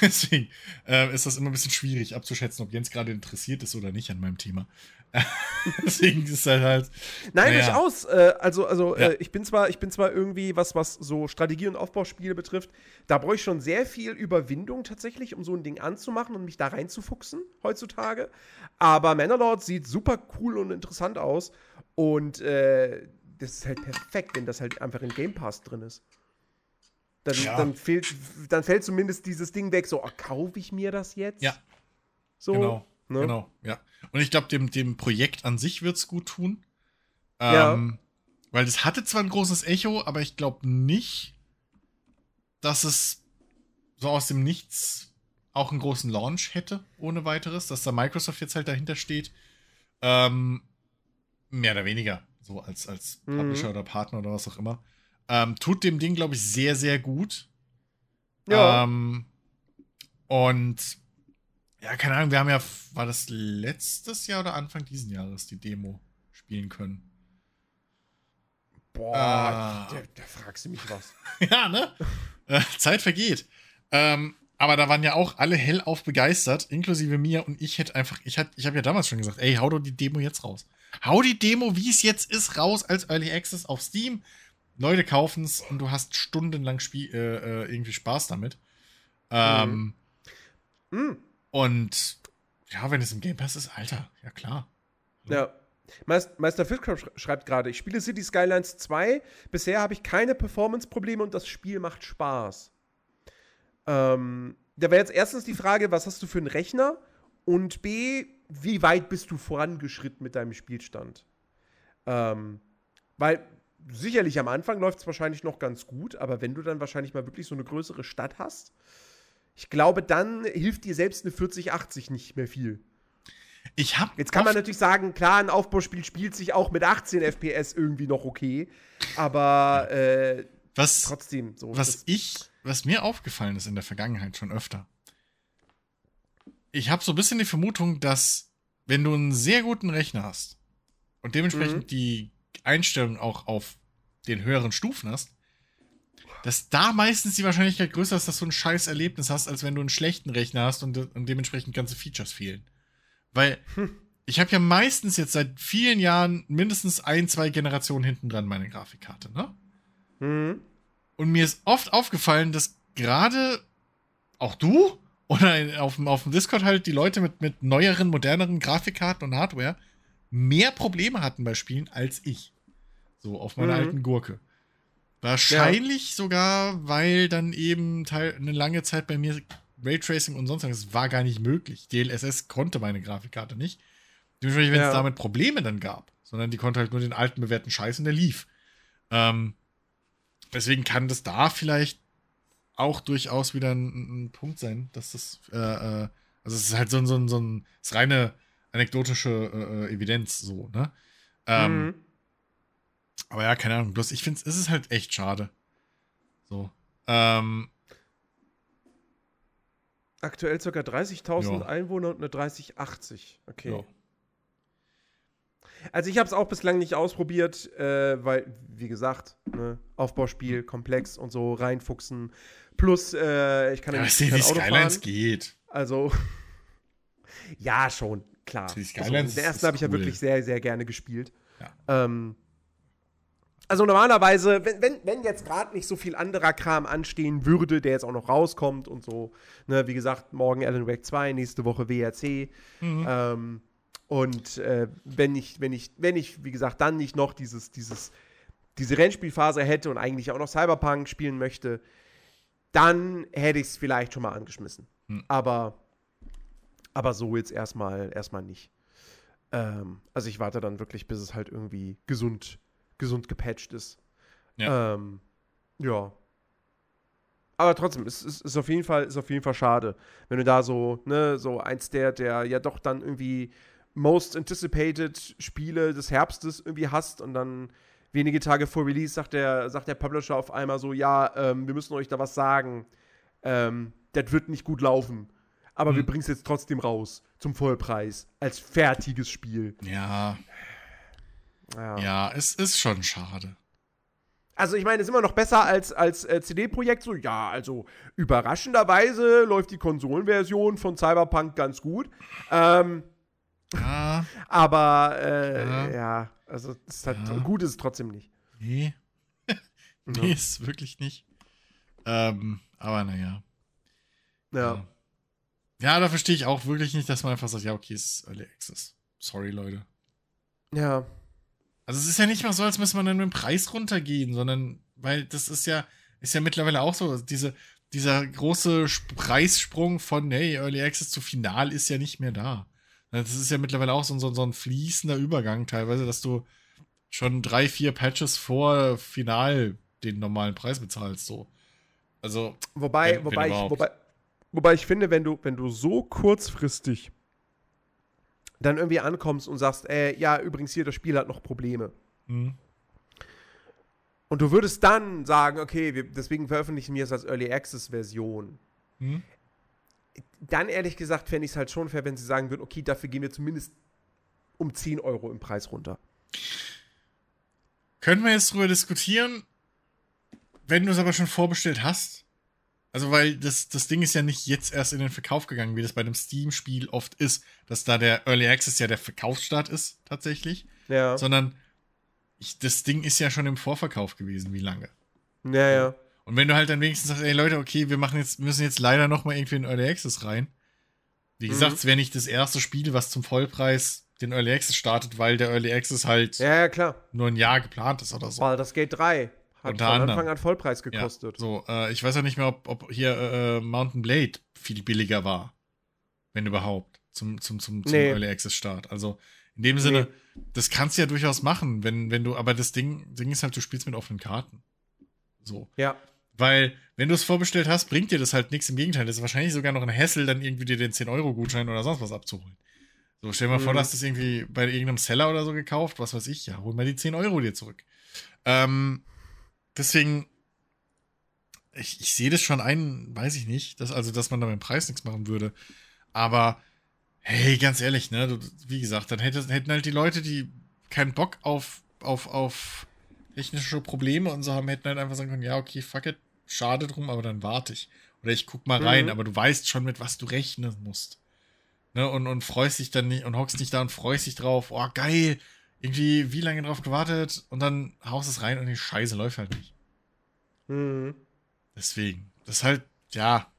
Deswegen äh, ist das immer ein bisschen schwierig abzuschätzen, ob Jens gerade interessiert ist oder nicht an meinem Thema. Deswegen ist halt halt. Nein, naja. durchaus. Äh, also, also ja. äh, ich bin zwar, ich bin zwar irgendwie, was, was so Strategie- und Aufbauspiele betrifft, da brauche ich schon sehr viel Überwindung tatsächlich, um so ein Ding anzumachen und mich da reinzufuchsen heutzutage. Aber Mannerlord sieht super cool und interessant aus. Und äh, das ist halt perfekt, wenn das halt einfach in Game Pass drin ist. Dann, ja. dann, fehlt, dann fällt zumindest dieses Ding weg, so, oh, kaufe ich mir das jetzt? Ja. So, genau. Ne? Genau, ja. Und ich glaube, dem, dem Projekt an sich wird es gut tun. Ähm, ja. Weil das hatte zwar ein großes Echo, aber ich glaube nicht, dass es so aus dem Nichts auch einen großen Launch hätte, ohne weiteres, dass da Microsoft jetzt halt dahinter steht. Ähm, mehr oder weniger, so als, als mhm. Publisher oder Partner oder was auch immer. Ähm, tut dem Ding, glaube ich, sehr, sehr gut. Ja. Ähm, und ja, keine Ahnung, wir haben ja, war das letztes Jahr oder Anfang diesen Jahres die Demo spielen können? Boah, ah. da, da, fragst du mich was. ja, ne? Äh, Zeit vergeht. Ähm, aber da waren ja auch alle hellauf begeistert, inklusive mir. Und ich hätte einfach, ich, ich habe ja damals schon gesagt, ey, hau doch die Demo jetzt raus. Hau die Demo, wie es jetzt ist, raus als Early Access auf Steam. Leute kaufen es und du hast stundenlang Spiel, äh, äh, irgendwie Spaß damit. Ähm, mhm. Mhm. Und ja, wenn es im Game Pass ist, Alter, ja klar. Ja. Meister Fischkopf schreibt gerade, ich spiele City Skylines 2. Bisher habe ich keine Performance-Probleme und das Spiel macht Spaß. Ähm, da wäre jetzt erstens die Frage, was hast du für einen Rechner? Und B, wie weit bist du vorangeschritten mit deinem Spielstand? Ähm, weil sicherlich am Anfang läuft es wahrscheinlich noch ganz gut, aber wenn du dann wahrscheinlich mal wirklich so eine größere Stadt hast, ich glaube, dann hilft dir selbst eine 4080 nicht mehr viel. Ich hab Jetzt kann man natürlich sagen, klar, ein Aufbauspiel spielt sich auch mit 18 FPS irgendwie noch okay, aber äh, was, trotzdem so. Was ich, was mir aufgefallen ist in der Vergangenheit schon öfter, ich habe so ein bisschen die Vermutung, dass wenn du einen sehr guten Rechner hast und dementsprechend mhm. die Einstellung auch auf den höheren Stufen hast, dass da meistens die Wahrscheinlichkeit größer ist, dass du ein scheiß Erlebnis hast, als wenn du einen schlechten Rechner hast und, und dementsprechend ganze Features fehlen. Weil hm. ich habe ja meistens jetzt seit vielen Jahren mindestens ein, zwei Generationen hinten dran meine Grafikkarte, ne? Mhm. Und mir ist oft aufgefallen, dass gerade auch du oder auf, auf dem Discord halt die Leute mit, mit neueren, moderneren Grafikkarten und Hardware mehr Probleme hatten bei Spielen als ich. So auf meiner mhm. alten Gurke. Wahrscheinlich ja. sogar, weil dann eben Teil, eine lange Zeit bei mir Raytracing und sonst was war gar nicht möglich. DLSS konnte meine Grafikkarte nicht. Dementsprechend, wenn ja. es damit Probleme dann gab, sondern die konnte halt nur den alten bewährten Scheiß und der lief. Ähm, deswegen kann das da vielleicht auch durchaus wieder ein, ein Punkt sein, dass das, äh, äh, also es ist halt so, ein, so, ein, so ein, reine anekdotische äh, äh, Evidenz so, ne? Ähm, mhm. Aber ja, keine Ahnung. Bloß ich finde, es ist halt echt schade. So. Ähm, Aktuell ca. 30.000 Einwohner und eine 3080. Okay. Jo. Also ich habe es auch bislang nicht ausprobiert, äh, weil, wie gesagt, ne, Aufbauspiel, komplex und so reinfuchsen. Plus, äh, ich kann ja, nicht wie Skylines fahren. geht. Also, ja, schon, klar. Die Skylines also, den ersten habe ich ja wirklich sehr, sehr gerne gespielt. Ja. Ähm, also normalerweise, wenn, wenn, wenn jetzt gerade nicht so viel anderer Kram anstehen würde, der jetzt auch noch rauskommt und so, ne, wie gesagt, morgen Alan Wake 2, nächste Woche WRC. Mhm. Ähm, und äh, wenn ich, wenn ich, wenn ich, wie gesagt, dann nicht noch dieses, dieses, diese Rennspielphase hätte und eigentlich auch noch Cyberpunk spielen möchte, dann hätte ich es vielleicht schon mal angeschmissen. Mhm. Aber, aber so jetzt erstmal, erstmal nicht. Ähm, also ich warte dann wirklich, bis es halt irgendwie gesund gesund gepatcht ist. Ja. Ähm, ja. Aber trotzdem, es ist, ist, auf jeden Fall, ist auf jeden Fall schade, wenn du da so, ne, so eins der, der ja doch dann irgendwie most anticipated Spiele des Herbstes irgendwie hast und dann wenige Tage vor Release sagt der, sagt der Publisher auf einmal so, ja, ähm, wir müssen euch da was sagen. Ähm, das wird nicht gut laufen. Aber mhm. wir bringen es jetzt trotzdem raus zum Vollpreis als fertiges Spiel. Ja. Ja. ja, es ist schon schade. Also ich meine, ist immer noch besser als, als äh, CD-Projekt. So, ja, also überraschenderweise läuft die Konsolenversion von Cyberpunk ganz gut. Ähm, ja. Aber äh, ja. ja. also ist halt, ja. gut ist es trotzdem nicht. Nee. nee, ist wirklich nicht. Ähm, aber naja. Ja. Ja, da verstehe ich auch wirklich nicht, dass man einfach sagt, ja, okay, es ist Early Access. Sorry, Leute. Ja. Also es ist ja nicht mal so, als müsste man dann mit dem Preis runtergehen, sondern, weil das ist ja, ist ja mittlerweile auch so, diese, dieser große Preissprung von, hey, Early Access zu Final ist ja nicht mehr da. Das ist ja mittlerweile auch so, so, so ein fließender Übergang teilweise, dass du schon drei, vier Patches vor Final den normalen Preis bezahlst, so. Also. Wobei, wenn, wobei, wenn ich, wobei, wobei ich finde, wenn du, wenn du so kurzfristig dann irgendwie ankommst und sagst, äh, ja, übrigens hier, das Spiel hat noch Probleme. Mhm. Und du würdest dann sagen, okay, wir, deswegen veröffentlichen wir es als Early Access Version. Mhm. Dann ehrlich gesagt fände ich es halt schon fair, wenn sie sagen würden, okay, dafür gehen wir zumindest um 10 Euro im Preis runter. Können wir jetzt drüber diskutieren, wenn du es aber schon vorbestellt hast? Also, weil das, das Ding ist ja nicht jetzt erst in den Verkauf gegangen, wie das bei einem Steam-Spiel oft ist, dass da der Early Access ja der Verkaufsstart ist, tatsächlich. Ja. Sondern ich, das Ding ist ja schon im Vorverkauf gewesen, wie lange. Ja, ja. Und wenn du halt dann wenigstens sagst, ey Leute, okay, wir machen jetzt, müssen jetzt leider noch mal irgendwie in Early Access rein. Wie mhm. gesagt, es wäre nicht das erste Spiel, was zum Vollpreis den Early Access startet, weil der Early Access halt ja, ja, klar. nur ein Jahr geplant ist oder so. Weil das Gate 3 hat Unter von Anfang an Vollpreis gekostet. Ja, so, äh, ich weiß ja nicht mehr, ob, ob hier äh, Mountain Blade viel billiger war. Wenn überhaupt. Zum, zum, zum, zum nee. Early Access Start. Also in dem Sinne, nee. das kannst du ja durchaus machen, wenn, wenn du, aber das Ding, Ding ist halt, du spielst mit offenen Karten. So. Ja. Weil, wenn du es vorbestellt hast, bringt dir das halt nichts. Im Gegenteil, das ist wahrscheinlich sogar noch ein Hassel, dann irgendwie dir den 10-Euro-Gutschein oder sonst was abzuholen. So, stell dir mal mhm. vor, du hast das irgendwie bei irgendeinem Seller oder so gekauft, was weiß ich, ja, hol mal die 10 Euro dir zurück. Ähm, deswegen, ich, ich sehe das schon ein, weiß ich nicht, dass, also, dass man da mit dem Preis nichts machen würde. Aber, hey, ganz ehrlich, ne, du, wie gesagt, dann hätte, hätten halt die Leute, die keinen Bock auf, auf, auf technische Probleme und so haben, hätten halt einfach sagen können, ja, okay, fuck it, schade drum, aber dann warte ich. Oder ich guck mal rein, mhm. aber du weißt schon, mit was du rechnen musst. Ne, und, und freust dich dann nicht und hockst nicht da und freust dich drauf, oh geil, irgendwie wie lange drauf gewartet und dann haust es rein und die Scheiße läuft halt nicht. Mhm. Deswegen. Das ist halt, ja,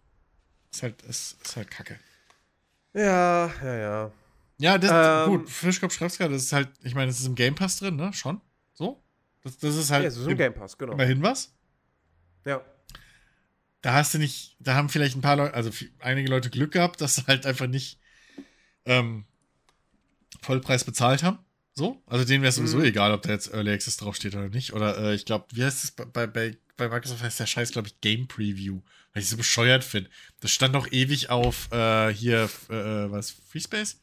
ist halt, ist, ist halt kacke. Ja, ja, ja. Ja, das, ähm, gut, Fischkopf schreibt's gerade, das ist halt, ich meine, das ist im Game Pass drin, ne? Schon? So? Das, das ist halt. Ja, es ist im Game Pass, genau. Immerhin was? Ja. Da hast du nicht, da haben vielleicht ein paar Leute, also einige Leute Glück gehabt, dass sie halt einfach nicht ähm, Vollpreis bezahlt haben. So, also denen wäre es sowieso mhm. egal, ob da jetzt Early Access draufsteht oder nicht. Oder äh, ich glaube, wie heißt es bei, bei, bei Microsoft heißt der Scheiß, glaube ich, Game Preview, weil ich so bescheuert finde. Das stand noch ewig auf äh, hier, äh, äh was, FreeSpace?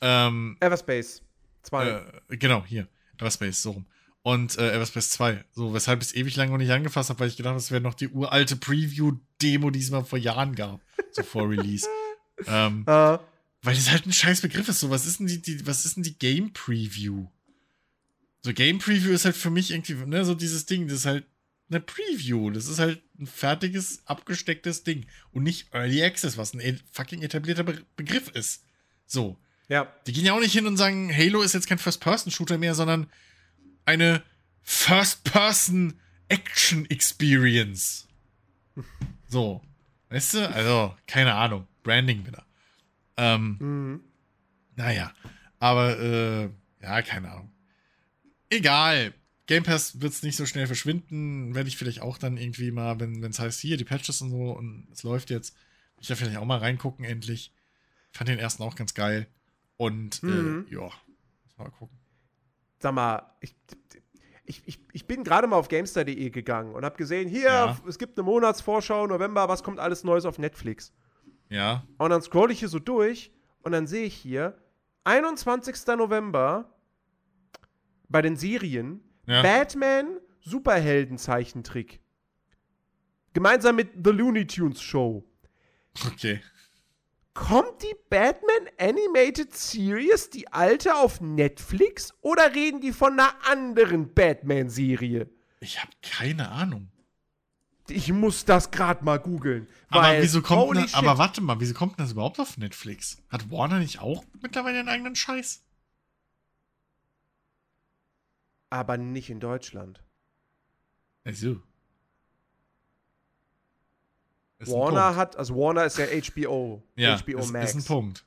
Ähm, Everspace 2. Äh, genau, hier, Everspace, so rum. Und äh, Everspace 2. So, weshalb ich es ewig lang noch nicht angefasst habe, weil ich gedacht habe, das wäre noch die uralte Preview-Demo, die es mal vor Jahren gab. so vor Release. ähm, uh. Weil das halt ein scheiß Begriff ist. So, was ist denn die, die, was ist denn die Game Preview? So, Game Preview ist halt für mich irgendwie, ne, so dieses Ding, das ist halt eine Preview. Das ist halt ein fertiges, abgestecktes Ding. Und nicht Early Access, was ein e, fucking etablierter Be Begriff ist. So. Ja. Die gehen ja auch nicht hin und sagen, Halo ist jetzt kein First-Person-Shooter mehr, sondern eine First-Person-Action-Experience. So. Weißt du? Also, keine Ahnung. Branding wieder. Ähm, mhm. Naja, aber äh, ja, keine Ahnung. Egal. Game Pass wird es nicht so schnell verschwinden. Werde ich vielleicht auch dann irgendwie mal, wenn es heißt, hier die Patches und so und es läuft jetzt, will ich da vielleicht auch mal reingucken endlich. Fand den ersten auch ganz geil. Und äh, mhm. äh, ja, mal gucken. Sag mal, ich, ich, ich, ich bin gerade mal auf Gamestar.de gegangen und habe gesehen, hier, ja. es gibt eine Monatsvorschau, November, was kommt alles Neues auf Netflix? Ja. Und dann scroll ich hier so durch und dann sehe ich hier 21. November bei den Serien ja. Batman Superhelden-Zeichentrick. Gemeinsam mit The Looney Tunes Show. Okay. Kommt die Batman Animated Series, die alte, auf Netflix oder reden die von einer anderen Batman-Serie? Ich habe keine Ahnung. Ich muss das gerade mal googeln. Aber wieso kommt ne, aber warte mal, wieso kommt das überhaupt auf Netflix? Hat Warner nicht auch mittlerweile einen eigenen Scheiß? Aber nicht in Deutschland. Also. Warner hat, also Warner ist ja HBO. Ja, HBO ist, Max. ist ein Punkt.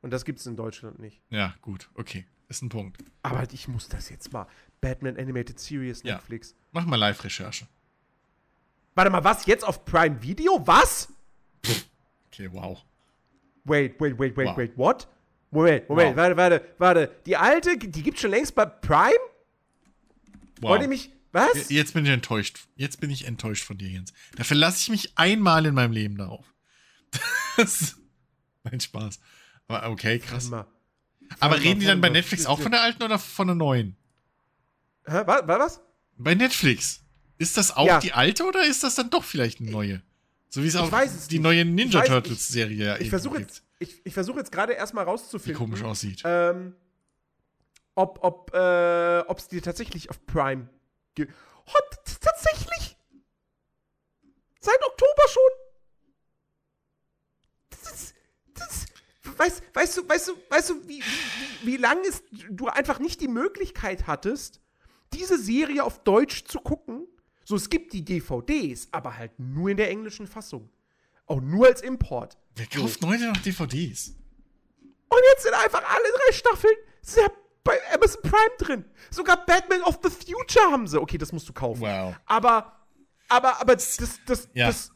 Und das gibt es in Deutschland nicht. Ja, gut, okay. Ist ein Punkt. Aber ich muss das jetzt mal. Batman Animated Series Netflix. Ja. Mach mal Live-Recherche. Warte mal, was? Jetzt auf Prime Video? Was? Okay, wow. Wait, wait, wait, wait, wow. wait, what? Moment, Moment, wow. warte, warte, warte. Die alte, die gibt's schon längst bei Prime? Wow. Wollt ihr mich. Was? Jetzt bin ich enttäuscht. Jetzt bin ich enttäuscht von dir, Jens. Da verlasse ich mich einmal in meinem Leben darauf. Das mein Spaß. Aber okay, krass. Aber mal, reden die dann bei Netflix auch von der alten oder von der neuen? Hä? Was? was? Bei Netflix. Ist das auch ja. die alte oder ist das dann doch vielleicht eine neue? So wie es auch die nicht. neue Ninja Turtles Serie ja Ich versuche jetzt, ich, ich versuche jetzt gerade erstmal rauszufinden. Wie komisch aussieht. Ähm, ob ob äh, es die tatsächlich auf Prime gibt. Oh, tatsächlich? Seit Oktober schon? Das ist, das, weißt, weißt du, weißt du, weißt du, wie, wie, wie lange du einfach nicht die Möglichkeit hattest, diese Serie auf Deutsch zu gucken? So, es gibt die DVDs, aber halt nur in der englischen Fassung. Auch nur als Import. Wer kauft so. heute noch DVDs? Und jetzt sind einfach alle drei Staffeln bei Amazon Prime drin. Sogar Batman of the Future haben sie. Okay, das musst du kaufen. Wow. Aber, aber, aber das, das, ja. das.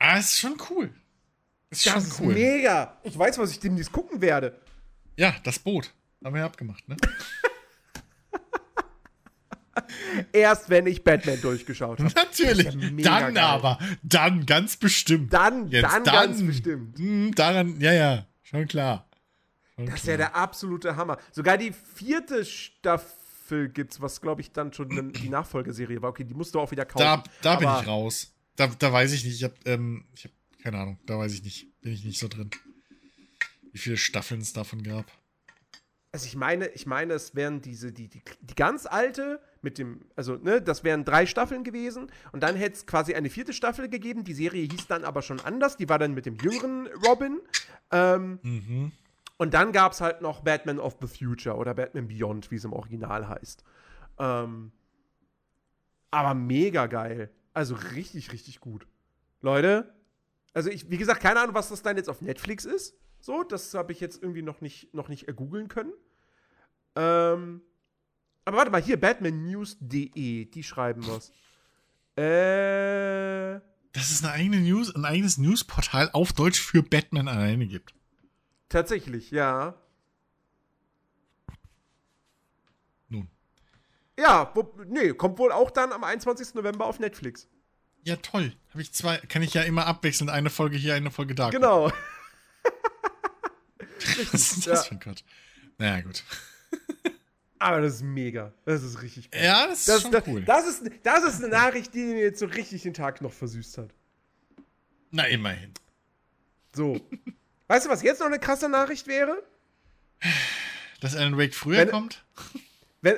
Ah, ist schon cool. Ist das ist cool. mega. Ich weiß, was ich demnächst gucken werde. Ja, das Boot. Haben wir ja abgemacht, ne? Erst wenn ich Batman durchgeschaut habe. Natürlich. Ja dann geil. aber. Dann ganz bestimmt. Dann, Jetzt, dann, dann ganz bestimmt. Hm, daran, ja, ja, schon klar. Schon das ist ja der absolute Hammer. Sogar die vierte Staffel gibt's, was glaube ich dann schon die Nachfolgeserie war. Okay, die musst du auch wieder kaufen. Da, da bin ich raus. Da, da weiß ich nicht. Ich habe ähm, hab keine Ahnung. Da weiß ich nicht. Bin ich nicht so drin. Wie viele Staffeln es davon gab. Also ich meine, ich meine, es wären diese, die, die, die ganz alte mit dem, also, ne, das wären drei Staffeln gewesen und dann hätte es quasi eine vierte Staffel gegeben. Die Serie hieß dann aber schon anders, die war dann mit dem jüngeren Robin. Ähm, mhm. Und dann gab es halt noch Batman of the Future oder Batman Beyond, wie es im Original heißt. Ähm, aber mega geil. Also richtig, richtig gut. Leute, also ich, wie gesagt, keine Ahnung, was das dann jetzt auf Netflix ist. So, das habe ich jetzt irgendwie noch nicht, noch nicht ergoogeln können. Ähm, aber warte mal, hier, batmannews.de, die schreiben was. Äh. Dass es eine eigene News, ein eigenes Newsportal auf Deutsch für Batman alleine gibt. Tatsächlich, ja. Nun. Ja, wo, nee, kommt wohl auch dann am 21. November auf Netflix. Ja, toll. Habe ich zwei, kann ich ja immer abwechseln, eine Folge hier, eine Folge da. Genau. Was ist das ja. für ein Gott? Naja, gut. Aber das ist mega. Das ist richtig cool. Ja, das ist das, schon das, cool. Das ist, das ist eine Nachricht, die mir jetzt so richtig den Tag noch versüßt hat. Na, immerhin. So. weißt du, was jetzt noch eine krasse Nachricht wäre? Dass Alan Wake früher wenn, kommt? Wenn,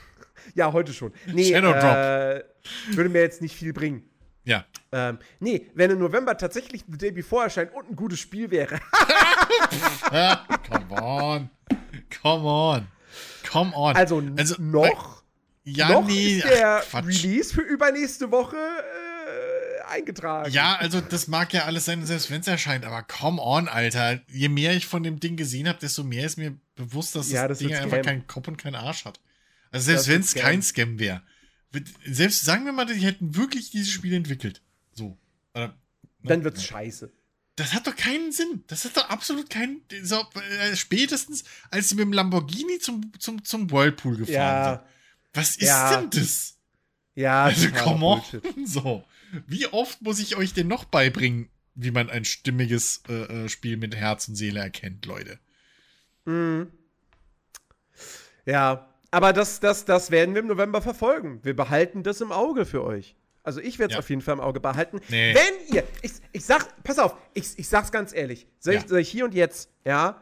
ja, heute schon. Nee, Shadow äh, Drop. Würde mir jetzt nicht viel bringen. Ja. Ähm, nee, wenn im November tatsächlich The Day Before erscheint und ein gutes Spiel wäre. Come on. Come on. Come on. Also, also noch, ja, noch nee, ist der ach, Release für übernächste Woche äh, eingetragen. Ja, also das mag ja alles sein, selbst wenn es erscheint, aber come on, Alter. Je mehr ich von dem Ding gesehen habe, desto mehr ist mir bewusst, dass ja, das, das Ding einfach keinen Kopf und keinen Arsch hat. Also selbst wenn es kein Scam wäre. Selbst sagen wir mal, die hätten wirklich dieses Spiel entwickelt. So. Oder, ne? Dann wird's ja. scheiße. Das hat doch keinen Sinn. Das hat doch absolut keinen. So, äh, spätestens, als sie mit dem Lamborghini zum, zum, zum Whirlpool gefahren ja. sind. Was ist ja. denn das? Ja, also come on. So. Wie oft muss ich euch denn noch beibringen, wie man ein stimmiges äh, äh Spiel mit Herz und Seele erkennt, Leute? Mhm. Ja, aber das, das, das werden wir im November verfolgen. Wir behalten das im Auge für euch. Also ich werde es ja. auf jeden Fall im Auge behalten. Nee. Wenn ihr, ich, ich sag, pass auf, ich, ich sag's ganz ehrlich, soll, ja. ich, soll ich hier und jetzt, ja,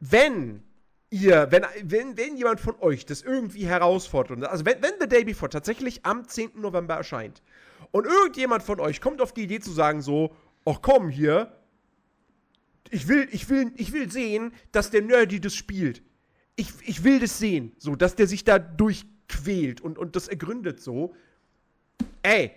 wenn ihr, wenn, wenn, wenn jemand von euch das irgendwie herausfordert, also wenn, wenn The Day Before tatsächlich am 10. November erscheint und irgendjemand von euch kommt auf die Idee zu sagen so, ach komm hier, ich will, ich will, ich will sehen, dass der Nerdy das spielt. Ich, ich will das sehen, so, dass der sich da durchquält und, und das ergründet so. Ey,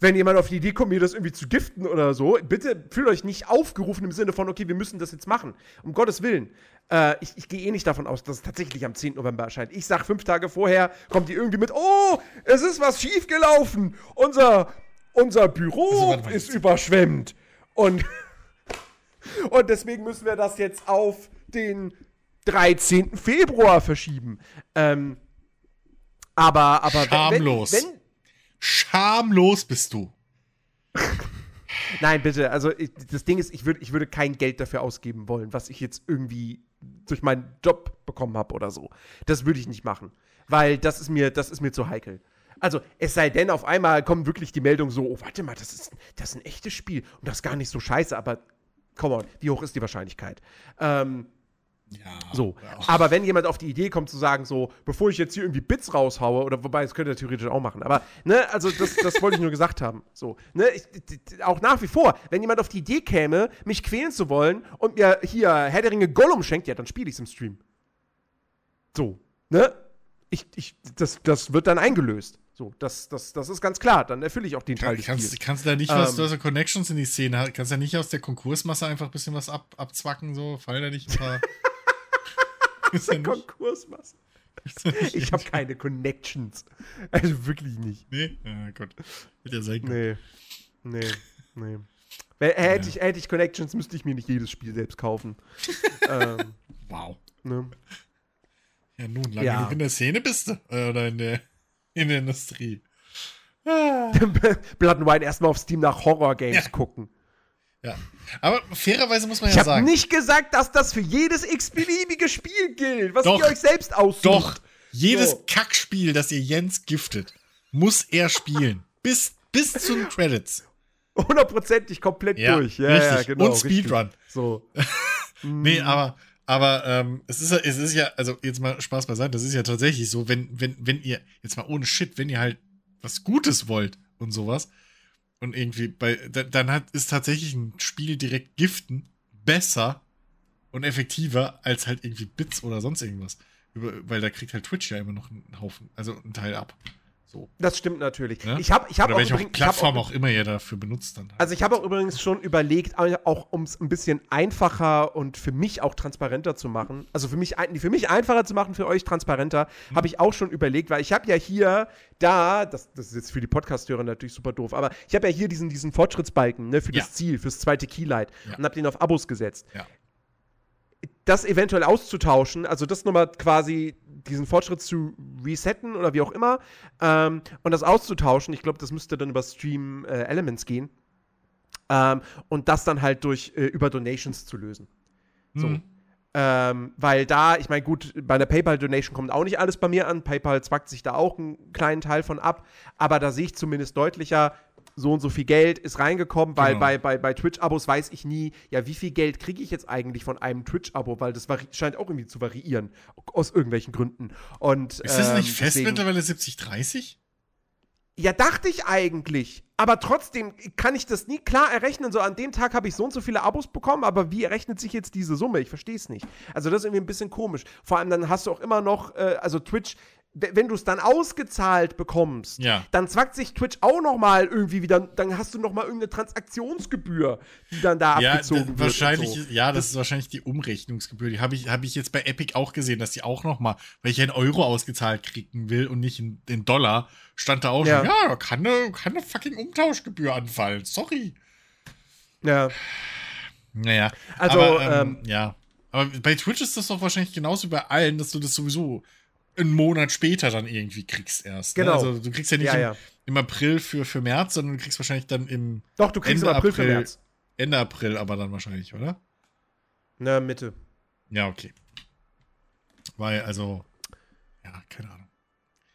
wenn jemand auf die Idee kommt, mir das irgendwie zu giften oder so, bitte fühlt euch nicht aufgerufen im Sinne von, okay, wir müssen das jetzt machen. Um Gottes Willen. Äh, ich, ich gehe eh nicht davon aus, dass es tatsächlich am 10. November erscheint. Ich sag fünf Tage vorher, kommt die irgendwie mit, oh, es ist was schiefgelaufen. Unser, unser Büro also, ist überschwemmt. Und, und deswegen müssen wir das jetzt auf den 13. Februar verschieben. Ähm, aber, aber Schamlos. Wenn, wenn, Schamlos bist du. Nein, bitte. Also ich, das Ding ist, ich, würd, ich würde kein Geld dafür ausgeben wollen, was ich jetzt irgendwie durch meinen Job bekommen habe oder so. Das würde ich nicht machen. Weil das ist mir, das ist mir zu heikel. Also, es sei denn, auf einmal kommt wirklich die Meldung so, oh, warte mal, das ist, das ist ein echtes Spiel und das ist gar nicht so scheiße, aber come on, wie hoch ist die Wahrscheinlichkeit? Ähm, ja. So. Ja. Aber wenn jemand auf die Idee kommt zu sagen, so, bevor ich jetzt hier irgendwie Bits raushaue, oder wobei, das könnte er theoretisch auch machen, aber, ne, also das, das wollte ich nur gesagt haben. So, ne, ich, auch nach wie vor, wenn jemand auf die Idee käme, mich quälen zu wollen und mir hier Herr der Ringe Gollum schenkt, ja, dann spiele ich es im Stream. So, ne? Ich, ich, das, das wird dann eingelöst. So, das, das, das ist ganz klar. Dann erfülle ich auch den Teil des kannst, Spiels. Kannst du da nicht ähm, was, du hast ja Connections in die Szene, kannst da nicht aus der Konkursmasse einfach ein bisschen was ab, abzwacken, so? Fallen da nicht ein paar. aus der Konkursmasse. Ich habe keine Connections. Also wirklich nicht. Nee? Ja, Gott. Wird ja sein. Nee. Nee. Nee. Hätte, ja. ich, hätte ich Connections, müsste ich mir nicht jedes Spiel selbst kaufen. ähm, wow. Ne? Ja, nun, lange ja. in der Szene bist du. Äh, oder in der, in der Industrie. Blood and Wine erstmal auf Steam nach Horror-Games ja. gucken. Ja. Aber fairerweise muss man ich ja sagen. Ich habe nicht gesagt, dass das für jedes x-beliebige Spiel gilt, was doch, ihr euch selbst aussucht. Doch. Jedes so. Kackspiel, das ihr Jens giftet, muss er spielen. bis, bis zu den Credits. Hundertprozentig komplett ja, durch. Ja, richtig. ja, genau. Und Speedrun. Richtig. So. nee, aber, aber ähm, es, ist, es ist ja, also jetzt mal Spaß beiseite, das ist ja tatsächlich so, wenn, wenn, wenn ihr, jetzt mal ohne Shit, wenn ihr halt was Gutes wollt und sowas, und irgendwie bei, dann hat, ist tatsächlich ein Spiel direkt Giften besser und effektiver als halt irgendwie Bits oder sonst irgendwas. Über, weil da kriegt halt Twitch ja immer noch einen Haufen, also einen Teil ab. So. Das stimmt natürlich. Ja? Ich habe ich hab Oder welche übrigens, Plattform auch, auch, immer ihr dafür benutzt dann. Halt. Also ich habe auch übrigens schon überlegt, auch um es ein bisschen einfacher und für mich auch transparenter zu machen, also für mich, für mich einfacher zu machen, für euch transparenter, hm. habe ich auch schon überlegt, weil ich habe ja hier da, das, das ist jetzt für die Podcast-Hörer natürlich super doof, aber ich habe ja hier diesen, diesen Fortschrittsbalken ne, für ja. das Ziel, fürs zweite Keylight ja. und habe den auf Abos gesetzt. Ja das eventuell auszutauschen, also das nochmal quasi diesen Fortschritt zu resetten oder wie auch immer ähm, und das auszutauschen. Ich glaube, das müsste dann über Stream äh, Elements gehen ähm, und das dann halt durch äh, über Donations zu lösen. Mhm. So. Ähm, weil da, ich meine, gut, bei einer PayPal-Donation kommt auch nicht alles bei mir an. PayPal zwackt sich da auch einen kleinen Teil von ab. Aber da sehe ich zumindest deutlicher, so und so viel Geld ist reingekommen, weil genau. bei, bei, bei Twitch-Abos weiß ich nie, ja, wie viel Geld kriege ich jetzt eigentlich von einem Twitch-Abo, weil das scheint auch irgendwie zu variieren, aus irgendwelchen Gründen. Und, ist das nicht ähm, fest deswegen, mittlerweile 70-30? Ja, dachte ich eigentlich. Aber trotzdem kann ich das nie klar errechnen. So an dem Tag habe ich so und so viele Abos bekommen, aber wie errechnet sich jetzt diese Summe? Ich verstehe es nicht. Also das ist irgendwie ein bisschen komisch. Vor allem dann hast du auch immer noch, äh, also Twitch wenn du es dann ausgezahlt bekommst, ja. dann zwackt sich Twitch auch noch mal irgendwie wieder, dann hast du noch mal irgendeine Transaktionsgebühr, die dann da ja, abgezogen wird. Wahrscheinlich, so. ja, das, das, ist wahrscheinlich die Umrechnungsgebühr. Die habe ich, hab ich jetzt bei Epic auch gesehen, dass die auch noch mal, weil ich einen Euro ausgezahlt kriegen will und nicht in, in Dollar, stand da auch ja. schon, ja, kann eine, kann eine fucking Umtauschgebühr anfallen. Sorry. Ja. Naja. Also, aber, ähm, ähm, ja. Aber bei Twitch ist das doch wahrscheinlich genauso wie bei allen, dass du das sowieso einen Monat später dann irgendwie kriegst erst. Ne? Genau. Ne? Also du kriegst ja nicht ja, im, ja. im, April für, für März, sondern du kriegst wahrscheinlich dann im Doch, du kriegst Ende im April, April für März. Ende April aber dann wahrscheinlich, oder? Na, Mitte. Ja, okay. Weil, also, ja, keine Ahnung.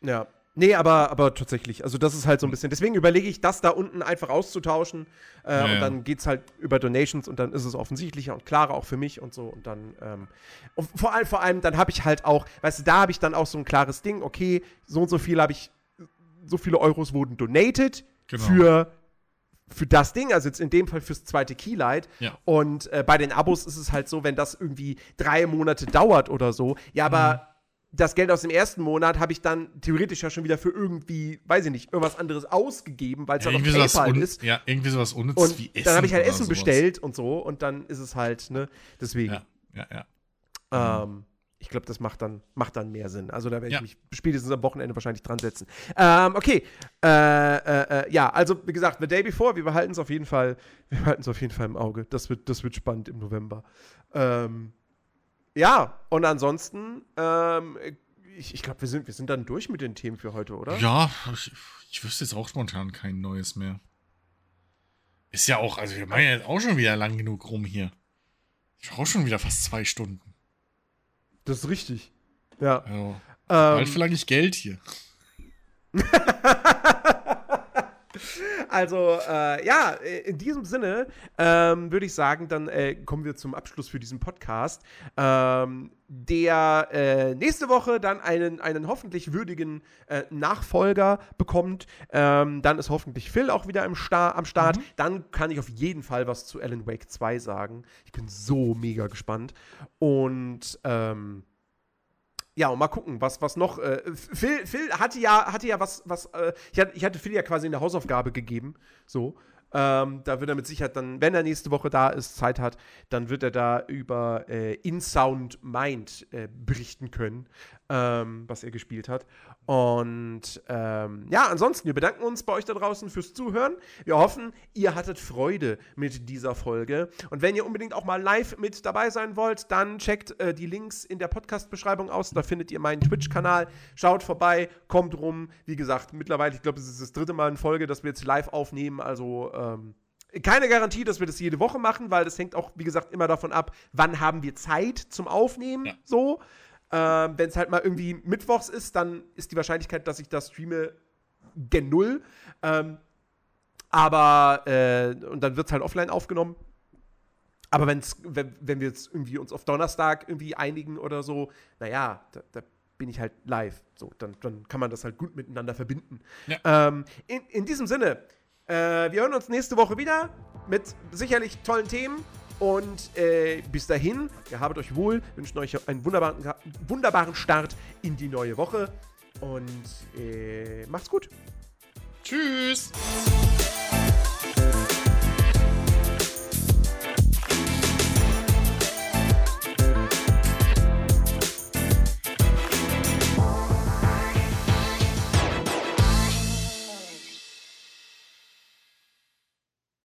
Ja. Nee, aber, aber tatsächlich. Also, das ist halt so ein bisschen. Deswegen überlege ich, das da unten einfach auszutauschen. Äh, ja, und dann geht es halt über Donations und dann ist es offensichtlicher und klarer auch für mich und so. Und dann. Ähm, und vor allem, vor allem, dann habe ich halt auch, weißt du, da habe ich dann auch so ein klares Ding. Okay, so und so viel habe ich. So viele Euros wurden donated genau. für für das Ding, also jetzt in dem Fall fürs zweite Keylight. Ja. Und äh, bei den Abos ist es halt so, wenn das irgendwie drei Monate dauert oder so, ja, aber mhm das Geld aus dem ersten Monat habe ich dann theoretisch ja schon wieder für irgendwie, weiß ich nicht, irgendwas anderes ausgegeben, weil es ja, dann noch PayPal ist. Ja, irgendwie sowas unnützes und wie Essen. Dann habe ich halt Essen bestellt und so und dann ist es halt, ne, deswegen. Ja, ja, ja. Ähm, ich glaube, das macht dann, macht dann mehr Sinn. Also da werde ich ja. mich spätestens am Wochenende wahrscheinlich dran setzen. Ähm, okay. Äh, äh, äh, ja, also wie gesagt, The Day Before, wir behalten es auf jeden Fall, wir behalten es auf jeden Fall im Auge. Das wird, das wird spannend im November. Ähm, ja, und ansonsten, ähm, ich, ich glaube, wir sind, wir sind dann durch mit den Themen für heute, oder? Ja, ich, ich wüsste jetzt auch spontan kein neues mehr. Ist ja auch, also wir machen ja jetzt auch schon wieder lang genug rum hier. Ich brauche schon wieder fast zwei Stunden. Das ist richtig. Ja. Also, ähm, bald verlange ich Geld hier. Also, äh, ja, in diesem Sinne ähm, würde ich sagen, dann äh, kommen wir zum Abschluss für diesen Podcast, ähm, der äh, nächste Woche dann einen, einen hoffentlich würdigen äh, Nachfolger bekommt. Ähm, dann ist hoffentlich Phil auch wieder im Star am Start. Mhm. Dann kann ich auf jeden Fall was zu Alan Wake 2 sagen. Ich bin so mega gespannt. Und, ähm, ja, und mal gucken, was, was noch. Äh, Phil, Phil hatte ja, hatte ja was, was, äh, ich, hatte, Phil ja quasi eine Hausaufgabe gegeben. So. Ähm, da wird er mit Sicherheit dann, wenn er nächste Woche da ist, Zeit hat, dann wird er da über äh, InSound Mind äh, berichten können, ähm, was er gespielt hat. Und ähm, ja, ansonsten, wir bedanken uns bei euch da draußen fürs Zuhören. Wir hoffen, ihr hattet Freude mit dieser Folge. Und wenn ihr unbedingt auch mal live mit dabei sein wollt, dann checkt äh, die Links in der Podcast-Beschreibung aus. Da findet ihr meinen Twitch-Kanal. Schaut vorbei, kommt rum. Wie gesagt, mittlerweile, ich glaube, es ist das dritte Mal in Folge, dass wir jetzt live aufnehmen. Also, ähm, keine Garantie, dass wir das jede Woche machen, weil das hängt auch, wie gesagt, immer davon ab, wann haben wir Zeit zum Aufnehmen. Ja. So. Ähm, Wenn es halt mal irgendwie mittwochs ist, dann ist die Wahrscheinlichkeit, dass ich das streame, gen Null. Ähm, aber, äh, und dann wird es halt offline aufgenommen. Aber wenn's, wenn, wenn wir jetzt irgendwie uns auf Donnerstag irgendwie einigen oder so, naja, da, da bin ich halt live. So, dann, dann kann man das halt gut miteinander verbinden. Ja. Ähm, in, in diesem Sinne, äh, wir hören uns nächste Woche wieder mit sicherlich tollen Themen. Und äh, bis dahin, ihr habt euch wohl, wünschen euch einen wunderbaren, wunderbaren Start in die neue Woche. Und äh, macht's gut. Tschüss.